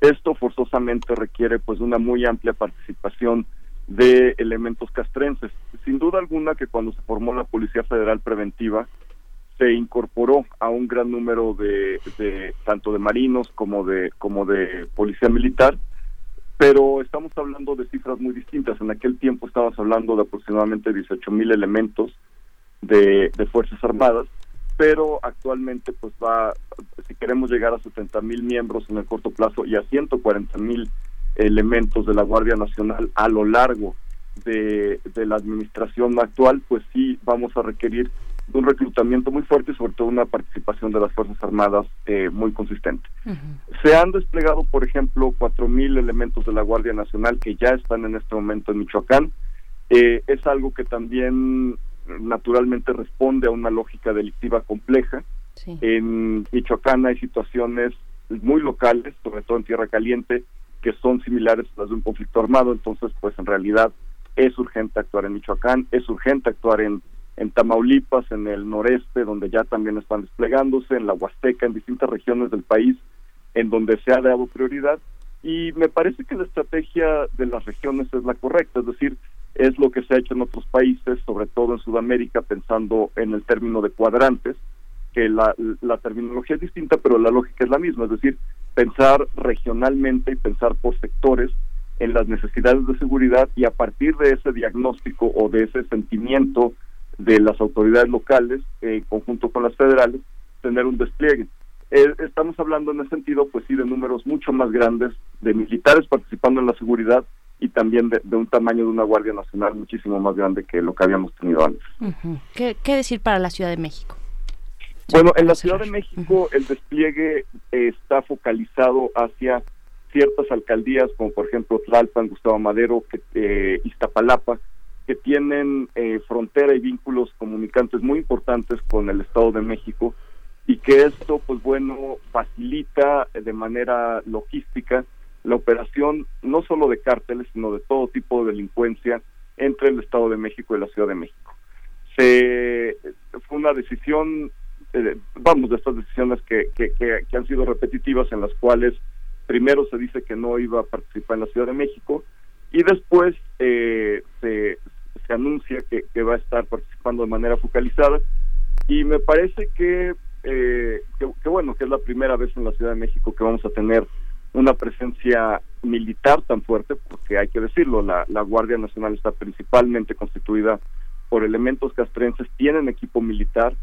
Esto forzosamente requiere pues una muy amplia participación de elementos castrenses. Sin duda alguna que cuando se formó la Policía Federal Preventiva, se incorporó a un gran número de, de, tanto de marinos como de como de policía militar pero estamos hablando de cifras muy distintas. En aquel tiempo estábamos hablando de aproximadamente 18 mil elementos de, de, fuerzas armadas pero actualmente pues va si queremos llegar a 70 mil miembros en el corto plazo y a 140 mil elementos de la Guardia Nacional a lo largo de, de la administración actual pues sí vamos a requerir de un reclutamiento muy fuerte y sobre todo una participación de las Fuerzas Armadas eh, muy consistente. Uh -huh. Se han desplegado, por ejemplo, 4.000 elementos de la Guardia Nacional que ya están en este momento en Michoacán. Eh, es algo que también naturalmente responde a una lógica delictiva compleja. Sí. En Michoacán hay situaciones muy locales, sobre todo en Tierra Caliente, que son similares a las de un conflicto armado, entonces pues en realidad es urgente actuar en Michoacán, es urgente actuar en en Tamaulipas, en el noreste, donde ya también están desplegándose, en la Huasteca, en distintas regiones del país, en donde se ha dado prioridad. Y me parece que la estrategia de las regiones es la correcta, es decir, es lo que se ha hecho en otros países, sobre todo en Sudamérica, pensando en el término de cuadrantes, que la, la terminología es distinta, pero la lógica es la misma, es decir, pensar regionalmente y pensar por sectores en las necesidades de seguridad y a partir de ese diagnóstico o de ese sentimiento de las autoridades locales, en conjunto con las federales, tener un despliegue. Eh, estamos hablando en ese sentido, pues sí, de números mucho más grandes, de militares participando en la seguridad y también de, de un tamaño de una Guardia Nacional muchísimo más grande que lo que habíamos tenido antes. ¿Qué, qué decir para la Ciudad de México? Bueno, en la Ciudad de México el despliegue eh, está focalizado hacia ciertas alcaldías, como por ejemplo Tlalpan, Gustavo Madero, que, eh, Iztapalapa, que tienen eh, frontera y vínculos comunicantes muy importantes con el Estado de México y que esto, pues bueno, facilita de manera logística la operación no solo de cárteles, sino de todo tipo de delincuencia entre el Estado de México y la Ciudad de México. Se, fue una decisión, eh, vamos, de estas decisiones que, que, que, que han sido repetitivas en las cuales primero se dice que no iba a participar en la Ciudad de México y después eh, se, se anuncia que, va a estar participando de manera focalizada y me parece que, eh, que, que bueno, que es la primera vez en la Ciudad de México que vamos a tener una presencia militar tan fuerte, porque hay que decirlo, la, la Guardia Nacional está principalmente constituida por elementos castrenses, tienen equipo militar,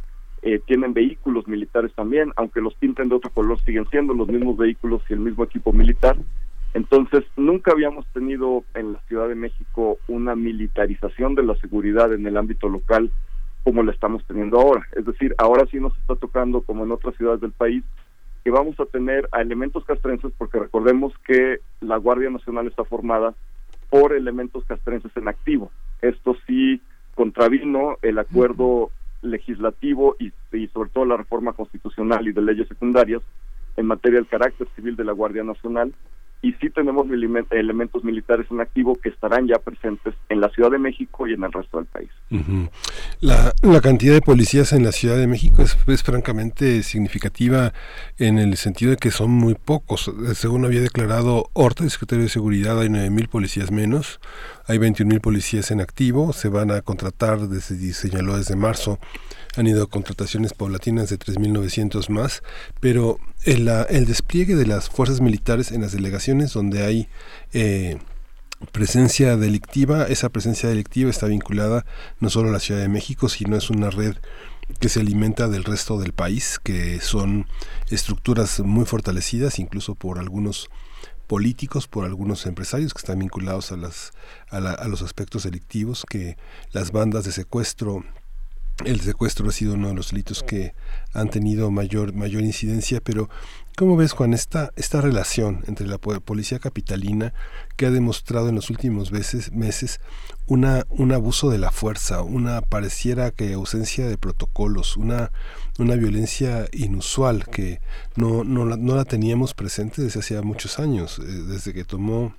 eh, tienen vehículos militares también, aunque los pinten de otro color, siguen siendo los mismos vehículos y el mismo equipo militar. Entonces, nunca habíamos tenido en la Ciudad de México una militarización de la seguridad en el ámbito local como la estamos teniendo ahora. Es decir, ahora sí nos está tocando, como en otras ciudades del país, que vamos a tener a elementos castrenses, porque recordemos que la Guardia Nacional está formada por elementos castrenses en activo. Esto sí contravino el acuerdo legislativo y, y sobre todo la reforma constitucional y de leyes secundarias en materia del carácter civil de la Guardia Nacional y sí tenemos eleme- elementos militares en activo que estarán ya presentes en la Ciudad de México y en el resto del país. La, la cantidad de policías en la Ciudad de México es, francamente significativa en el sentido de que son muy pocos. Según había declarado Horta, el secretario de Seguridad, hay 9.000 policías menos, hay 21.000 policías en activo, se van a contratar, desde, señaló desde marzo, han ido contrataciones paulatinas de 3.900 más, pero el, el despliegue de las fuerzas militares en las delegaciones donde hay... eh, presencia delictiva, esa presencia delictiva está vinculada no solo a la Ciudad de México, sino es una red que se alimenta del resto del país, que son estructuras muy fortalecidas, incluso por algunos políticos, por algunos empresarios que están vinculados a, las, a, la- a los aspectos delictivos, que las bandas de secuestro el secuestro ha sido uno de los delitos que han tenido mayor mayor incidencia, pero ¿cómo ves Juan esta esta relación entre la po- policía capitalina que ha demostrado en los últimos meses una un abuso de la fuerza, una pareciera que ausencia de protocolos, una una violencia inusual que no no la, no la teníamos presente desde hacía muchos años, eh, desde que tomó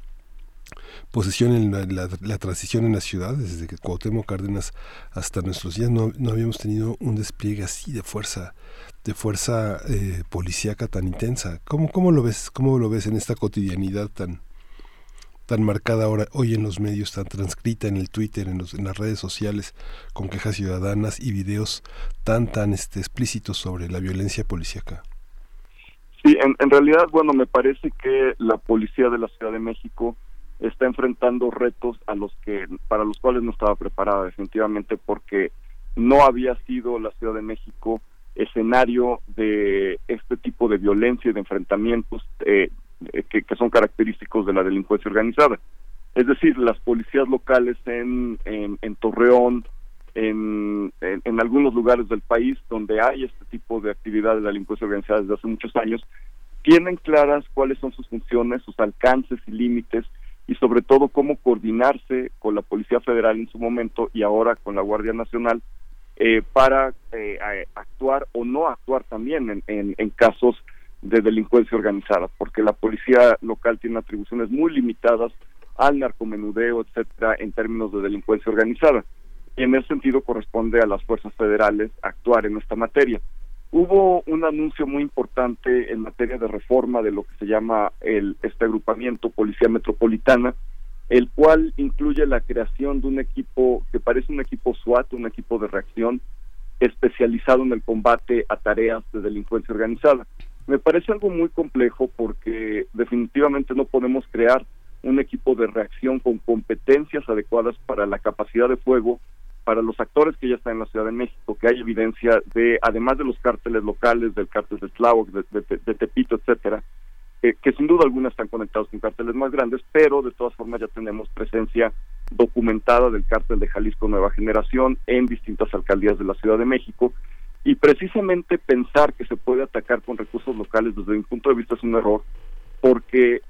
posesión en la, transición en la ciudad, desde que Cuauhtémoc Cárdenas hasta nuestros días no, no habíamos tenido un despliegue así de fuerza, de fuerza eh, policíaca tan intensa. ¿Cómo, ¿Cómo lo ves? ¿Cómo lo ves en esta cotidianidad tan tan marcada ahora hoy en los medios, tan transcrita en el Twitter, en, las redes sociales, con quejas ciudadanas y videos tan tan este, explícitos sobre la violencia policíaca? Sí, en realidad, bueno, me parece que la policía de la Ciudad de México está enfrentando retos a los que para los cuales no estaba preparada definitivamente porque no había sido la Ciudad de México escenario de este tipo de violencia y de enfrentamientos eh, eh, que, son característicos de la delincuencia organizada. Es decir, las policías locales en, en, en Torreón, en, en, en algunos lugares del país donde hay este tipo de actividad de la delincuencia organizada desde hace muchos años, tienen claras cuáles son sus funciones, sus alcances y límites y sobre todo cómo coordinarse con la Policía Federal en su momento y ahora con la Guardia Nacional eh, para eh, actuar o no actuar también en, en, en casos de delincuencia organizada, porque la policía local tiene atribuciones muy limitadas al narcomenudeo, etcétera, en términos de delincuencia organizada. Y en ese sentido corresponde a las fuerzas federales actuar en esta materia. Hubo un anuncio muy importante en materia de reforma de lo que se llama el este agrupamiento Policía Metropolitana, el cual incluye la creación de un equipo que parece un equipo SWAT, un equipo de reacción especializado en el combate a tareas de delincuencia organizada. Me parece algo muy complejo porque definitivamente no podemos crear un equipo de reacción con competencias adecuadas para la capacidad de fuego para los actores que ya están en la Ciudad de México, que hay evidencia de, además de los cárteles locales, del cártel de Tláhuac, de, de- de Tepito, etcétera, eh, que sin duda alguna están conectados con cárteles más grandes, pero de todas formas ya tenemos presencia documentada del cártel de Jalisco Nueva Generación en distintas alcaldías de la Ciudad de México. Y precisamente pensar que se puede atacar con recursos locales desde mi punto de vista es un error, porque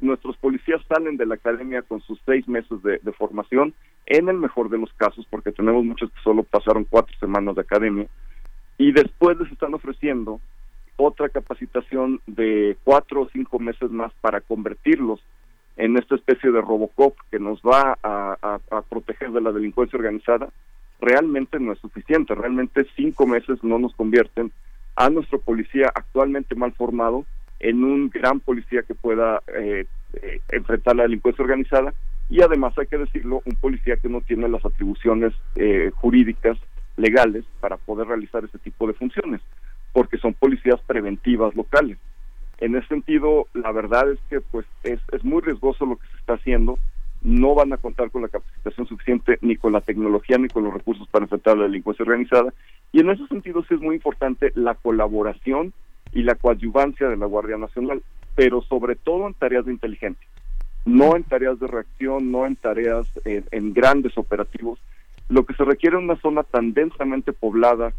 nuestros policías salen de la academia con sus seis meses de, formación, en el mejor de los casos, porque tenemos muchos que solo pasaron cuatro semanas de academia, y después les están ofreciendo otra capacitación de cuatro o cinco meses más para convertirlos en esta especie de Robocop que nos va a proteger de la delincuencia organizada, realmente no es suficiente. Realmente cinco meses no nos convierten a nuestro policía actualmente mal formado en un gran policía que pueda eh, eh, enfrentar la delincuencia organizada y además hay que decirlo, un policía que no tiene las atribuciones eh, jurídicas legales para poder realizar ese tipo de funciones, porque son policías preventivas locales. En ese sentido, la verdad es que pues es, es muy riesgoso lo que se está haciendo. No van a contar con la capacitación suficiente, ni con la tecnología, ni con los recursos para enfrentar la delincuencia organizada. Y en ese sentido sí es muy importante la colaboración y la coadyuvancia de la Guardia Nacional, pero sobre todo en tareas de inteligencia, no en tareas de reacción, no en tareas en grandes operativos. Lo que se requiere en una zona tan densamente poblada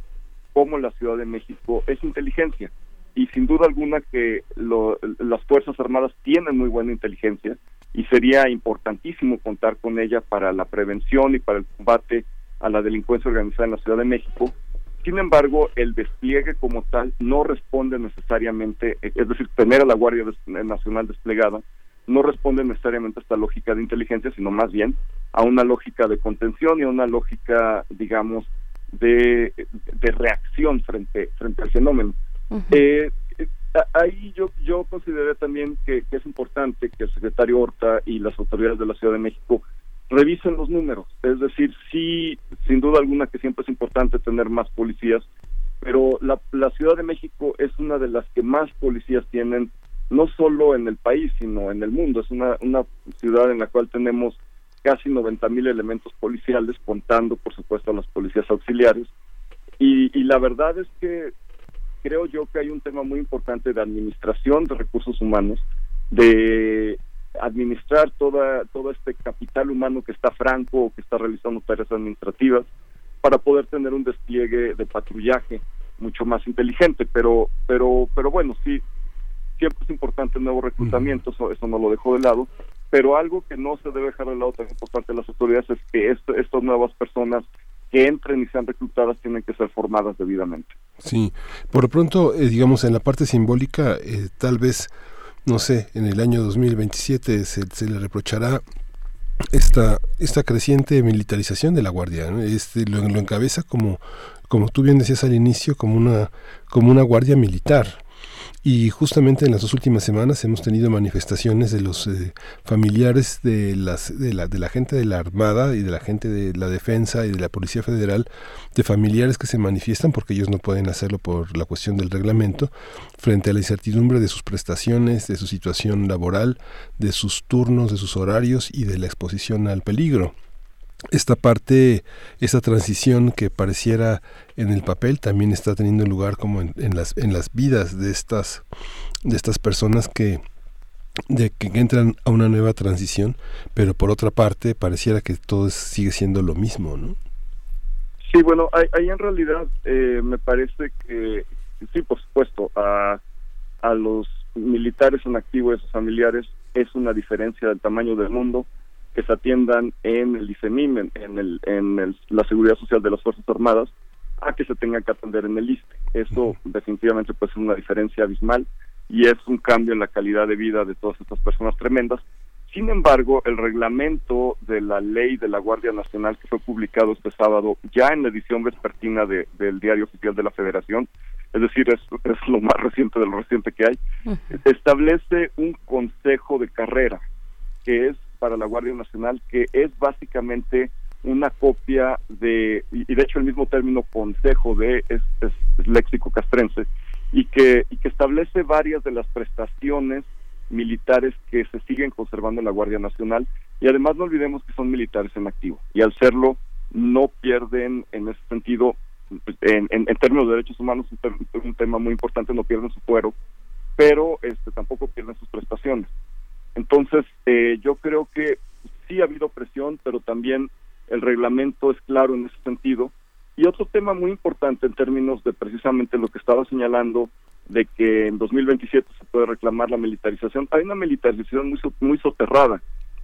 como la Ciudad de México es inteligencia y sin duda alguna que lo- las Fuerzas Armadas tienen muy buena inteligencia y sería importantísimo contar con ella para la prevención y para el combate a la delincuencia organizada en la Ciudad de México. Sin embargo, el despliegue como tal no responde necesariamente, eh, es decir, tener a la Guardia Des- Nacional desplegada no responde necesariamente a esta lógica de inteligencia, sino más bien a una lógica de contención y a una lógica, digamos, de, de reacción frente, frente al fenómeno. Eh, eh, a- ahí yo yo consideré también que, que es importante que el secretario Horta y las autoridades de la Ciudad de México revisen los números. Es decir, sí, sin duda alguna que siempre es importante tener más policías, pero la, la Ciudad de México es una de las que más policías tienen, no solo en el país, sino en el mundo. Es una, una ciudad en la cual tenemos casi 90 mil elementos policiales, contando, por supuesto, a las policías auxiliares. Y, y la verdad es que creo yo que hay un tema muy importante de administración de recursos humanos, de administrar toda todo este capital humano que está franco o que está realizando tareas administrativas para poder tener un despliegue de patrullaje mucho más inteligente, pero pero pero bueno, sí siempre es importante el nuevo reclutamiento, eso, eso no lo dejo de lado, pero algo que no se debe dejar de lado también por parte de las autoridades es que esto- estas nuevas personas que entren y sean reclutadas tienen que ser formadas debidamente. Sí, por lo pronto, eh, digamos, en la parte simbólica, eh, tal vez, no sé, en el año 2027 se, se le reprochará esta, esta creciente militarización de la Guardia. Este, lo, lo encabeza como, como tú bien decías al inicio, como una, como una Guardia militar. Y justamente en las dos últimas semanas hemos tenido manifestaciones de los eh, familiares de, las, de, la, de la gente de la Armada y de la gente de la Defensa y de la Policía Federal, de familiares que se manifiestan porque ellos no pueden hacerlo por la cuestión del reglamento, frente a la incertidumbre de sus prestaciones, de su situación laboral, de sus turnos, de sus horarios y de la exposición al peligro esta parte, esta transición que pareciera en el papel también está teniendo lugar como en, las en las vidas de estas de estas personas que de que entran a una nueva transición, pero por otra parte pareciera que todo sigue siendo lo mismo, ¿no? Sí, bueno, ahí en realidad eh, me parece que, sí, por supuesto, a, a los militares en activo y a sus familiares es una diferencia del tamaño del mundo que se atiendan en el ICEMIM, en, en el, en el- la Seguridad Social de las Fuerzas Armadas, a que se tenga que atender en el ISTE. Eso definitivamente puede ser una diferencia abismal y es un cambio en la calidad de vida de todas estas personas tremendas. Sin embargo, el reglamento de la ley de la Guardia Nacional que fue publicado este sábado, ya en la edición vespertina de- del Diario Oficial de la Federación, es decir, es, es lo más reciente de lo reciente que hay, establece un consejo de carrera que es para la Guardia Nacional, que es básicamente una copia de, y de hecho el mismo término consejo de es, es- léxico castrense, y que, y que establece varias de las prestaciones militares que se siguen conservando en la Guardia Nacional, y además no olvidemos que son militares en activo, y al serlo no pierden en ese sentido, en, en, términos de derechos humanos, un, un tema muy importante, no pierden su fuero, pero este, tampoco pierden sus prestaciones. Entonces, eh, yo creo que sí ha habido presión, pero también el reglamento es claro en ese sentido. Y otro tema muy importante en términos de precisamente lo que estaba señalando, de que en 2027 se puede reclamar la militarización. Hay una militarización muy, muy soterrada,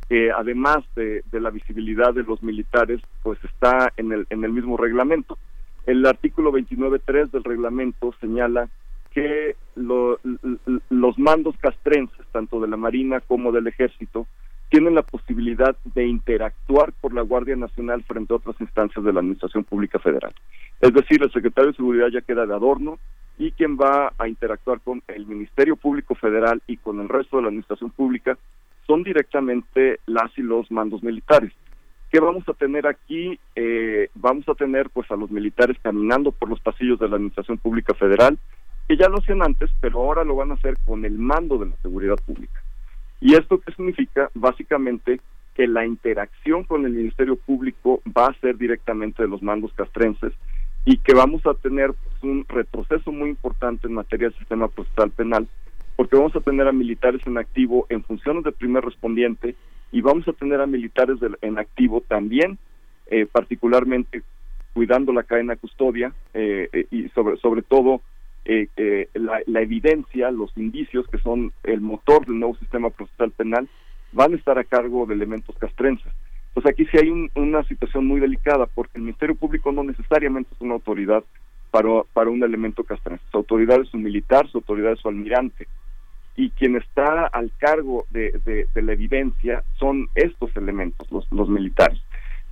que además de, de la visibilidad de los militares, pues está en el, en el mismo reglamento. El artículo 29.3 del reglamento señala que los mandos castrenses, tanto de la Marina como del Ejército, tienen la posibilidad de interactuar por la Guardia Nacional frente a otras instancias de la Administración Pública Federal. Es decir, el secretario de Seguridad ya queda de adorno y quien va a interactuar con el Ministerio Público Federal y con el resto de la Administración Pública son directamente las y los mandos militares. ¿Qué vamos a tener aquí? Eh, vamos a tener pues a los militares caminando por los pasillos de la Administración Pública Federal, que ya lo hacían antes, pero ahora lo van a hacer con el mando de la seguridad pública. ¿Y esto qué significa? Básicamente que la interacción con el Ministerio Público va a ser directamente de los mandos castrenses y que vamos a tener pues, un retroceso muy importante en materia del sistema procesal penal, porque vamos a tener a militares en activo en funciones de primer respondiente y vamos a tener a militares en activo también, eh, particularmente cuidando la cadena de custodia eh, eh, y sobre, sobre todo eh, eh, la, evidencia, los indicios que son el motor del nuevo sistema procesal penal, van a estar a cargo de elementos castrenses. Pues aquí sí hay un- una situación muy delicada, porque el Ministerio Público no necesariamente es una autoridad para, para un elemento castrense. Su autoridad es un militar, su autoridad es su almirante. Y quien está al cargo de, de- de la evidencia son estos elementos, los militares.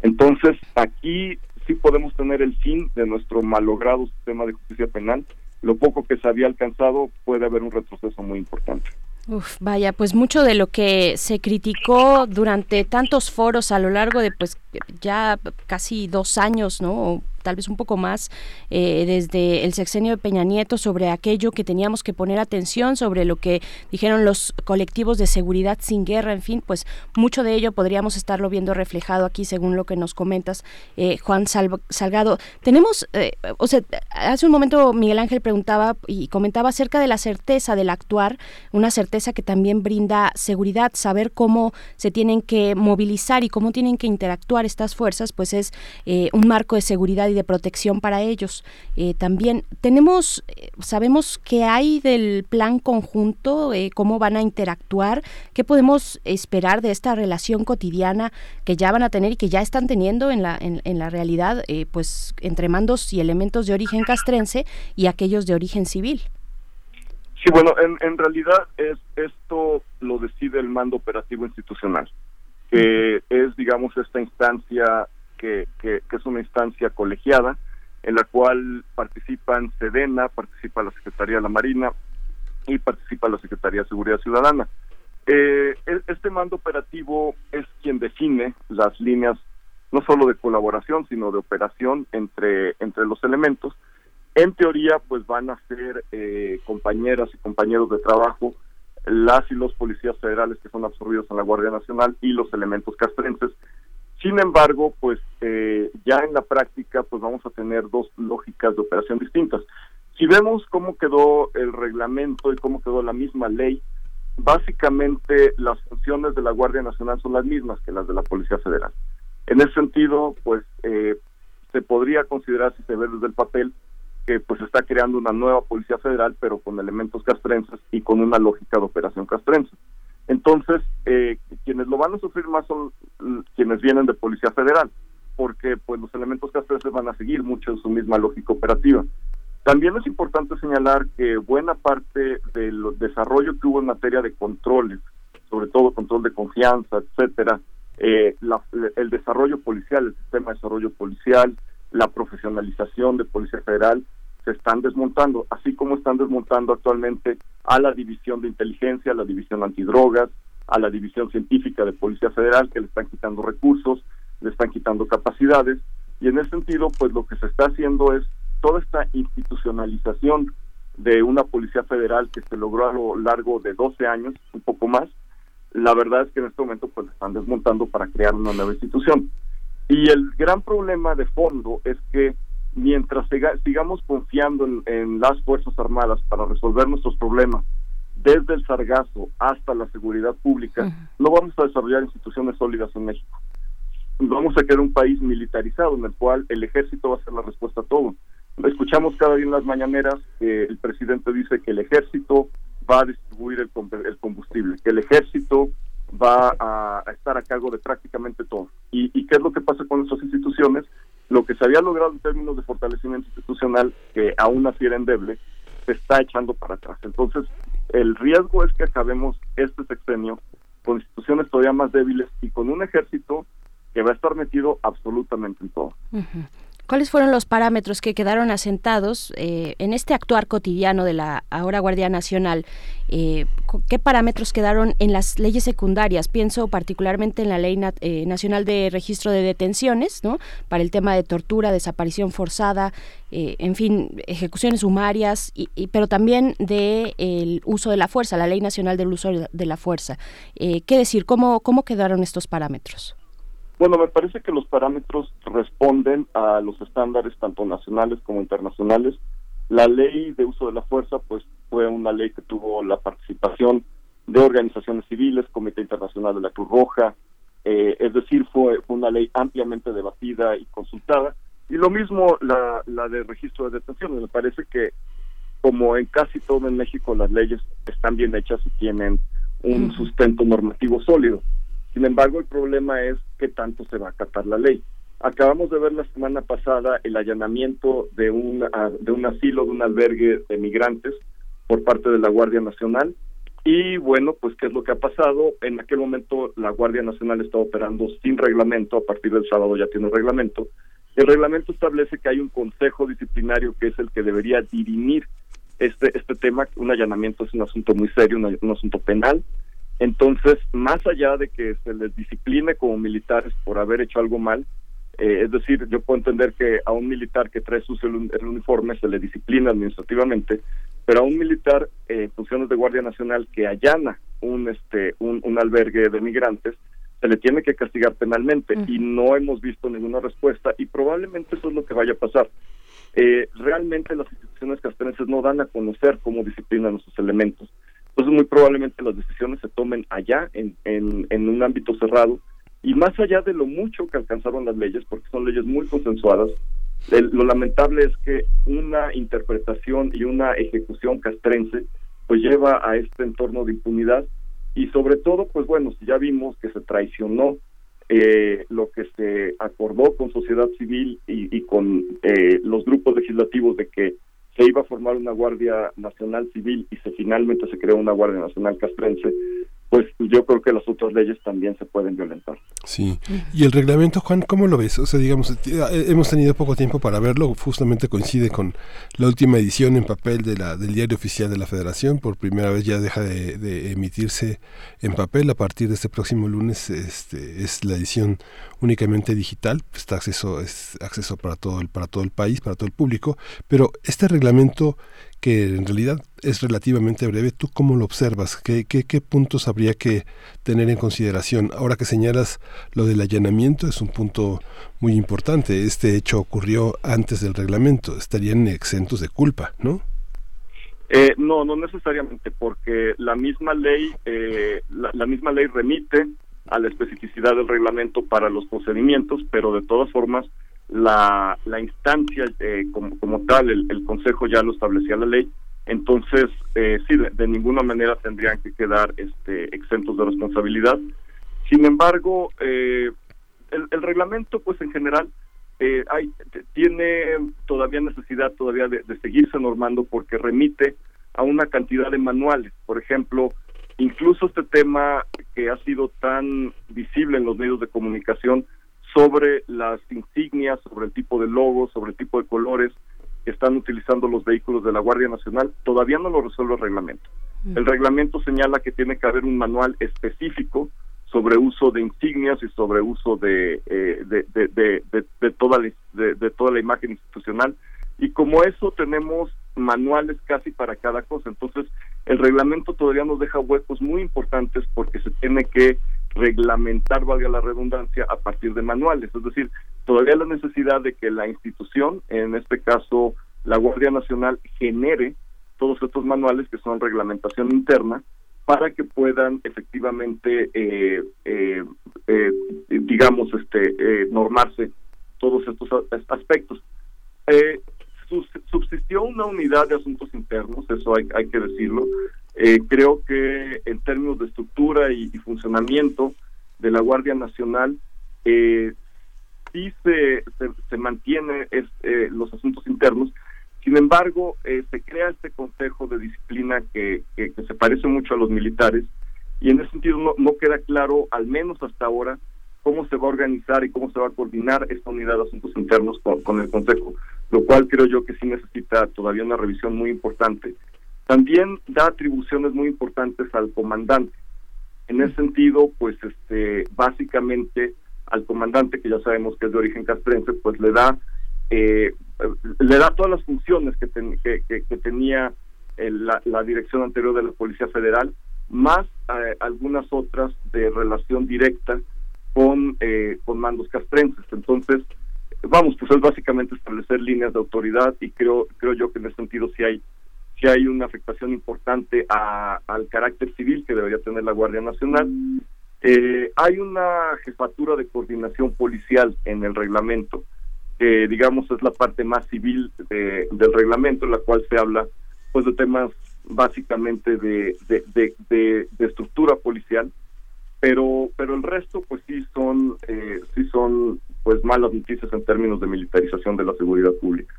Entonces, aquí sí podemos tener el fin de nuestro malogrado sistema de justicia penal. Lo poco que se había alcanzado puede haber un retroceso muy importante. Uf, vaya, pues mucho de lo que se criticó durante tantos foros a lo largo de pues ya casi dos años, ¿no? Tal vez un poco más, eh, desde el sexenio de Peña Nieto sobre aquello que teníamos que poner atención, sobre lo que dijeron los colectivos de seguridad sin guerra, en fin, pues mucho de ello podríamos estarlo viendo reflejado aquí según lo que nos comentas, eh, Juan Sal- Salgado. Tenemos, eh, o sea, hace un momento Miguel Ángel preguntaba y comentaba acerca de la certeza del actuar, una certeza que también brinda seguridad, saber cómo se tienen que movilizar y cómo tienen que interactuar estas fuerzas, pues es un marco de seguridad y de protección para ellos. Eh, también tenemos, eh, sabemos qué hay del plan conjunto, eh, cómo van a interactuar, qué podemos esperar de esta relación cotidiana que ya van a tener y que ya están teniendo en la, en, en la realidad, eh, pues entre mandos y elementos de origen castrense y aquellos de origen civil. Sí, bueno, en, en realidad es esto lo decide el mando operativo institucional, que es, digamos, esta instancia que, que, que es una instancia colegiada en la cual participan Sedena, participa la Secretaría de la Marina y participa la Secretaría de Seguridad Ciudadana. Eh, e- este mando operativo es quien define las líneas no solo de colaboración, sino de operación entre, entre los elementos. En teoría, pues van a ser eh, compañeras y compañeros de trabajo las y los policías federales que son absorbidos en la Guardia Nacional y los elementos castrenses. Sin embargo, pues eh, ya en la práctica, pues vamos a tener dos lógicas de operación distintas. Si vemos cómo quedó el reglamento y cómo quedó la misma ley, básicamente las funciones de la Guardia Nacional son las mismas que las de la Policía Federal. En ese sentido, pues eh, se podría considerar, si se ve desde el papel, que pues está creando una nueva Policía Federal, pero con elementos castrenses y con una lógica de operación castrense. Entonces, eh, quienes lo van a sufrir más son quienes vienen de Policía Federal, porque pues los elementos castrenses van a seguir mucho en su misma lógica operativa. También es importante señalar que buena parte del desarrollo que hubo en materia de controles, sobre todo control de confianza, etcétera, eh, la- el desarrollo policial, el sistema de desarrollo policial, la profesionalización de Policía Federal, se están desmontando, así como están desmontando actualmente a la División de Inteligencia, a la División Antidrogas, a la División Científica de Policía Federal, que le están quitando recursos, le están quitando capacidades, y en ese sentido, pues lo que se está haciendo es toda esta institucionalización de una Policía Federal que se logró a lo largo de 12 años, un poco más, la verdad es que en este momento pues están desmontando para crear una nueva institución. Y el gran problema de fondo es que mientras sigamos confiando en, las Fuerzas Armadas para resolver nuestros problemas, desde el sargazo hasta la seguridad pública, no vamos a desarrollar instituciones sólidas en México. Vamos a quedar un país militarizado en el cual el ejército va a ser la respuesta a todo. Escuchamos cada día en las mañaneras que el presidente dice que el ejército va a distribuir el, combustible, que el ejército va a, estar a cargo de prácticamente todo. ¿Y, ¿Y qué es lo que pasa con nuestras instituciones? Lo que se había logrado en términos de fortalecimiento institucional, que aún así era endeble, se está echando para atrás. Entonces, el riesgo es que acabemos este sexenio con instituciones todavía más débiles y con un ejército que va a estar metido absolutamente en todo. ¿Cuáles fueron los parámetros que quedaron asentados eh, en este actuar cotidiano de la ahora Guardia Nacional? Eh, ¿Qué parámetros quedaron en las leyes secundarias? Pienso particularmente en la Ley eh, Nacional de Registro de Detenciones, ¿no? Para el tema de tortura, desaparición forzada, en fin, ejecuciones sumarias, y, pero también de el uso de la fuerza, la Ley Nacional del Uso de la Fuerza. ¿Qué decir? ¿Cómo, ¿Cómo quedaron estos parámetros? Bueno, me parece que los parámetros responden a los estándares tanto nacionales como internacionales. La ley de uso de la fuerza, pues fue una ley que tuvo la participación de organizaciones civiles, Comité Internacional de la Cruz Roja, eh, es decir, fue, una ley ampliamente debatida y consultada. Y lo mismo la, la de registro de detenciones. Me parece que, como en casi todo en México, las leyes están bien hechas y tienen un sustento normativo sólido. Sin embargo, el problema es qué tanto se va a acatar la ley. Acabamos de ver la semana pasada el allanamiento de un, ah, de un asilo, de un albergue de migrantes por parte de la Guardia Nacional. Y bueno, pues ¿qué es lo que ha pasado? En aquel momento la Guardia Nacional está operando sin reglamento, a partir del sábado ya tiene reglamento. El reglamento establece que hay un consejo disciplinario que es el que debería dirimir este, este tema. Un allanamiento es un asunto muy serio, un asunto penal entonces, más allá de que se les discipline como militares por haber hecho algo mal, eh, es decir, yo puedo entender que a un militar que trae su el, uniforme se le disciplina administrativamente, pero a un militar eh, en funciones de Guardia Nacional que allana un, este, un, albergue de migrantes, se le tiene que castigar penalmente y no hemos visto ninguna respuesta y probablemente eso es lo que vaya a pasar. Eh, realmente las instituciones castrenses no dan a conocer cómo disciplinan a sus elementos. Entonces, muy probablemente las decisiones se tomen allá, en, en, un ámbito cerrado, y más allá de lo mucho que alcanzaron las leyes, porque son leyes muy consensuadas, lo lamentable es que una interpretación y una ejecución castrense pues lleva a este entorno de impunidad y sobre todo pues bueno si ya vimos que se traicionó eh, lo que se acordó con sociedad civil y, y con eh, los grupos legislativos de que se iba a formar una Guardia Nacional Civil y se finalmente se creó una Guardia Nacional Castrense, pues yo creo que las otras leyes también se pueden violentar. Sí. ¿Y el reglamento, Juan, cómo lo ves? O sea, digamos, eh, hemos tenido poco tiempo para verlo, justamente coincide con la última edición en papel de la, del Diario Oficial de la Federación, por primera vez ya deja de, emitirse en papel, a partir de este próximo lunes este, es la edición únicamente digital, está acceso, es acceso para todo, el, para todo el país, para todo el público, pero este reglamento que en realidad es relativamente breve. ¿Tú cómo lo observas? ¿Qué, qué, qué puntos habría que tener en consideración? Ahora que señalas lo del allanamiento, es un punto muy importante. Este hecho ocurrió antes del reglamento. Estarían exentos de culpa, ¿no? Eh, no, no necesariamente, porque la misma ley, eh, la, misma ley remite a la especificidad del reglamento para los procedimientos, pero de todas formas la, la instancia eh, como, como tal, el, el, Consejo ya lo establecía la ley, entonces eh, sí, de, ninguna manera tendrían que quedar este, exentos de responsabilidad. Sin embargo, eh, el, el, reglamento, pues en general, eh, hay, tiene todavía necesidad todavía de, de seguirse normando porque remite a una cantidad de manuales. Por ejemplo, incluso este tema que ha sido tan visible en los medios de comunicación sobre las insignias, sobre el tipo de logo, sobre el tipo de colores que están utilizando los vehículos de la Guardia Nacional, todavía no lo resuelve el reglamento. Mm. El reglamento señala que tiene que haber un manual específico sobre uso de insignias y sobre uso de, eh, de, de, de, toda la, de, toda la imagen institucional. Y como eso tenemos manuales casi para cada cosa. Entonces, el reglamento todavía nos deja huecos muy importantes porque se tiene que reglamentar, valga la redundancia, a partir de manuales. Es decir, todavía la necesidad de que la institución, en este caso la Guardia Nacional, genere todos estos manuales que son reglamentación interna para que puedan efectivamente, eh, eh, eh, digamos, este, normarse todos estos aspectos. subsistió una unidad de asuntos internos, eso hay, hay que decirlo. Creo que en términos de estructura y, funcionamiento de la Guardia Nacional, sí se, se, mantiene es, los asuntos internos, sin embargo, eh, se crea este consejo de disciplina que, que, se parece mucho a los militares y en ese sentido no queda claro, al menos hasta ahora, cómo se va a organizar y cómo se va a coordinar esta unidad de asuntos internos con, el Consejo, lo cual creo yo que sí necesita todavía una revisión muy importante. También da atribuciones muy importantes al comandante. En ese sentido, pues este básicamente al comandante, que ya sabemos que es de origen castrense, pues le da eh, le da todas las funciones que, que, tenía la, dirección anterior de la Policía Federal, más eh, algunas otras de relación directa con, eh, con mandos castrenses. Entonces, vamos, pues es básicamente establecer líneas de autoridad y creo creo yo que en ese sentido sí hay sí hay una afectación importante al carácter civil que debería tener la Guardia Nacional. Eh, hay una jefatura de coordinación policial en el reglamento que digamos es la parte más civil del reglamento, en la cual se habla pues de temas básicamente de, de, de, estructura policial, pero pero el resto pues sí son eh, sí son pues malas noticias en términos de militarización de la seguridad pública.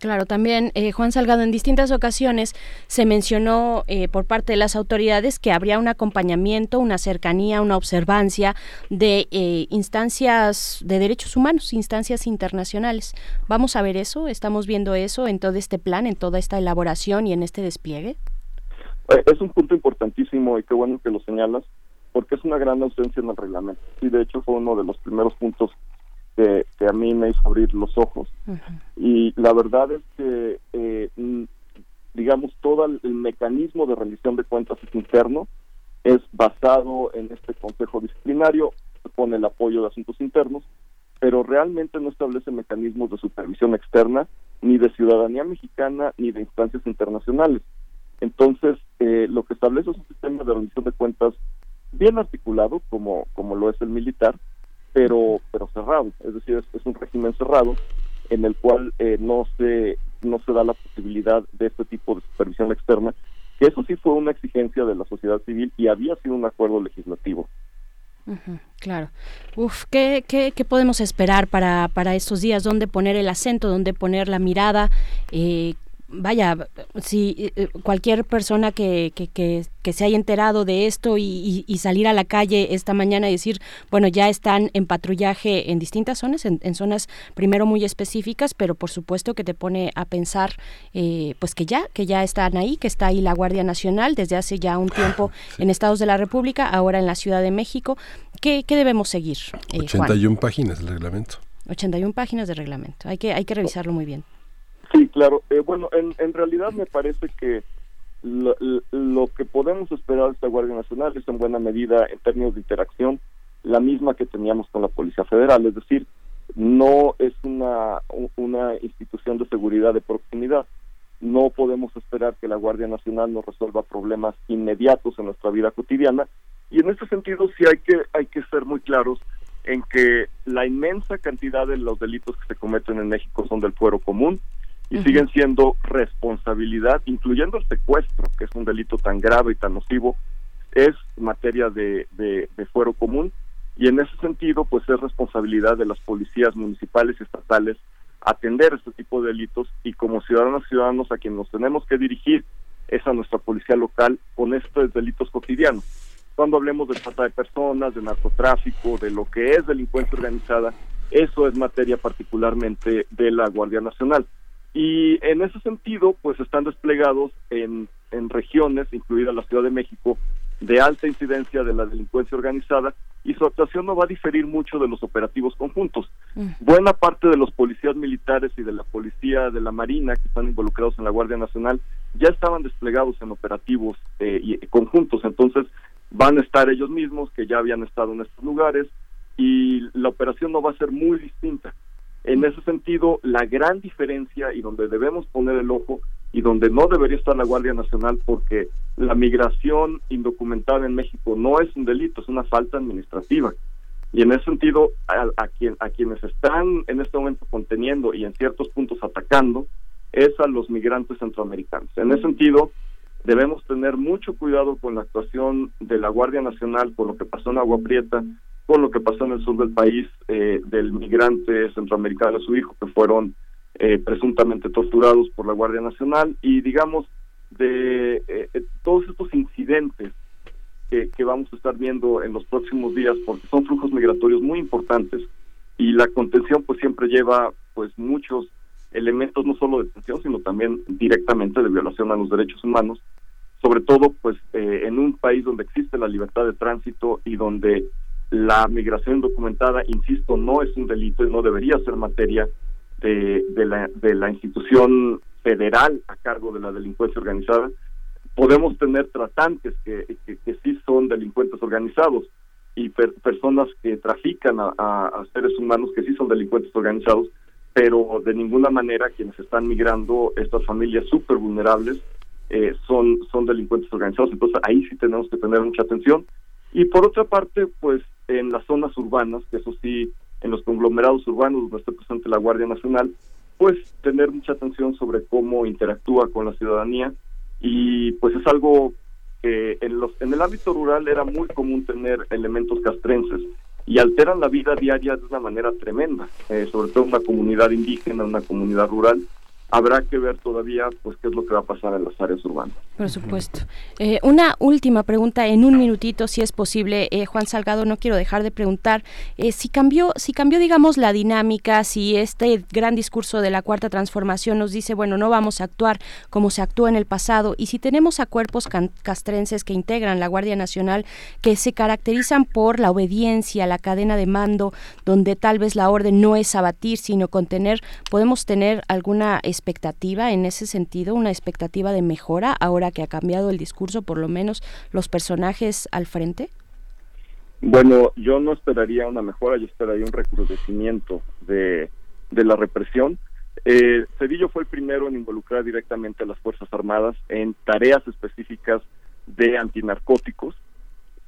claro, también eh, Juan Salgado, en distintas ocasiones se mencionó eh, por parte de las autoridades que habría un acompañamiento, una cercanía, una observancia de eh, instancias de derechos humanos, instancias internacionales. ¿Vamos a ver eso? ¿Estamos viendo eso en todo este plan, en toda esta elaboración y en este despliegue? Es un punto importantísimo y qué bueno que lo señalas, porque es una gran ausencia en el reglamento. Y de hecho fue uno de los primeros puntos que, a mí me hizo abrir los ojos. Y la verdad es que, eh, digamos, todo el, mecanismo de rendición de cuentas es interno, es basado en este consejo disciplinario con el apoyo de asuntos internos, pero realmente no establece mecanismos de supervisión externa ni de ciudadanía mexicana ni de instancias internacionales. Entonces, eh, lo que establece es un sistema de rendición de cuentas bien articulado, como, como lo es el militar, pero pero cerrado, es decir, es, un régimen cerrado en el cual eh, no se no se da la posibilidad de este tipo de supervisión externa, que eso sí fue una exigencia de la sociedad civil y había sido un acuerdo legislativo. claro. Uf, ¿qué, qué, qué podemos esperar para, para estos días? ¿Dónde poner el acento? ¿Dónde poner la mirada? Eh, vaya, si eh, eh, cualquier persona que, que, que, se haya enterado de esto y, salir a la calle esta mañana y decir, bueno, ya están en patrullaje en distintas zonas, en, zonas primero muy específicas, pero por supuesto que te pone a pensar, eh, pues que ya, que ya están ahí, que está ahí la Guardia Nacional desde hace ya un tiempo [COUGHS] en Estados de la República, ahora en la Ciudad de México. ¿Qué, qué debemos seguir? 81 páginas del reglamento. 81 páginas de reglamento. Hay que, hay que revisarlo muy bien. Sí, claro. Eh, bueno, en, en realidad me parece que lo, lo, que podemos esperar de esta Guardia Nacional es en buena medida, en términos de interacción, la misma que teníamos con la Policía Federal, es decir, no es una, una institución de seguridad de proximidad. No podemos esperar que la Guardia Nacional nos resuelva problemas inmediatos en nuestra vida cotidiana y en ese sentido sí hay que hay que ser muy claros en que la inmensa cantidad de los delitos que se cometen en México son del fuero común y siguen siendo responsabilidad, incluyendo el secuestro, que es un delito tan grave y tan nocivo, es materia de, de, fuero común y en ese sentido pues es responsabilidad de las policías municipales y estatales atender este tipo de delitos y como ciudadanos ciudadanos a quien nos tenemos que dirigir es a nuestra policía local con estos delitos cotidianos. Cuando hablemos de trata de personas, de narcotráfico, de lo que es delincuencia organizada, eso es materia particularmente de la Guardia Nacional. Y en ese sentido, pues están desplegados en, en regiones, incluida la Ciudad de México, de alta incidencia de la delincuencia organizada y su actuación no va a diferir mucho de los operativos conjuntos. Mm. Buena parte de los policías militares y de la policía de la Marina que están involucrados en la Guardia Nacional ya estaban desplegados en operativos eh, y, conjuntos, entonces van a estar ellos mismos que ya habían estado en estos lugares y la operación no va a ser muy distinta En ese sentido, la gran diferencia y donde debemos poner el ojo y donde no debería estar la Guardia Nacional porque la migración indocumentada en México no es un delito, es una falta administrativa. Y en ese sentido, a, a quien, a quienes están en este momento conteniendo y en ciertos puntos atacando es a los migrantes centroamericanos. En ese sentido, debemos tener mucho cuidado con la actuación de la Guardia Nacional, con lo que pasó en Agua Prieta, con lo que pasó en el sur del país eh, del migrante centroamericano y su hijo, que fueron eh, presuntamente torturados por la Guardia Nacional, y digamos, de eh, eh, todos estos incidentes que, que vamos a estar viendo en los próximos días, porque son flujos migratorios muy importantes, y la contención pues siempre lleva pues muchos elementos no solo de detención, sino también directamente de violación a los derechos humanos, sobre todo pues eh, en un país donde existe la libertad de tránsito y donde la migración indocumentada, insisto, no es un delito y no debería ser materia de, de, la, de la institución federal a cargo de la delincuencia organizada. Podemos tener tratantes que, que, sí son delincuentes organizados y per- personas que trafican a seres humanos que sí son delincuentes organizados, pero de ninguna manera quienes están migrando, estas familias súper vulnerables, eh, son, son delincuentes organizados. Entonces ahí sí tenemos que tener mucha atención. Y por otra parte, pues en las zonas urbanas, que eso sí, en los conglomerados urbanos donde está presente la Guardia Nacional, pues tener mucha atención sobre cómo interactúa con la ciudadanía y pues es algo que en, los, en el ámbito rural era muy común tener elementos castrenses y alteran la vida diaria de una manera tremenda, eh, sobre todo en una comunidad indígena, una comunidad rural. Habrá que ver todavía pues qué es lo que va a pasar en las áreas urbanas. Por supuesto. Eh, una última pregunta en un minutito, si es posible. Eh, Juan Salgado, no quiero dejar de preguntar eh, si cambió, si cambió, digamos, la dinámica, si este gran discurso de la cuarta transformación nos dice, bueno, no vamos a actuar como se actuó en el pasado, y si tenemos a cuerpos castrenses que integran la Guardia Nacional, que se caracterizan por la obediencia, la cadena de mando, donde tal vez la orden no es abatir, sino contener, podemos tener alguna expectativa en ese sentido, una expectativa de mejora ahora que ha cambiado el discurso, por lo menos los personajes al frente? Bueno, yo no esperaría una mejora, yo esperaría un recrudecimiento de, de la represión. Eh, Cedillo fue el primero en involucrar directamente a las Fuerzas Armadas en tareas específicas de antinarcóticos.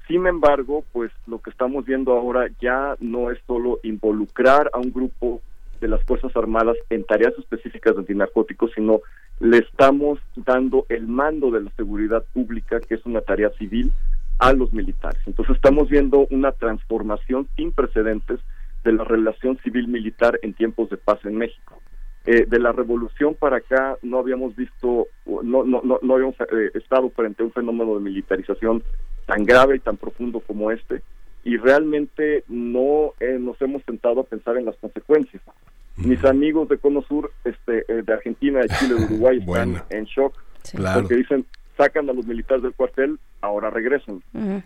Sin embargo, pues lo que estamos viendo ahora ya no es solo involucrar a un grupo de las Fuerzas Armadas en tareas específicas de antinarcóticos, sino le estamos dando el mando de la seguridad pública, que es una tarea civil, a los militares. Entonces estamos viendo una transformación sin precedentes de la relación civil-militar en tiempos de paz en México. Eh, de la revolución para acá no habíamos visto, no, no, no, no habíamos eh, estado frente a un fenómeno de militarización tan grave y tan profundo como este, y realmente no eh, nos hemos sentado a pensar en las consecuencias. Mis amigos de Cono Sur, este, eh, de Argentina, de Chile, de Uruguay, [LAUGHS] están Bueno. en shock Claro. porque dicen, sacan a los militares del cuartel, ahora regresan.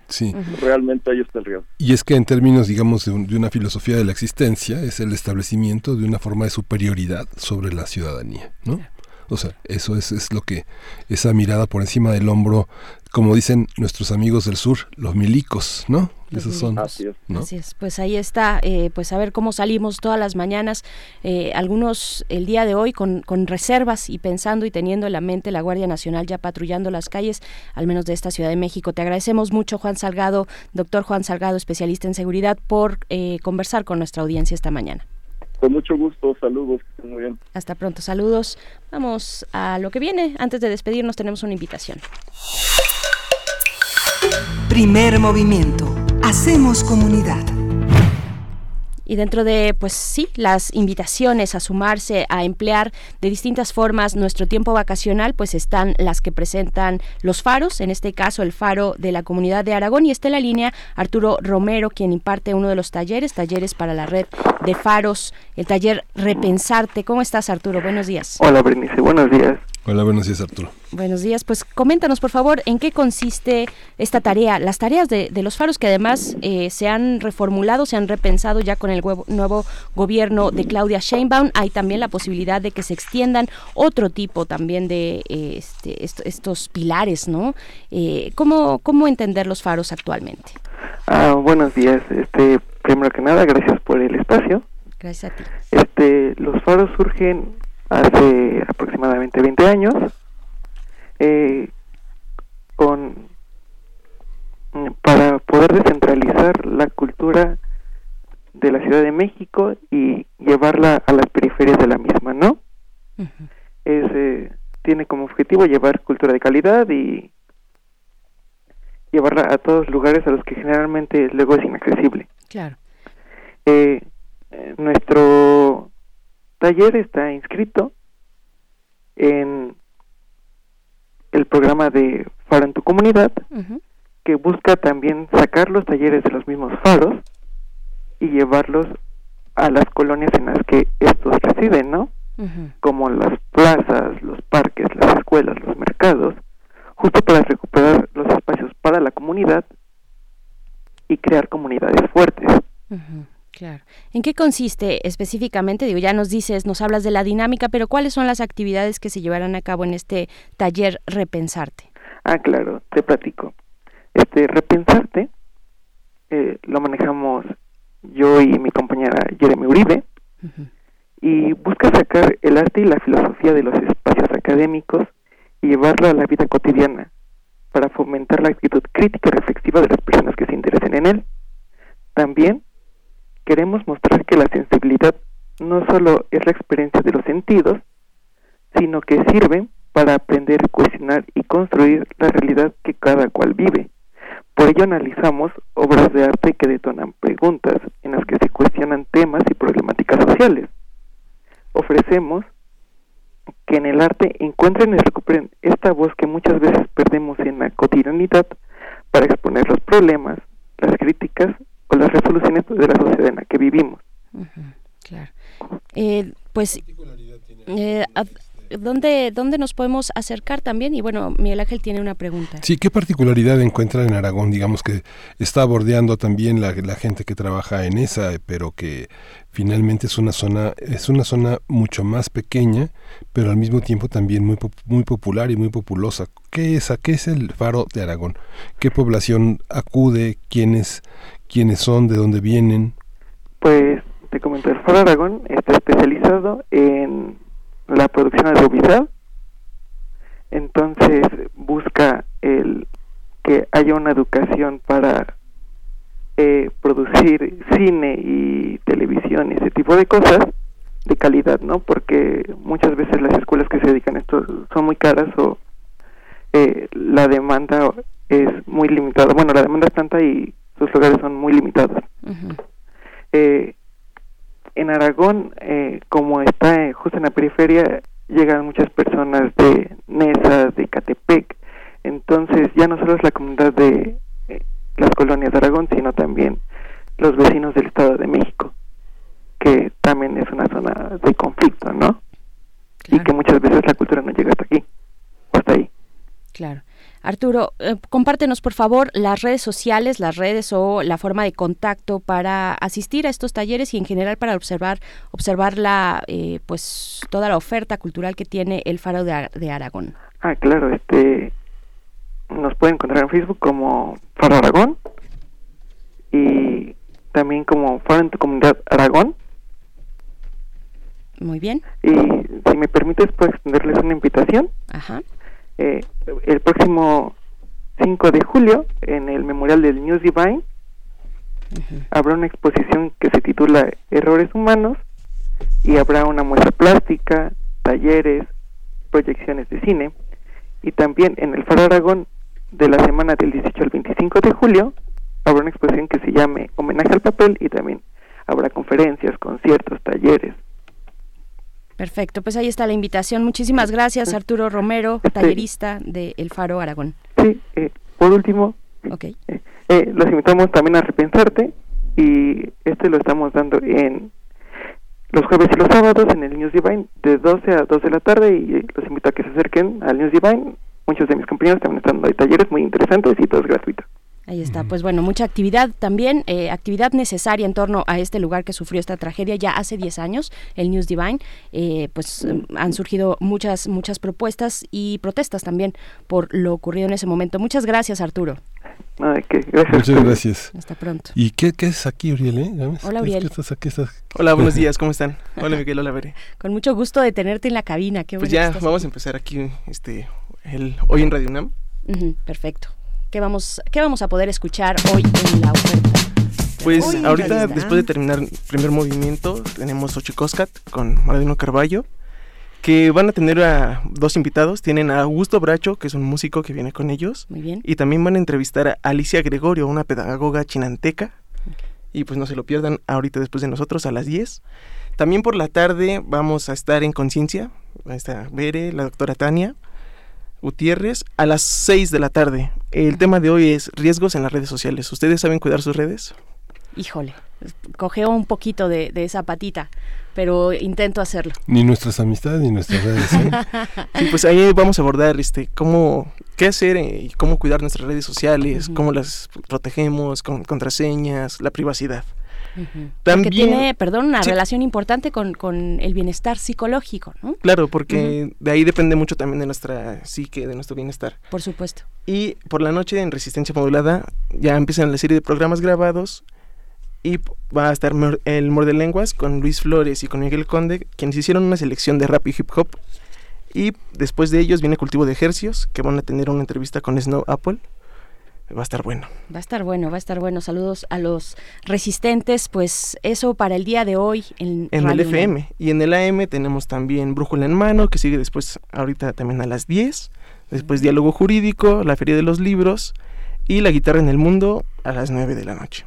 Sí. Realmente ahí está el riesgo. Y es que en términos, digamos, de, un- de una filosofía de la existencia, es el establecimiento de una forma de superioridad sobre la ciudadanía, ¿no? O sea, eso es, es lo que, esa mirada por encima del hombro, como dicen nuestros amigos del sur, los milicos, ¿no? Esos son, milicos. ¿no? Así es, pues ahí está, eh, pues a ver cómo salimos todas las mañanas, eh, algunos el día de hoy con, con reservas y pensando y teniendo en la mente la Guardia Nacional ya patrullando las calles, al menos de esta Ciudad de México. Te agradecemos mucho, Juan Salgado, doctor Juan Salgado, especialista en seguridad, por eh, conversar con nuestra audiencia esta mañana. Con mucho gusto, saludos, muy bien. Hasta pronto, saludos. Vamos a lo que viene. Antes de despedirnos tenemos una invitación. Primer movimiento. Hacemos comunidad. Y dentro de, pues sí, las invitaciones a sumarse, a emplear de distintas formas nuestro tiempo vacacional, pues están las que presentan los faros, en este caso el faro de la comunidad de Aragón, y está en la línea Arturo Romero, quien imparte uno de los talleres, talleres para la red de faros, el taller Repensarte. ¿Cómo estás, Arturo? Buenos días. Hola, Bernice, buenos días. Hola, buenos días, Arturo. Buenos días, pues coméntanos por favor en qué consiste esta tarea, las tareas de, de los faros que además eh, se han reformulado, se han repensado ya con el huevo- nuevo gobierno de Claudia Sheinbaum. Hay también la posibilidad de que se extiendan otro tipo también de eh, este, est- estos pilares, ¿no? Eh, ¿cómo, ¿Cómo entender los faros actualmente? Ah, buenos días. Este, primero que nada, gracias por el espacio. Gracias a ti. Este, los faros surgen hace aproximadamente 20 años eh, con mm, para poder descentralizar la cultura de la Ciudad de México y llevarla a las periferias de la misma, ¿no? Es, eh, tiene como objetivo llevar cultura de calidad y llevarla a todos lugares a los que generalmente luego es inaccesible. Claro. Eh, eh, nuestro taller está inscrito en el programa de Faro en tu comunidad, que busca también sacar los talleres de los mismos faros y llevarlos a las colonias en las que estos residen, ¿no? Como las plazas, los parques, las escuelas, los mercados, justo para recuperar los espacios para la comunidad y crear comunidades fuertes. Claro. ¿En qué consiste específicamente? Digo, ya nos dices, nos hablas de la dinámica, pero ¿cuáles son las actividades que se llevarán a cabo en este taller Repensarte? Ah, claro, te platico. Este Repensarte eh, lo manejamos yo y mi compañera Jeremy Uribe y busca sacar el arte y la filosofía de los espacios académicos y llevarlo a la vida cotidiana para fomentar la actitud crítica y reflexiva de las personas que se interesen en él. También queremos mostrar que la sensibilidad no solo es la experiencia de los sentidos, sino que sirve para aprender, cuestionar y construir la realidad que cada cual vive. Por ello analizamos obras de arte que detonan preguntas en las que se cuestionan temas y problemáticas sociales. Ofrecemos que en el arte encuentren y recuperen esta voz que muchas veces perdemos en la cotidianidad para exponer los problemas, las críticas o las resoluciones de la sociedad en la que vivimos. Claro. Eh, pues, eh, ¿dónde, ¿dónde nos podemos acercar también? Y bueno, Miguel Ángel tiene una pregunta. Sí, ¿qué particularidad encuentra en Aragón? Digamos que está bordeando también la, la gente que trabaja en esa, pero que finalmente es una zona es una zona mucho más pequeña, pero al mismo tiempo también muy muy popular y muy populosa. ¿Qué es qué es el Faro de Aragón? ¿Qué población acude? ¿Quiénes quiénes son? ¿De dónde vienen? Pues te comento, el Faro Aragón está especializado en la producción audiovisual, entonces busca el que haya una educación para eh, producir cine y televisión y ese tipo de cosas de calidad, ¿no? Porque muchas veces las escuelas que se dedican a esto son muy caras o eh, la demanda es muy limitada. Bueno, la demanda es tanta y sus lugares son muy limitados. Eh, en Aragón, eh, como está eh, justo en la periferia, llegan muchas personas de Nesa, de Catepec, entonces ya no solo es la comunidad de eh, las colonias de Aragón, sino también los vecinos del Estado de México, que también es una zona de conflicto, ¿no? Y que muchas veces la cultura no llega hasta aquí, hasta ahí. Claro. Arturo, eh, compártenos por favor las redes sociales, las redes o la forma de contacto para asistir a estos talleres y en general para observar observar la eh, pues toda la oferta cultural que tiene el Faro de, Ar- de Aragón. Ah, claro, este nos pueden encontrar en Facebook como Faro Aragón y también como Faro en tu comunidad Aragón. Muy bien. Y si me permites, puedo extenderles una invitación. Ajá. Eh, el próximo 5 de julio, en el memorial del News Divine, habrá una exposición que se titula Errores Humanos y habrá una muestra plástica, talleres, proyecciones de cine y también en el Faro Aragón de la semana del 18 al 25 de julio habrá una exposición que se llame Homenaje al Papel y también habrá conferencias, conciertos, talleres. Perfecto, pues ahí está la invitación. Muchísimas gracias Arturo Romero, tallerista de El Faro Aragón. Sí, eh, por último, Ok. eh, los invitamos también a repensarte y este lo estamos dando en los jueves y los sábados en el News Divine de 12 a 2 de la tarde y eh, los invito a que se acerquen al News Divine. Muchos de mis compañeros también están dando talleres muy interesantes y todo es gratuito. Ahí está, pues bueno, mucha actividad también, eh, actividad necesaria en torno a este lugar que sufrió esta tragedia ya hace 10 años, el News Divine, eh, pues eh, han surgido muchas, muchas propuestas y protestas también por lo ocurrido en ese momento. Muchas gracias, Arturo. Ay, que gracias. Muchas gracias. Hasta pronto. ¿Y qué, qué es aquí, Uriel? eh? Hola, ¿Qué- Uriel. qué estás aquí? Estás- Hola, buenos días, ¿cómo están? [LAUGHS] Hola Miguel, hola Bere. Con mucho gusto de tenerte en la cabina. Qué Pues bueno ya que estás vamos aquí. a empezar aquí este el hoy en Radio UNAM. Ujú, perfecto. ¿Qué vamos, ¿Qué vamos a poder escuchar hoy en la oferta? Pues ahorita después de terminar el primer movimiento tenemos Ochicoscat con Maradino Carballo que van a tener a dos invitados, tienen a Augusto Bracho, que es un músico que viene con ellos. Muy bien. Y también van a entrevistar a Alicia Gregorio, una pedagoga chinanteca. Y pues no se lo pierdan ahorita después de nosotros a las 10. También por la tarde vamos a estar en Conciencia. Ahí está Bere, la doctora Tania Gutiérrez, a las 6 de la tarde. El tema de hoy es riesgos en las redes sociales. ¿Ustedes saben cuidar sus redes? Híjole, cogeo un poquito de, de esa patita, pero intento hacerlo. Ni nuestras amistades ni nuestras redes. ¿eh? [LAUGHS] Sí, pues ahí vamos a abordar este cómo qué hacer eh, y cómo cuidar nuestras redes sociales, cómo las protegemos con contraseñas, la privacidad. También- tiene, perdón, una Sí. relación importante con, con el bienestar psicológico, ¿no? Claro, porque de ahí depende mucho también de nuestra psique, de nuestro bienestar. Por supuesto. Y por la noche en Resistencia Modulada ya empiezan la serie de programas grabados y va a estar Mor- el Morde Lenguas con Luis Flores y con Miguel Conde, quienes hicieron una selección de rap y hip hop. Y después de ellos viene Cultivo de Ejercios, que van a tener una entrevista con Snow Apple. Va a estar bueno. Va a estar bueno, va a estar bueno. Saludos a los resistentes, pues eso para el día de hoy en, En el FM. UNAM. Y en el AM tenemos también Brújula en Mano, que sigue después, ahorita también a las 10. Después Diálogo Jurídico, la Feria de los Libros y La Guitarra en el Mundo a las 9 de la noche.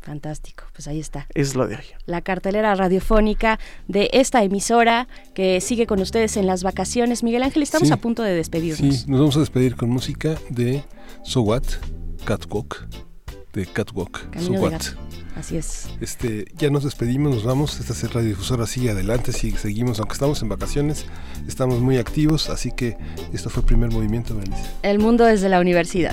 Fantástico, pues ahí está. Es lo de hoy. La cartelera radiofónica de esta emisora que sigue con ustedes en las vacaciones. Miguel Ángel, estamos Sí. a punto de despedirnos. Sí, nos vamos a despedir con música de So What, Catwalk, de Catwalk, Camino de. Gato. Así es. Este, ya nos despedimos, nos vamos. Esta es radiodifusora sigue adelante, sigue, seguimos, aunque estamos en vacaciones, estamos muy activos, así que esto fue el primer movimiento, Berenice. El mundo desde la universidad.